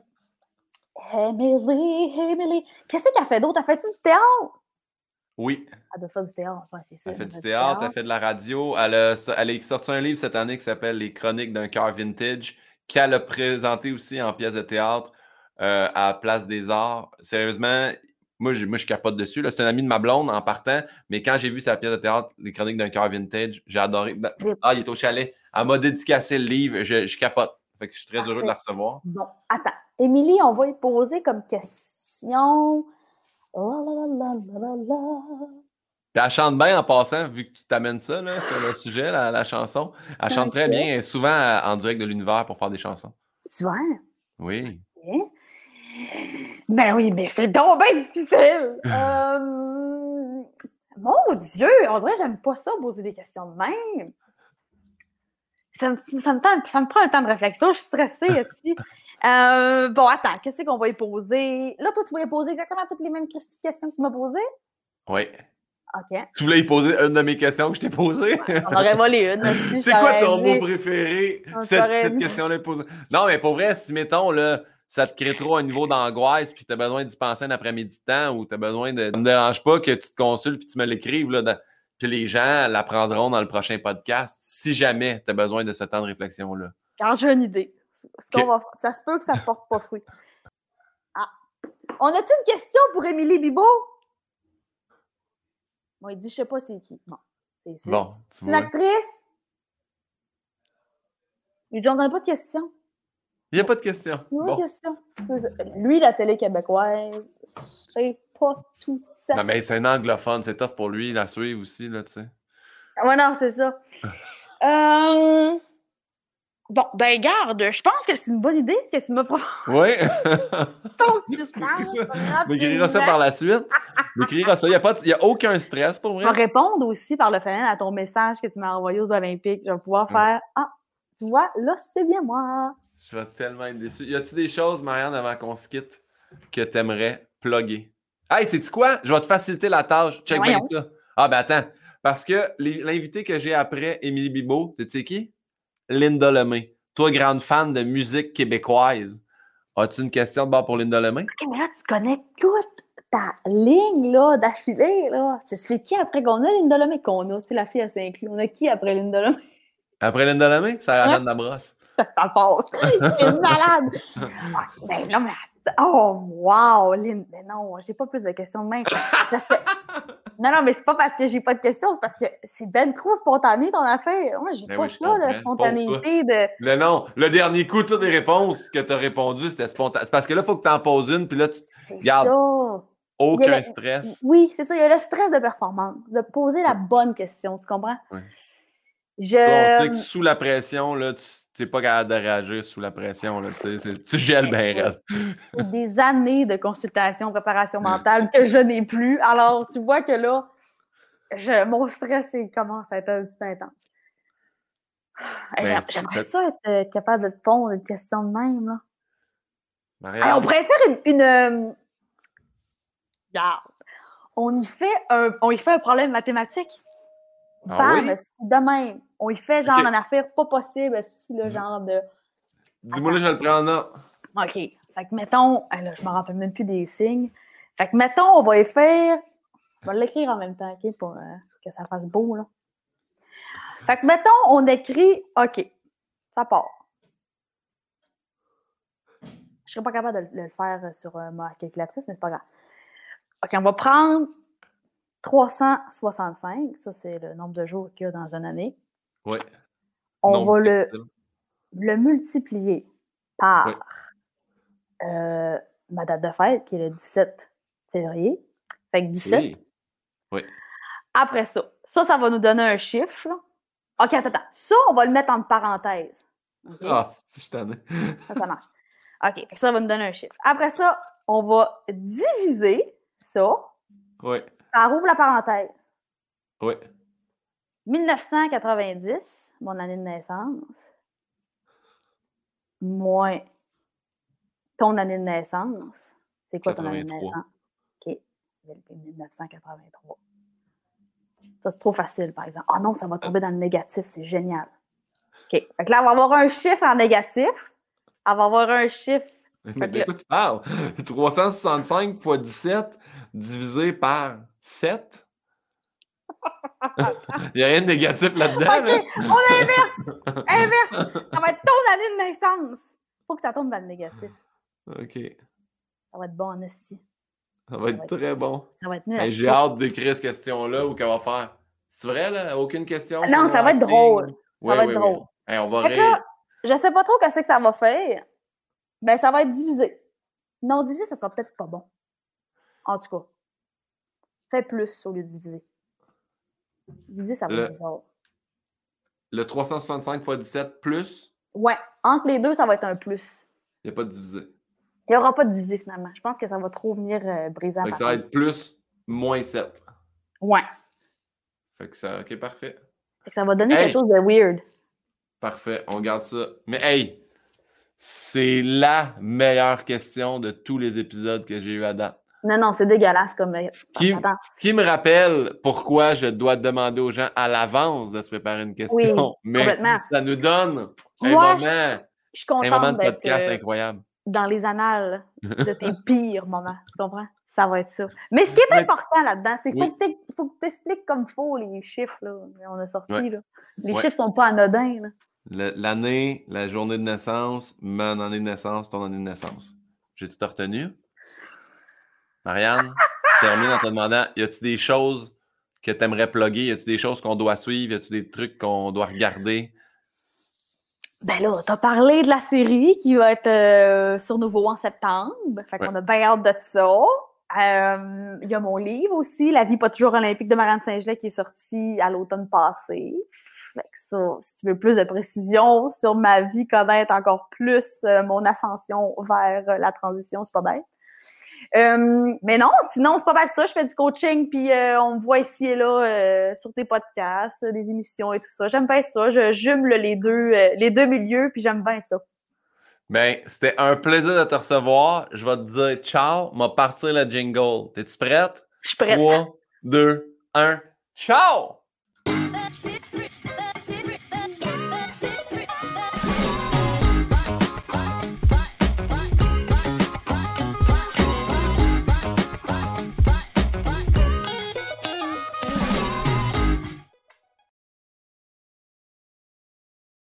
Emily, Emily. Qu'est-ce qu'elle fait d'autre? Elle fait-tu du théâtre? Oui. Elle doit faire du théâtre, c'est sûr. Elle fait du théâtre, elle fait de la radio. Elle a, elle a sorti un livre cette année qui s'appelle Les Chroniques d'un cœur vintage, qu'elle a présenté aussi en pièce de théâtre euh, à Place des Arts. Sérieusement, moi, je, moi, je capote dessus. C'est un ami de ma blonde en partant, mais quand j'ai vu sa pièce de théâtre, Les Chroniques d'un cœur vintage, j'ai adoré. Ben, ah, il est au chalet. Elle m'a dédicacé le livre. Je, capote. Fait que je suis très heureux de la recevoir. Bon, attends. Émilie, on va y poser comme question. Elle chante bien en passant, vu que tu t'amènes ça là, sur le sujet, la, chanson. Elle chante très bien. Elle est souvent euh, en direct de l'univers pour faire des chansons. Tu vois? Oui. Ben oui, mais c'est donc bien difficile. Euh, mon Dieu, on dirait que j'aime pas ça, poser des questions de même. Ça me, ça, me ça me, prend un temps de réflexion, je suis stressée aussi. Euh, bon, attends, qu'est-ce qu'on va y poser? Là, toi, tu y poser exactement toutes les mêmes questions que tu m'as posées? Oui. OK. Tu voulais y poser une de mes questions que je t'ai posées? On aurait volé une. C'est quoi ton mot préféré? Cette, cette question-là posée. Non, mais pour vrai, si mettons, là, ça te crée trop un niveau d'angoisse, puis tu as besoin d'y penser un après-midi de temps, ou tu as besoin de. Ça me dérange pas que tu te consultes puis tu me l'écrives, là, puis les gens l'apprendront dans le prochain podcast, si jamais tu as besoin de ce temps de réflexion-là. Car j'ai une idée. Ça se peut que ça ne porte pas fruit. Ah. On a-t-il une question pour Émilie Bibot? Bon, il dit, je sais pas c'est qui. Bon, c'est sûr. Bon, c'est une actrice? Il dit, on n'a pas de question. Il n'y a pas de question. Il n'y a pas de question. Lui, la télé québécoise, c'est pas tout Non, mais c'est un anglophone, c'est tough pour lui, la suivre aussi, là, tu sais. Ouais, non, c'est ça. euh... Bon, ben garde, je pense que c'est une bonne idée ce que tu m'as proposé. Oui. Donc, je ça. Par la suite. Ça. Il n'y a, a, aucun stress pour vrai. Je vais répondre aussi par le fait à ton message que tu m'as envoyé aux Olympiques. Je vais pouvoir faire Ah, tu vois, là, c'est bien moi. Je vais tellement être déçu. Y a-tu des choses, Marianne, avant qu'on se quitte, que tu aimerais plugger? Hey, c'est-tu quoi? Je vais te faciliter la tâche. Check bien ça. Ah, ben attends. Parce que l'invité que j'ai après, Émilie Bibot, tu sais qui? Linda Lemay. Toi, grande fan de musique québécoise, as-tu une question de bord pour Linda Lemay? Mais là, tu connais toute ta ligne là, d'affilée. Là. Tu sais qui après qu'on a Linda Lemay? Qu'on a, tu sais, la fille, elle s'inclut. On a qui après Linda Lemay? Après Linda Lemay? Sarah Jeanne Dabrosse. Ça passe. C'est malade. Ah, ben non, mais Oh, wow! Linda. Mais non, j'ai pas plus de questions de même. Non, non, mais c'est pas parce que j'ai pas de questions, c'est parce que c'est ben trop spontané ton affaire. Moi, j'ai ben pas ça, la spontanéité de. Le non, le dernier coup, toutes les réponses que tu as répondu, c'était spontané. C'est parce que là, il faut que tu en poses une, puis là, tu gardes aucun stress. Oui, c'est ça. Il y a le stress de performance, de poser la bonne question, tu comprends? Oui. Je... on sait que sous la pression, là, tu n'es pas capable de réagir sous la pression. Là, tu gèles bien C'est des années de consultation, préparation mentale que je n'ai plus. Alors, tu vois que là, je, mon stress il commence à être un petit peu intense. Ben, j'aimerais ça être euh, capable de te pondre une question de même. Là. on pourrait faire une. une euh, On y fait un, on y fait un problème mathématique. Ah Bam, si de On y fait genre une affaire pas possible, si le genre de. Dis-moi là, je le prends en note. OK. Fait que mettons, ah, je me rappelle même plus des signes. Fait que mettons, on va y faire. On va l'écrire en même temps, OK, pour euh, que ça fasse beau, là. Fait que mettons, on écrit OK. Ça part. Je serais pas capable de le faire sur euh, ma calculatrice, mais c'est pas grave. OK, on va prendre 365, ça c'est le nombre de jours qu'il y a dans une année. Oui. On va le, le, multiplier par euh, ma date de fête, qui est le 17 février. Fait que 17. Oui. oui. Après ça, ça, ça va nous donner un chiffre. OK, attends, attends. Ça, on va le mettre en parenthèse. Ah, si je t'en ai. Ça, ça marche. OK, ça va nous donner un chiffre. Après ça, on va diviser ça. Oui Ça rouvre la parenthèse. Oui. 1990, mon année de naissance, moins ton année de naissance. C'est quoi ton année de naissance? OK. 1983. Ça, c'est trop facile, par exemple. Ah oh non, ça va tomber dans le négatif, c'est génial. OK. Fait que là, on va avoir un chiffre en négatif. On va avoir un chiffre. Mais de quoi tu parles? 365 fois 17 divisé par 7? Il n'y a rien de négatif là-dedans. OK, on inverse. Inverse. Ça va être ton année de naissance. Faut que ça tombe dans le négatif. OK. Ça va être bon en esti. Ça va être très bon. Ça va être nul. J'ai hâte d'écrire cette question-là ou qu'elle va faire. C'est vrai, là? Aucune question? Non, ça va être drôle. ça va être drôle. on va rire. je sais pas trop qu'est-ce que ça va faire. Mais ça va être divisé. Non divisé, ça sera peut-être pas bon. En tout cas. Fais plus au lieu de diviser. Diviser, ça va être bizarre. Le 365 x 17 plus? Ouais. Entre les deux, ça va être un plus. Il n'y a pas de divisé. Il n'y aura pas de divisé finalement. Je pense que ça va trop venir euh, briser Ça va être plus moins 7. Ouais. Fait que ça. Ok, parfait. Fait que ça va donner quelque chose de weird. Parfait, on garde ça. Mais hey, c'est la meilleure question de tous les épisodes que j'ai eu à date. Non, non, c'est dégueulasse comme. Ce qui, qui, me rappelle pourquoi je dois demander aux gens à l'avance de se préparer une question. Oui, Mais ça nous donne un moment, je, suis un moment de podcast euh, incroyable dans les annales de tes pires moments. Tu comprends? Ça va être ça. Mais ce qui est important là-dedans, c'est qu'il faut que tu expliques comme il faut les chiffres. Là. On a sorti. Là. Les chiffres sont pas anodins. L'année, la journée de naissance, mon année de naissance, ton année de naissance. J'ai tout retenu? Marianne, termine en te demandant y a-t-il des choses que tu aimerais plugger? Y a-t-il des choses qu'on doit suivre? Y a-t-il des trucs qu'on doit regarder? Ben là, t'as parlé de la série qui va être euh, sur Nouveau en septembre. Fait qu'on a bien hâte de ça. Euh, il y a mon livre aussi, La vie pas toujours olympique de Marianne Saint-Gelais, qui est sorti à l'automne passé. Fait que ça, si tu veux plus de précision sur ma vie, connaître encore plus euh, mon ascension vers la transition, c'est pas bête. Euh, mais non, sinon, c'est pas mal ça. Je fais du coaching, puis euh, on me voit ici et là euh, sur tes podcasts, des émissions et tout ça. J'aime bien ça. Je jume les deux, les deux milieux, puis j'aime bien ça. Ben, c'était un plaisir de te recevoir. Je vais te dire ciao. Va partir le jingle. T'es-tu prête? Je suis prête. 3, 2, 1. Ciao!